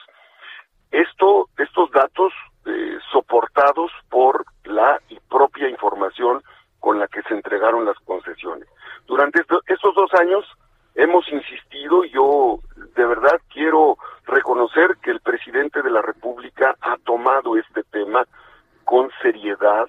Speaker 28: Esto, estos datos eh, soportados por la propia información con la que se entregaron las concesiones. Durante esto- estos dos años hemos insistido y yo de verdad quiero reconocer que el presidente de la República ha tomado este tema con seriedad,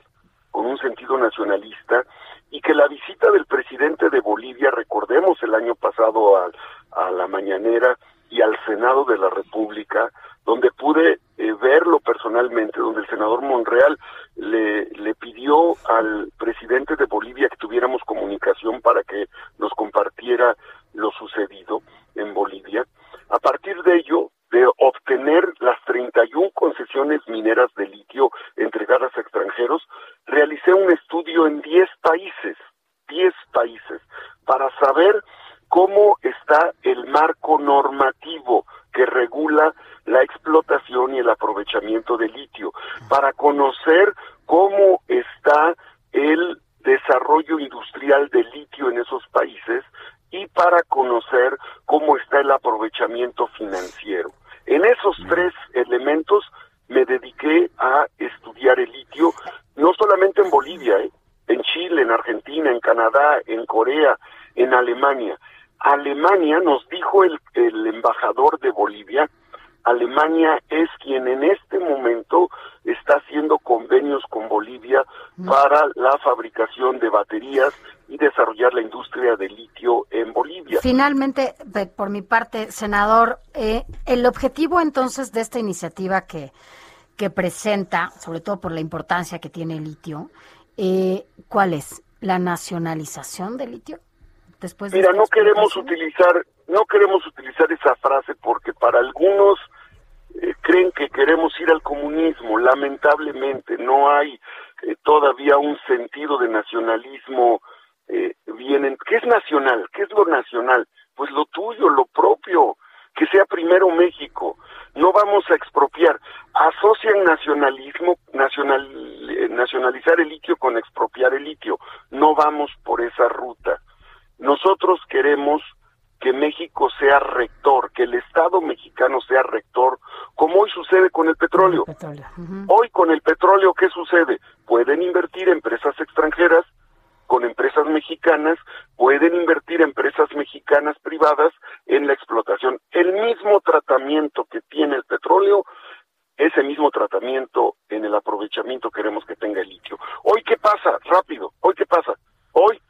Speaker 28: con un sentido nacionalista y que la visita del presidente de Bolivia, recordemos el año pasado a, a la mañanera y al Senado de la República, donde pude eh, verlo personalmente, donde el senador Monreal le, le pidió al presidente de Bolivia que tuviéramos comunicación para que nos compartiera lo sucedido en Bolivia. A partir de ello, de obtener las 31 concesiones mineras de litio entregadas a extranjeros, realicé un estudio en 10 países, 10 países, para saber cómo está el marco normativo que regula la explotación y el aprovechamiento de litio, para conocer cómo está el desarrollo industrial de litio en esos países y para conocer cómo está el aprovechamiento financiero. En esos tres elementos me dediqué a estudiar el litio, no solamente en Bolivia, ¿eh? en Chile, en Argentina, en Canadá, en Corea, en Alemania. Alemania, nos dijo el, el embajador de Bolivia, Alemania es quien en este momento está haciendo convenios con Bolivia para la fabricación de baterías y desarrollar la industria de litio en Bolivia.
Speaker 7: Finalmente, por mi parte, senador, eh, el objetivo entonces de esta iniciativa que, que presenta, sobre todo por la importancia que tiene el litio, eh, ¿cuál es? ¿La nacionalización del litio? Después de
Speaker 28: Mira, no queremos utilizar, no queremos utilizar esa frase porque para algunos eh, creen que queremos ir al comunismo. Lamentablemente no hay eh, todavía un sentido de nacionalismo eh, bien. en- ¿Qué es nacional? ¿Qué es lo nacional? Pues lo tuyo, lo propio. Que sea primero México. No vamos a expropiar. Asocian nacionalismo, nacional, eh, nacionalizar el litio con expropiar el litio. No vamos por esa ruta. Nosotros queremos que México sea rector, que el Estado mexicano sea rector, como hoy sucede con el petróleo. Hoy con el petróleo, ¿qué sucede? Pueden invertir empresas extranjeras con empresas mexicanas, pueden invertir empresas mexicanas privadas en la explotación. El mismo tratamiento que tiene el petróleo, ese mismo tratamiento en el aprovechamiento queremos que tenga el litio. Hoy, ¿qué pasa? Rápido, hoy, ¿qué pasa? Hoy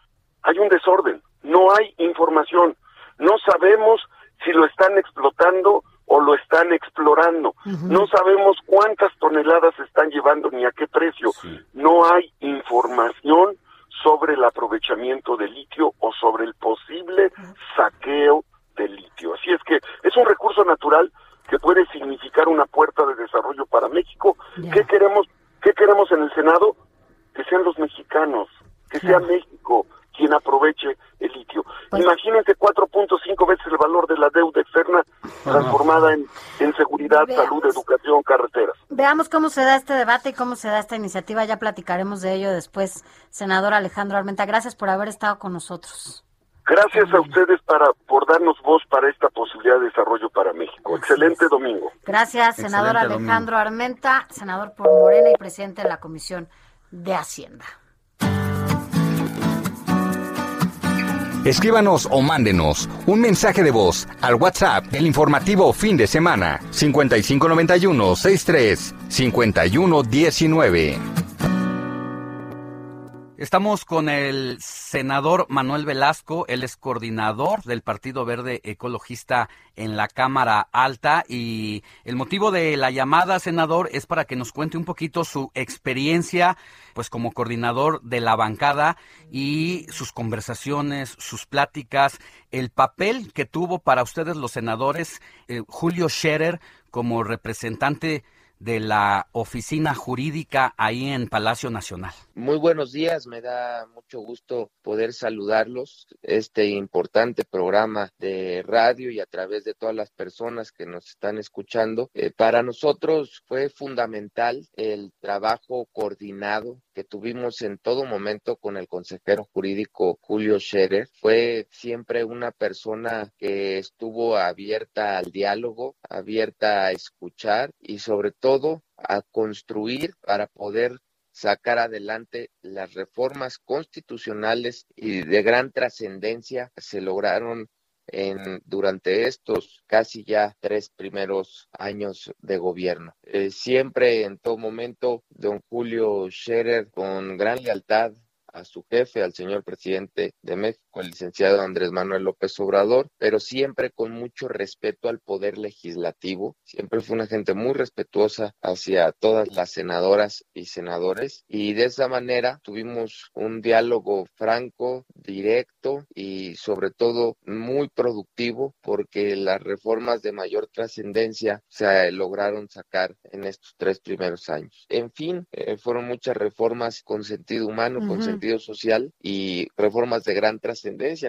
Speaker 28: hay un desorden, no hay información, no sabemos si lo están explotando o lo están explorando, no sabemos cuántas toneladas se están llevando ni a qué precio, no hay información sobre el aprovechamiento del litio o sobre el posible saqueo del litio. Así es que es un recurso natural que puede significar una puerta de desarrollo para México. ¿Qué queremos? ¿Qué queremos en el Senado? Que sean los mexicanos, que sea México quien aproveche el litio.
Speaker 7: Pues
Speaker 28: Imagínense 4.5 veces el valor de la deuda externa transformada en, en seguridad,
Speaker 7: Veamos.
Speaker 28: salud, educación, carreteras.
Speaker 7: Veamos cómo se da este debate y cómo se da esta iniciativa. Ya platicaremos de ello después, senador Alejandro Armenta. Gracias por haber estado con nosotros.
Speaker 28: Gracias a ustedes para por darnos voz para esta posibilidad de desarrollo para México. Excelente domingo.
Speaker 7: Gracias, senador
Speaker 28: Excelente
Speaker 7: Alejandro Armenta, senador por Morena y presidente de la Comisión de Hacienda.
Speaker 26: Escríbanos o mándenos un mensaje de voz al WhatsApp del informativo fin de semana 5591 63 51 19.
Speaker 8: Estamos con el senador Manuel Velasco, él es coordinador del Partido Verde Ecologista en la Cámara Alta y el motivo de la llamada, senador, es para que nos cuente un poquito su experiencia pues como coordinador de la bancada y sus conversaciones, sus pláticas, el papel que tuvo para ustedes los senadores eh, Julio Scherer como representante de la oficina jurídica ahí en Palacio Nacional.
Speaker 29: Muy buenos días, me da mucho gusto poder saludarlos. Este importante programa de radio y a través de todas las personas que nos están escuchando. Eh, para nosotros fue fundamental el trabajo coordinado que tuvimos en todo momento con el consejero jurídico Julio Scherer. Fue siempre una persona que estuvo abierta al diálogo, abierta a escuchar y sobre todo a construir para poder sacar adelante las reformas constitucionales y de gran trascendencia se lograron durante estos casi ya tres primeros años de gobierno. Eh, siempre en todo momento, don Julio Scherer, con gran lealtad a su jefe, al señor presidente de México, el licenciado Andrés Manuel López Obrador, pero siempre con mucho respeto al poder legislativo. Siempre fue una gente muy respetuosa hacia todas las senadoras y senadores y de esa manera tuvimos un diálogo franco, directo y sobre todo muy productivo porque las reformas de mayor trascendencia se lograron sacar en estos tres primeros años. En fin, eh, fueron muchas reformas con sentido humano, con
Speaker 30: Ujú.
Speaker 29: sentido social y reformas de gran trascendencia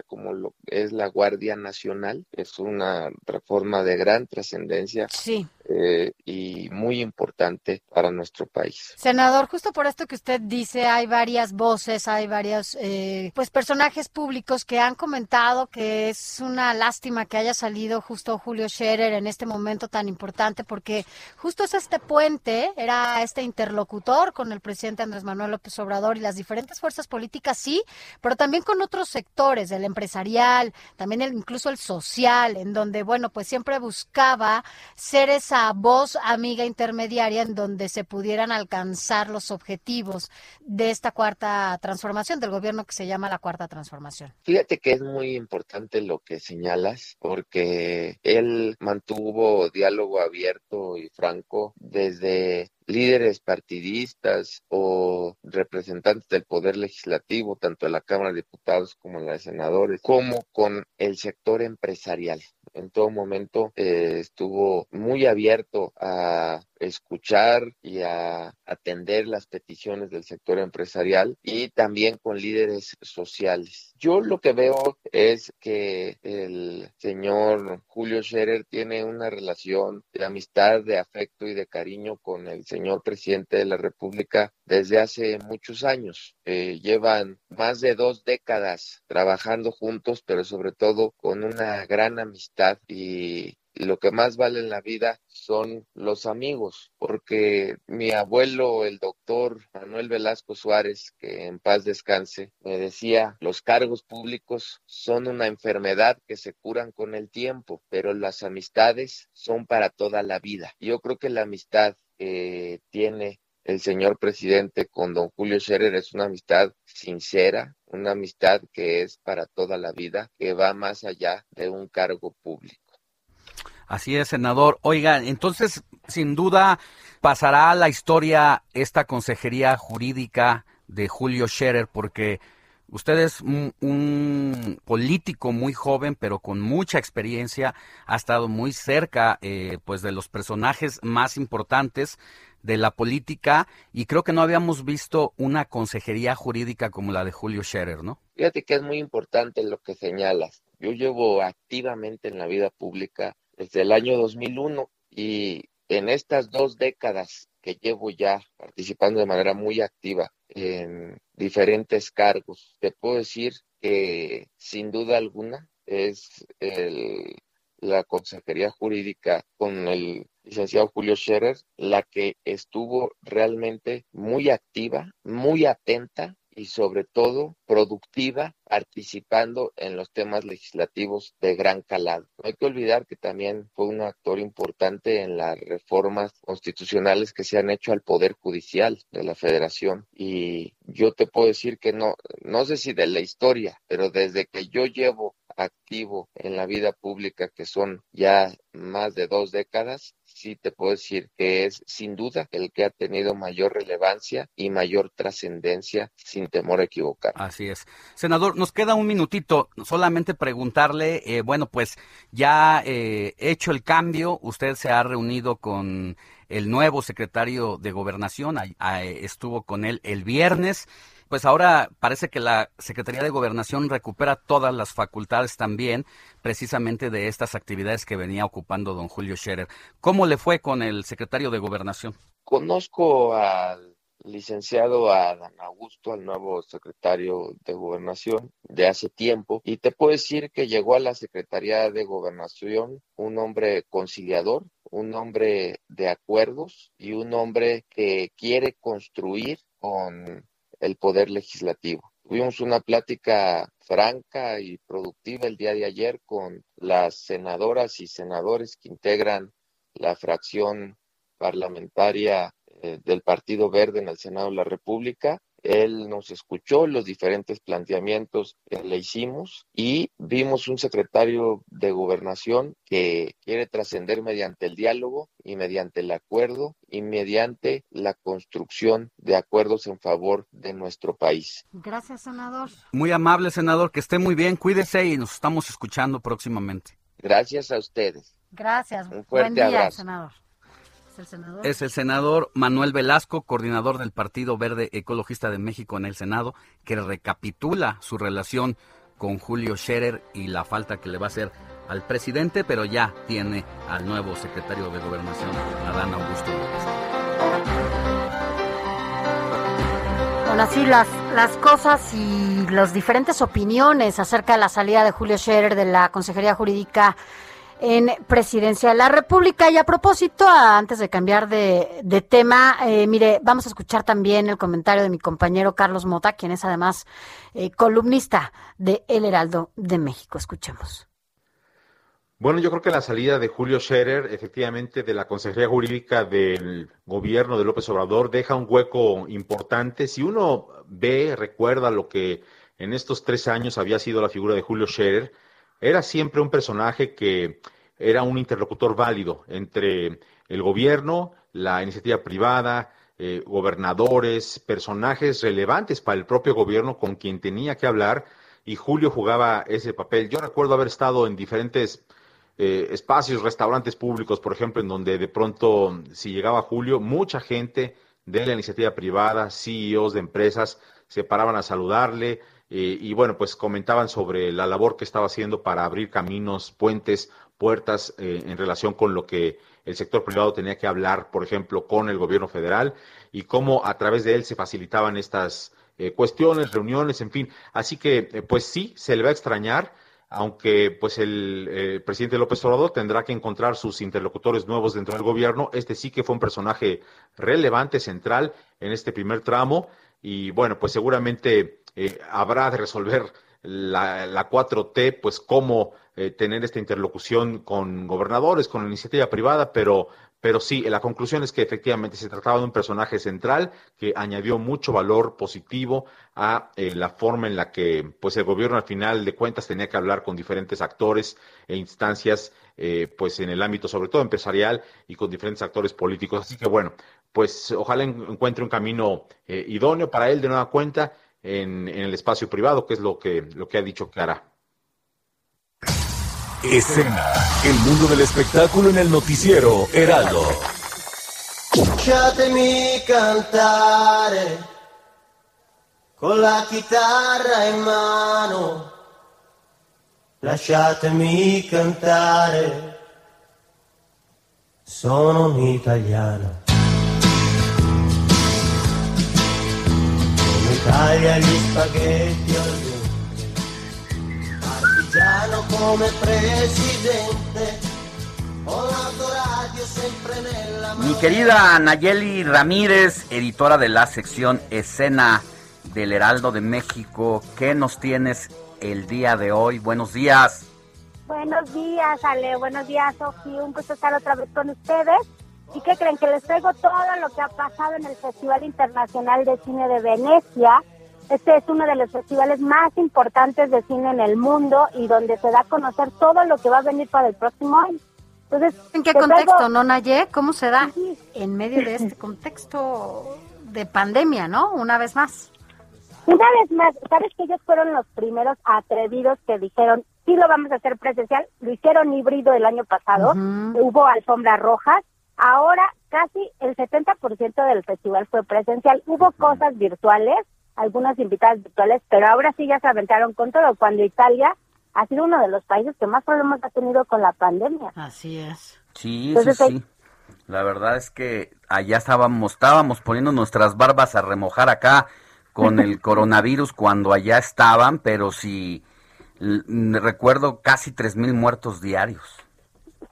Speaker 29: como lo es la Guardia Nacional. Es una reforma de gran trascendencia
Speaker 7: Sí.
Speaker 29: eh, y muy importante para nuestro país.
Speaker 7: Senador, justo por esto que usted dice, hay varias voces, hay varios eh, pues personajes públicos que han comentado que es una lástima que haya salido justo Julio Scherer en este momento tan importante, porque justo es este puente, era este interlocutor con el presidente Andrés Manuel López Obrador y las diferentes fuerzas políticas, sí, pero también con otros sectores, el empresarial, también el, incluso el social, en donde, bueno, pues siempre buscaba ser esa voz amiga intermediaria en donde se pudieran alcanzar los objetivos de esta cuarta transformación del gobierno que se llama la cuarta transformación.
Speaker 29: Fíjate que es muy importante lo que señalas, porque él mantuvo diálogo abierto y franco desde líderes partidistas o representantes del poder legislativo, tanto en la Cámara de Diputados como en la de Senadores, como con el sector empresarial. En todo momento eh, estuvo muy abierto a escuchar y a atender las peticiones del sector empresarial y también con líderes sociales. Yo lo que veo es que el señor Julio Scherer tiene una relación de amistad, de afecto y de cariño con el señor presidente de la República desde hace muchos años. Eh, llevan más de dos décadas trabajando juntos, pero sobre todo con una gran amistad y y lo que más vale en la vida son los amigos, porque mi abuelo, el doctor Manuel Velasco Suárez, que en paz descanse, me decía, los cargos públicos son una enfermedad que se curan con el tiempo, pero las amistades son para toda la vida. Yo creo que la amistad que tiene el señor presidente con don Julio Scherer es una amistad sincera, una amistad que es para toda la vida, que va más allá de un cargo público.
Speaker 8: Así es, senador. Oiga, entonces, sin duda, pasará a la historia esta consejería jurídica de Julio Scherer, porque Usted es un, político muy joven, pero con mucha experiencia, ha estado muy cerca eh, pues de los personajes más importantes de la política y creo que no habíamos visto una consejería jurídica como la de Julio Scherer, ¿no?
Speaker 29: Fíjate que es muy importante lo que señalas. Yo llevo activamente en la vida pública desde el año 2001 y en estas dos décadas que llevo ya participando de manera muy activa en diferentes cargos, te puedo decir que sin duda alguna es el, la Consejería Jurídica con el licenciado Julio Scherer la que estuvo realmente muy activa, muy atenta y sobre todo productiva participando en los temas legislativos de gran calado. No hay que olvidar que también fue un actor importante en las reformas constitucionales que se han hecho al Poder Judicial de la Federación y yo te puedo decir que no, no sé si de la historia, pero desde que yo llevo activo en la vida pública, que son ya más de dos décadas, sí te puedo decir que es sin duda el que ha tenido mayor relevancia y mayor trascendencia sin temor a equivocar.
Speaker 8: Así es. Senador, nos queda un minutito, solamente preguntarle, eh, bueno, pues ya eh, hecho el cambio, usted se ha reunido con el nuevo secretario de gobernación, a- a- estuvo con él el viernes. Pues ahora parece que la Secretaría de Gobernación recupera todas las facultades también, precisamente de estas actividades que venía ocupando don Julio Scherer. ¿Cómo le fue con el secretario de Gobernación?
Speaker 29: Conozco al licenciado Adán Augusto, al nuevo secretario de Gobernación de hace tiempo, y te puedo decir que llegó a la Secretaría de Gobernación un hombre conciliador, un hombre de acuerdos y un hombre que quiere construir con el poder legislativo. Tuvimos una plática franca y productiva el día de ayer con las senadoras y senadores que integran la fracción parlamentaria eh, del Partido Verde en el Senado de la República. Él nos escuchó los diferentes planteamientos que le hicimos y vimos un secretario de gobernación que quiere trascender mediante el diálogo y mediante el acuerdo y mediante la construcción de acuerdos en favor de nuestro país.
Speaker 7: Gracias, senador.
Speaker 8: Muy amable, senador, que esté muy bien, cuídese y nos estamos escuchando próximamente.
Speaker 29: Gracias a ustedes.
Speaker 7: Gracias.
Speaker 29: Un fuerte
Speaker 7: Buen día,
Speaker 29: abrazo.
Speaker 7: senador. Es el senador.
Speaker 8: Es el senador Manuel Velasco, coordinador del Partido Verde Ecologista de México en el Senado, que recapitula su relación con Julio Scherer y la falta que le va a hacer al presidente, pero ya tiene al nuevo secretario de Gobernación, Adán Augusto López.
Speaker 7: Bueno, así las, las cosas y las diferentes opiniones acerca de la salida de Julio Scherer de la Consejería Jurídica en Presidencia de la República. Y a propósito, antes de cambiar de, de tema, eh, mire, vamos a escuchar también el comentario de mi compañero Carlos Mota, quien es además eh, columnista de El Heraldo de México. Escuchemos.
Speaker 30: Bueno, yo creo que la salida de Julio Scherer, efectivamente, de la Consejería Jurídica del gobierno de López Obrador, deja un hueco importante. Si uno ve, recuerda lo que en estos tres años había sido la figura de Julio Scherer, era siempre un personaje que era un interlocutor válido entre el gobierno, la iniciativa privada, eh, gobernadores, personajes relevantes para el propio gobierno con quien tenía que hablar y Julio jugaba ese papel. Yo recuerdo haber estado en diferentes eh, espacios, restaurantes públicos, por ejemplo, en donde de pronto, si llegaba Julio, mucha gente de la iniciativa privada, CEOs de empresas, se paraban a saludarle eh, y bueno, pues comentaban sobre la labor que estaba haciendo para abrir caminos, puentes, puertas eh, en relación con lo que el sector privado tenía que hablar, por ejemplo, con el gobierno federal y cómo a través de él se facilitaban estas eh, cuestiones, reuniones, en fin. Así que, eh, pues sí, se le va a extrañar aunque pues el presidente López Obrador tendrá que encontrar sus interlocutores nuevos dentro del gobierno. Este sí que fue un personaje relevante, central en este primer tramo y bueno, pues seguramente eh, habrá de resolver la, la 4T, pues cómo eh, tener esta interlocución con gobernadores, con la iniciativa privada, pero, pero sí, la conclusión es que efectivamente se trataba de un personaje central que añadió mucho valor positivo a eh, la forma en la que pues el gobierno al final de cuentas tenía que hablar con diferentes actores e instancias eh, pues en el ámbito sobre todo empresarial y con diferentes actores políticos. Así que bueno, pues ojalá en- encuentre un camino eh, idóneo para él de nueva cuenta. En, en el espacio privado, que es lo que, lo que ha dicho que hará.
Speaker 9: Escena, el mundo del espectáculo en el noticiero Heraldo.
Speaker 31: Lasciatemi cantare con la chitarra in mano. Lasciatemi cantare, sono un italiano. Come taglia gli spaghetti al dente, partigiano come presidente. Ho l'autoradio sempre nella
Speaker 8: Mi querida Nayeli Ramírez, editora de la sección Escena del Heraldo de México, ¿qué nos tienes el día de hoy? Buenos días.
Speaker 32: Buenos días, Ale. Buenos días, Sofía. Un gusto estar otra vez con ustedes. ¿Y qué creen? Que les traigo todo lo que ha pasado en el Festival Internacional de Cine de Venecia. Este es uno de los festivales más importantes de cine en el mundo y donde se da a conocer todo lo que va a venir para el próximo año. Entonces,
Speaker 7: ¿En qué
Speaker 32: te traigo-
Speaker 7: contexto, no, Naye? ¿Cómo se da en medio de este contexto de pandemia, no? Una vez más.
Speaker 32: Una vez más, ¿sabes que ellos fueron los primeros atrevidos que dijeron, sí lo vamos a hacer presencial? Lo hicieron híbrido el año pasado, hubo alfombras rojas, ahora casi el 70% del festival fue presencial. Hubo cosas virtuales, algunas invitadas virtuales, pero ahora sí ya se aventaron con todo, cuando Italia ha sido uno de los países que más problemas ha tenido con la pandemia.
Speaker 7: Así es.
Speaker 8: Sí,
Speaker 32: Entonces,
Speaker 8: sí, sí. La verdad es que allá estábamos, estábamos poniendo nuestras barbas a remojar acá con el coronavirus cuando allá estaban, pero sí recuerdo casi tres mil muertos diarios.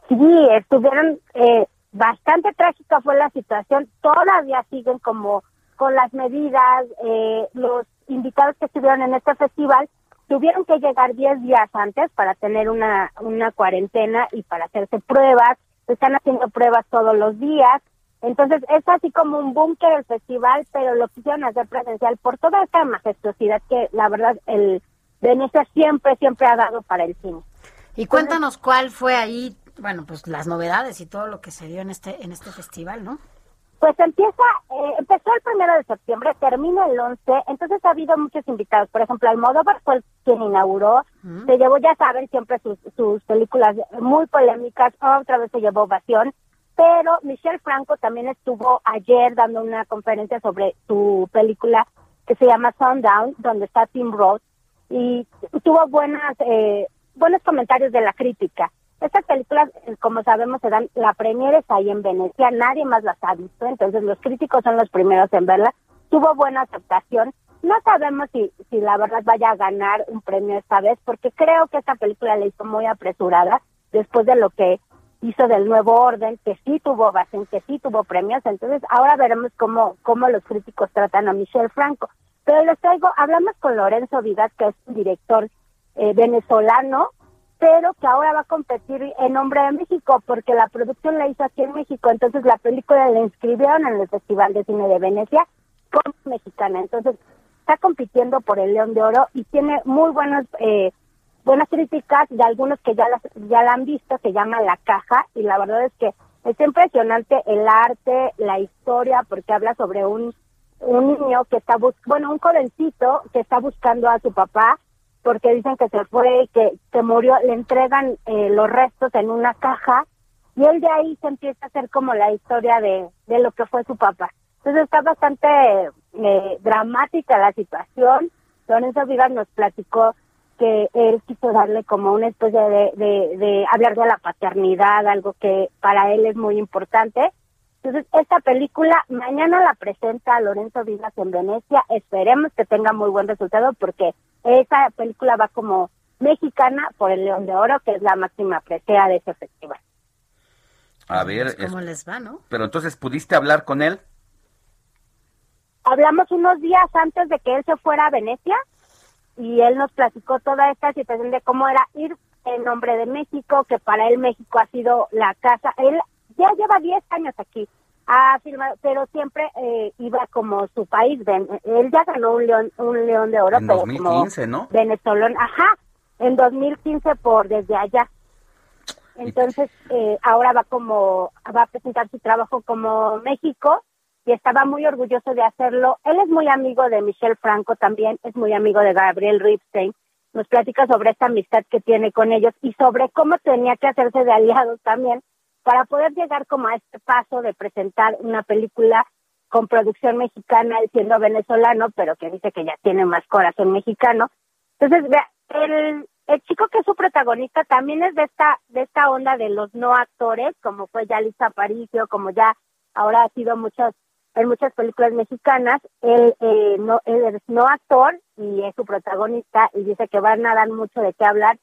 Speaker 32: Sí, estuvieron eh, bastante trágica fue la situación. Todavía siguen como con las medidas. eh, los invitados que estuvieron en este festival tuvieron que llegar 10 días antes para tener una, una cuarentena y para hacerse pruebas. Están haciendo pruebas todos los días. Entonces es así como un búnker el festival, pero lo quisieron hacer presencial por toda esta majestuosidad que la verdad el Venecia siempre, siempre ha dado para el cine.
Speaker 7: Y cuéntanos cuál fue ahí, bueno, pues las novedades y todo lo que se dio en este en este festival, ¿no?
Speaker 32: Pues empieza, eh, empezó el primero de septiembre, termina el 11, entonces ha habido muchos invitados. Por ejemplo, Almodóvar fue el quien inauguró, se llevó, ya saben, siempre sus, sus películas muy polémicas, otra vez se llevó ovación, pero Michelle Franco también estuvo ayer dando una conferencia sobre su película que se llama Sundown, donde está Tim Roth, y tuvo buenas, eh, buenos comentarios de la crítica. Estas películas, eh, como sabemos, se dan, la premiere es ahí en Venecia, nadie más las ha visto, entonces los críticos son los primeros en verla. Tuvo buena aceptación. No sabemos si, si la verdad vaya a ganar un premio esta vez, porque creo que esta película la hizo muy apresurada después de lo que hizo del nuevo orden, que sí tuvo ovación, que sí tuvo premios. Entonces, ahora veremos cómo, cómo los críticos tratan a Michelle Franco. Pero les traigo, hablamos con Lorenzo Vigas, que es un director eh, venezolano, pero que ahora va a competir en nombre de México, porque la producción la hizo aquí en México. Entonces, la película la inscribieron en el Festival de Cine de Venecia como mexicana. Entonces, está compitiendo por el León de Oro y tiene muy buenas eh, buenas críticas de algunos que ya las, ya la han visto, se llama La Caja y la verdad es que es impresionante el arte, la historia, porque habla sobre un un niño que está bus bueno, un jovencito que está buscando a su papá porque dicen que se fue, que, que murió, le entregan eh, los restos en una caja y él de ahí se empieza a hacer como la historia de, de lo que fue su papá. Entonces está bastante eh, dramática la situación. Lorenzo Vigas nos platicó que él quiso darle como una especie de, de, hablar de la paternidad, algo que para él es muy importante. Entonces, esta película mañana la presenta Lorenzo Vigas en Venecia. Esperemos que tenga muy buen resultado porque esa película va como mexicana por el León de Oro, que es la máxima presea de ese festival.
Speaker 8: A ver,
Speaker 7: ¿Cómo
Speaker 8: es-
Speaker 7: les va, no?
Speaker 8: pero entonces, ¿pudiste hablar con él?
Speaker 32: Hablamos unos días antes de que él se fuera a Venecia y él nos platicó toda esta situación de cómo era ir en nombre de México, que para él México ha sido la casa. Él ya lleva 10 años aquí, ha firmado, pero siempre eh, iba como su país. Él ya ganó un león, un león de oro,
Speaker 8: En
Speaker 32: pero
Speaker 8: 2015,
Speaker 32: como
Speaker 8: ¿no?
Speaker 32: venezolano, ajá, en 2015 por desde allá. Entonces, eh, ahora va como, va a presentar su trabajo como México y estaba muy orgulloso de hacerlo. Él es muy amigo de Michelle Franco también, es muy amigo de Gabriel Ripstein. Nos platica sobre esta amistad que tiene con ellos y sobre cómo tenía que hacerse de aliados también para poder llegar como a este paso de presentar una película con producción mexicana, siendo venezolano, pero que dice que ya tiene más corazón mexicano. Entonces, vea, el, el chico que es su protagonista también es de esta de esta onda de los no actores, como fue ya Lisa Aparicio, como ya ahora ha sido muchas en muchas películas mexicanas. Él, eh, no, él es no actor y es su protagonista y dice que van a dar mucho de qué hablar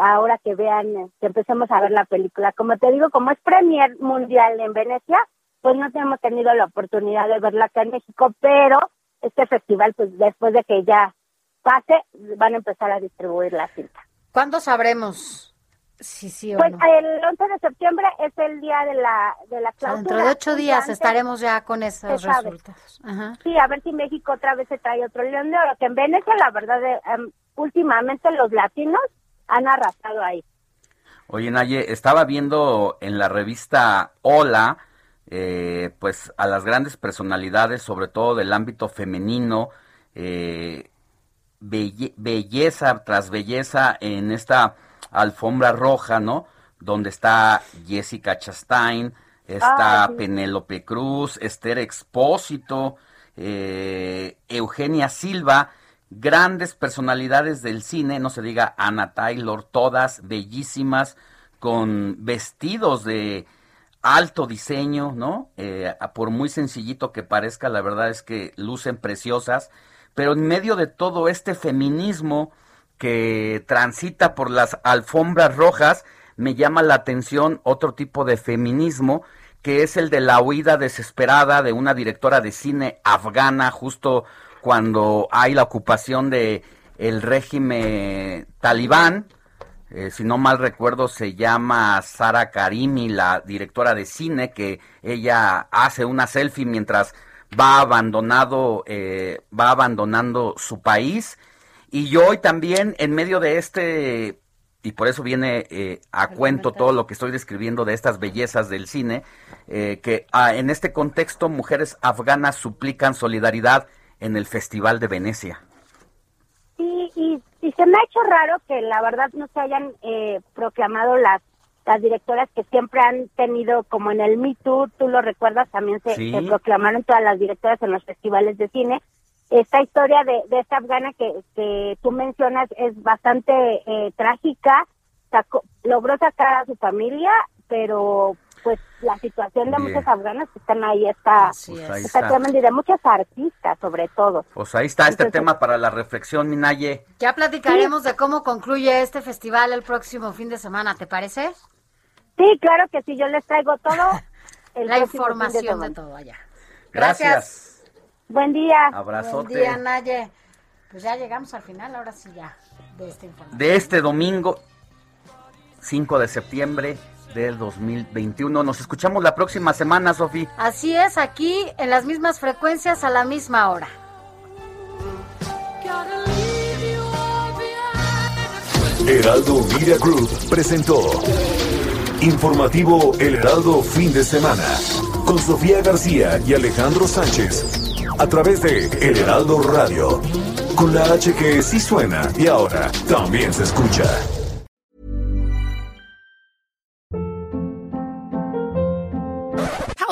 Speaker 32: ahora que vean, eh, que empecemos a ver la película. Como te digo, como es premier mundial en Venecia, pues no hemos tenido la oportunidad de verla acá en México, pero este festival, pues después de que ya pase, van a empezar a distribuir la cinta.
Speaker 7: ¿Cuándo sabremos si sí o
Speaker 32: Pues
Speaker 7: no?
Speaker 32: el 11 de septiembre es el día de la de la
Speaker 7: O sea,
Speaker 32: clausura.
Speaker 7: dentro de ocho días estaremos ya con esos resultados. Ajá.
Speaker 32: Sí, a ver si México otra vez se trae otro León de Oro, que en Venecia, la verdad, eh, em, últimamente los latinos han arrasado ahí.
Speaker 8: Oye, Naye, estaba viendo en la revista Hola, eh, pues a las grandes personalidades, sobre todo del ámbito femenino, eh, belle- belleza tras belleza en esta alfombra roja, ¿no? Donde está Jessica Chastain, está
Speaker 33: Ah, sí.
Speaker 8: Penélope Cruz, Esther Expósito, eh, Eugenia Silva, grandes personalidades del cine, no se diga Anna Taylor, todas bellísimas, con vestidos de alto diseño, ¿no? Eh, por muy sencillito que parezca, la verdad es que lucen preciosas, pero en medio de todo este feminismo que transita por las alfombras rojas, me llama la atención otro tipo de feminismo, que es el de la huida desesperada de una directora de cine afgana justo cuando hay la ocupación de el régimen talibán, eh, si no mal recuerdo, se llama Sara Karimi, la directora de cine, que ella hace una selfie mientras va abandonado, eh, va abandonando su país. Y yo hoy también, en medio de este, y por eso viene eh, a cuento todo lo que estoy describiendo de estas bellezas del cine, eh, que ah, en este contexto mujeres afganas suplican solidaridad en el Festival de Venecia.
Speaker 32: Y, y, y se me ha hecho raro que la verdad no se hayan eh, proclamado las las directoras que siempre han tenido como en el Me Too, tú lo recuerdas, también se,
Speaker 33: Sí.
Speaker 32: se proclamaron todas las directoras en los festivales de cine. Esta historia de, de esta afgana que, que tú mencionas es bastante eh, trágica, sacó- logró sacar a su familia, pero la situación de
Speaker 8: Bien.
Speaker 32: muchas afganas que están ahí está,
Speaker 8: Pues ahí
Speaker 32: está
Speaker 8: está.
Speaker 32: tremenda y de muchas artistas sobre todo.
Speaker 8: Pues ahí está este tema para la reflexión, Minaye.
Speaker 7: Ya platicaremos de cómo concluye este festival el próximo fin de semana, ¿te parece?
Speaker 32: Sí, claro que sí, yo les traigo todo. el
Speaker 7: La
Speaker 32: de
Speaker 7: información de, todo allá.
Speaker 8: Gracias.
Speaker 32: Buen día.
Speaker 8: Abrazote.
Speaker 7: Buen día, Naye. Pues ya llegamos al final, ahora sí ya, de información.
Speaker 8: De este domingo, 5 de septiembre del 2021. Nos escuchamos la próxima semana, Sofi.
Speaker 7: Así es, aquí en las mismas frecuencias a la misma hora.
Speaker 9: Heraldo Media Group presentó Informativo El Heraldo Fin de Semana con Sofía García y Alejandro Sánchez a través de El Heraldo Radio con la H que sí suena y ahora también se escucha.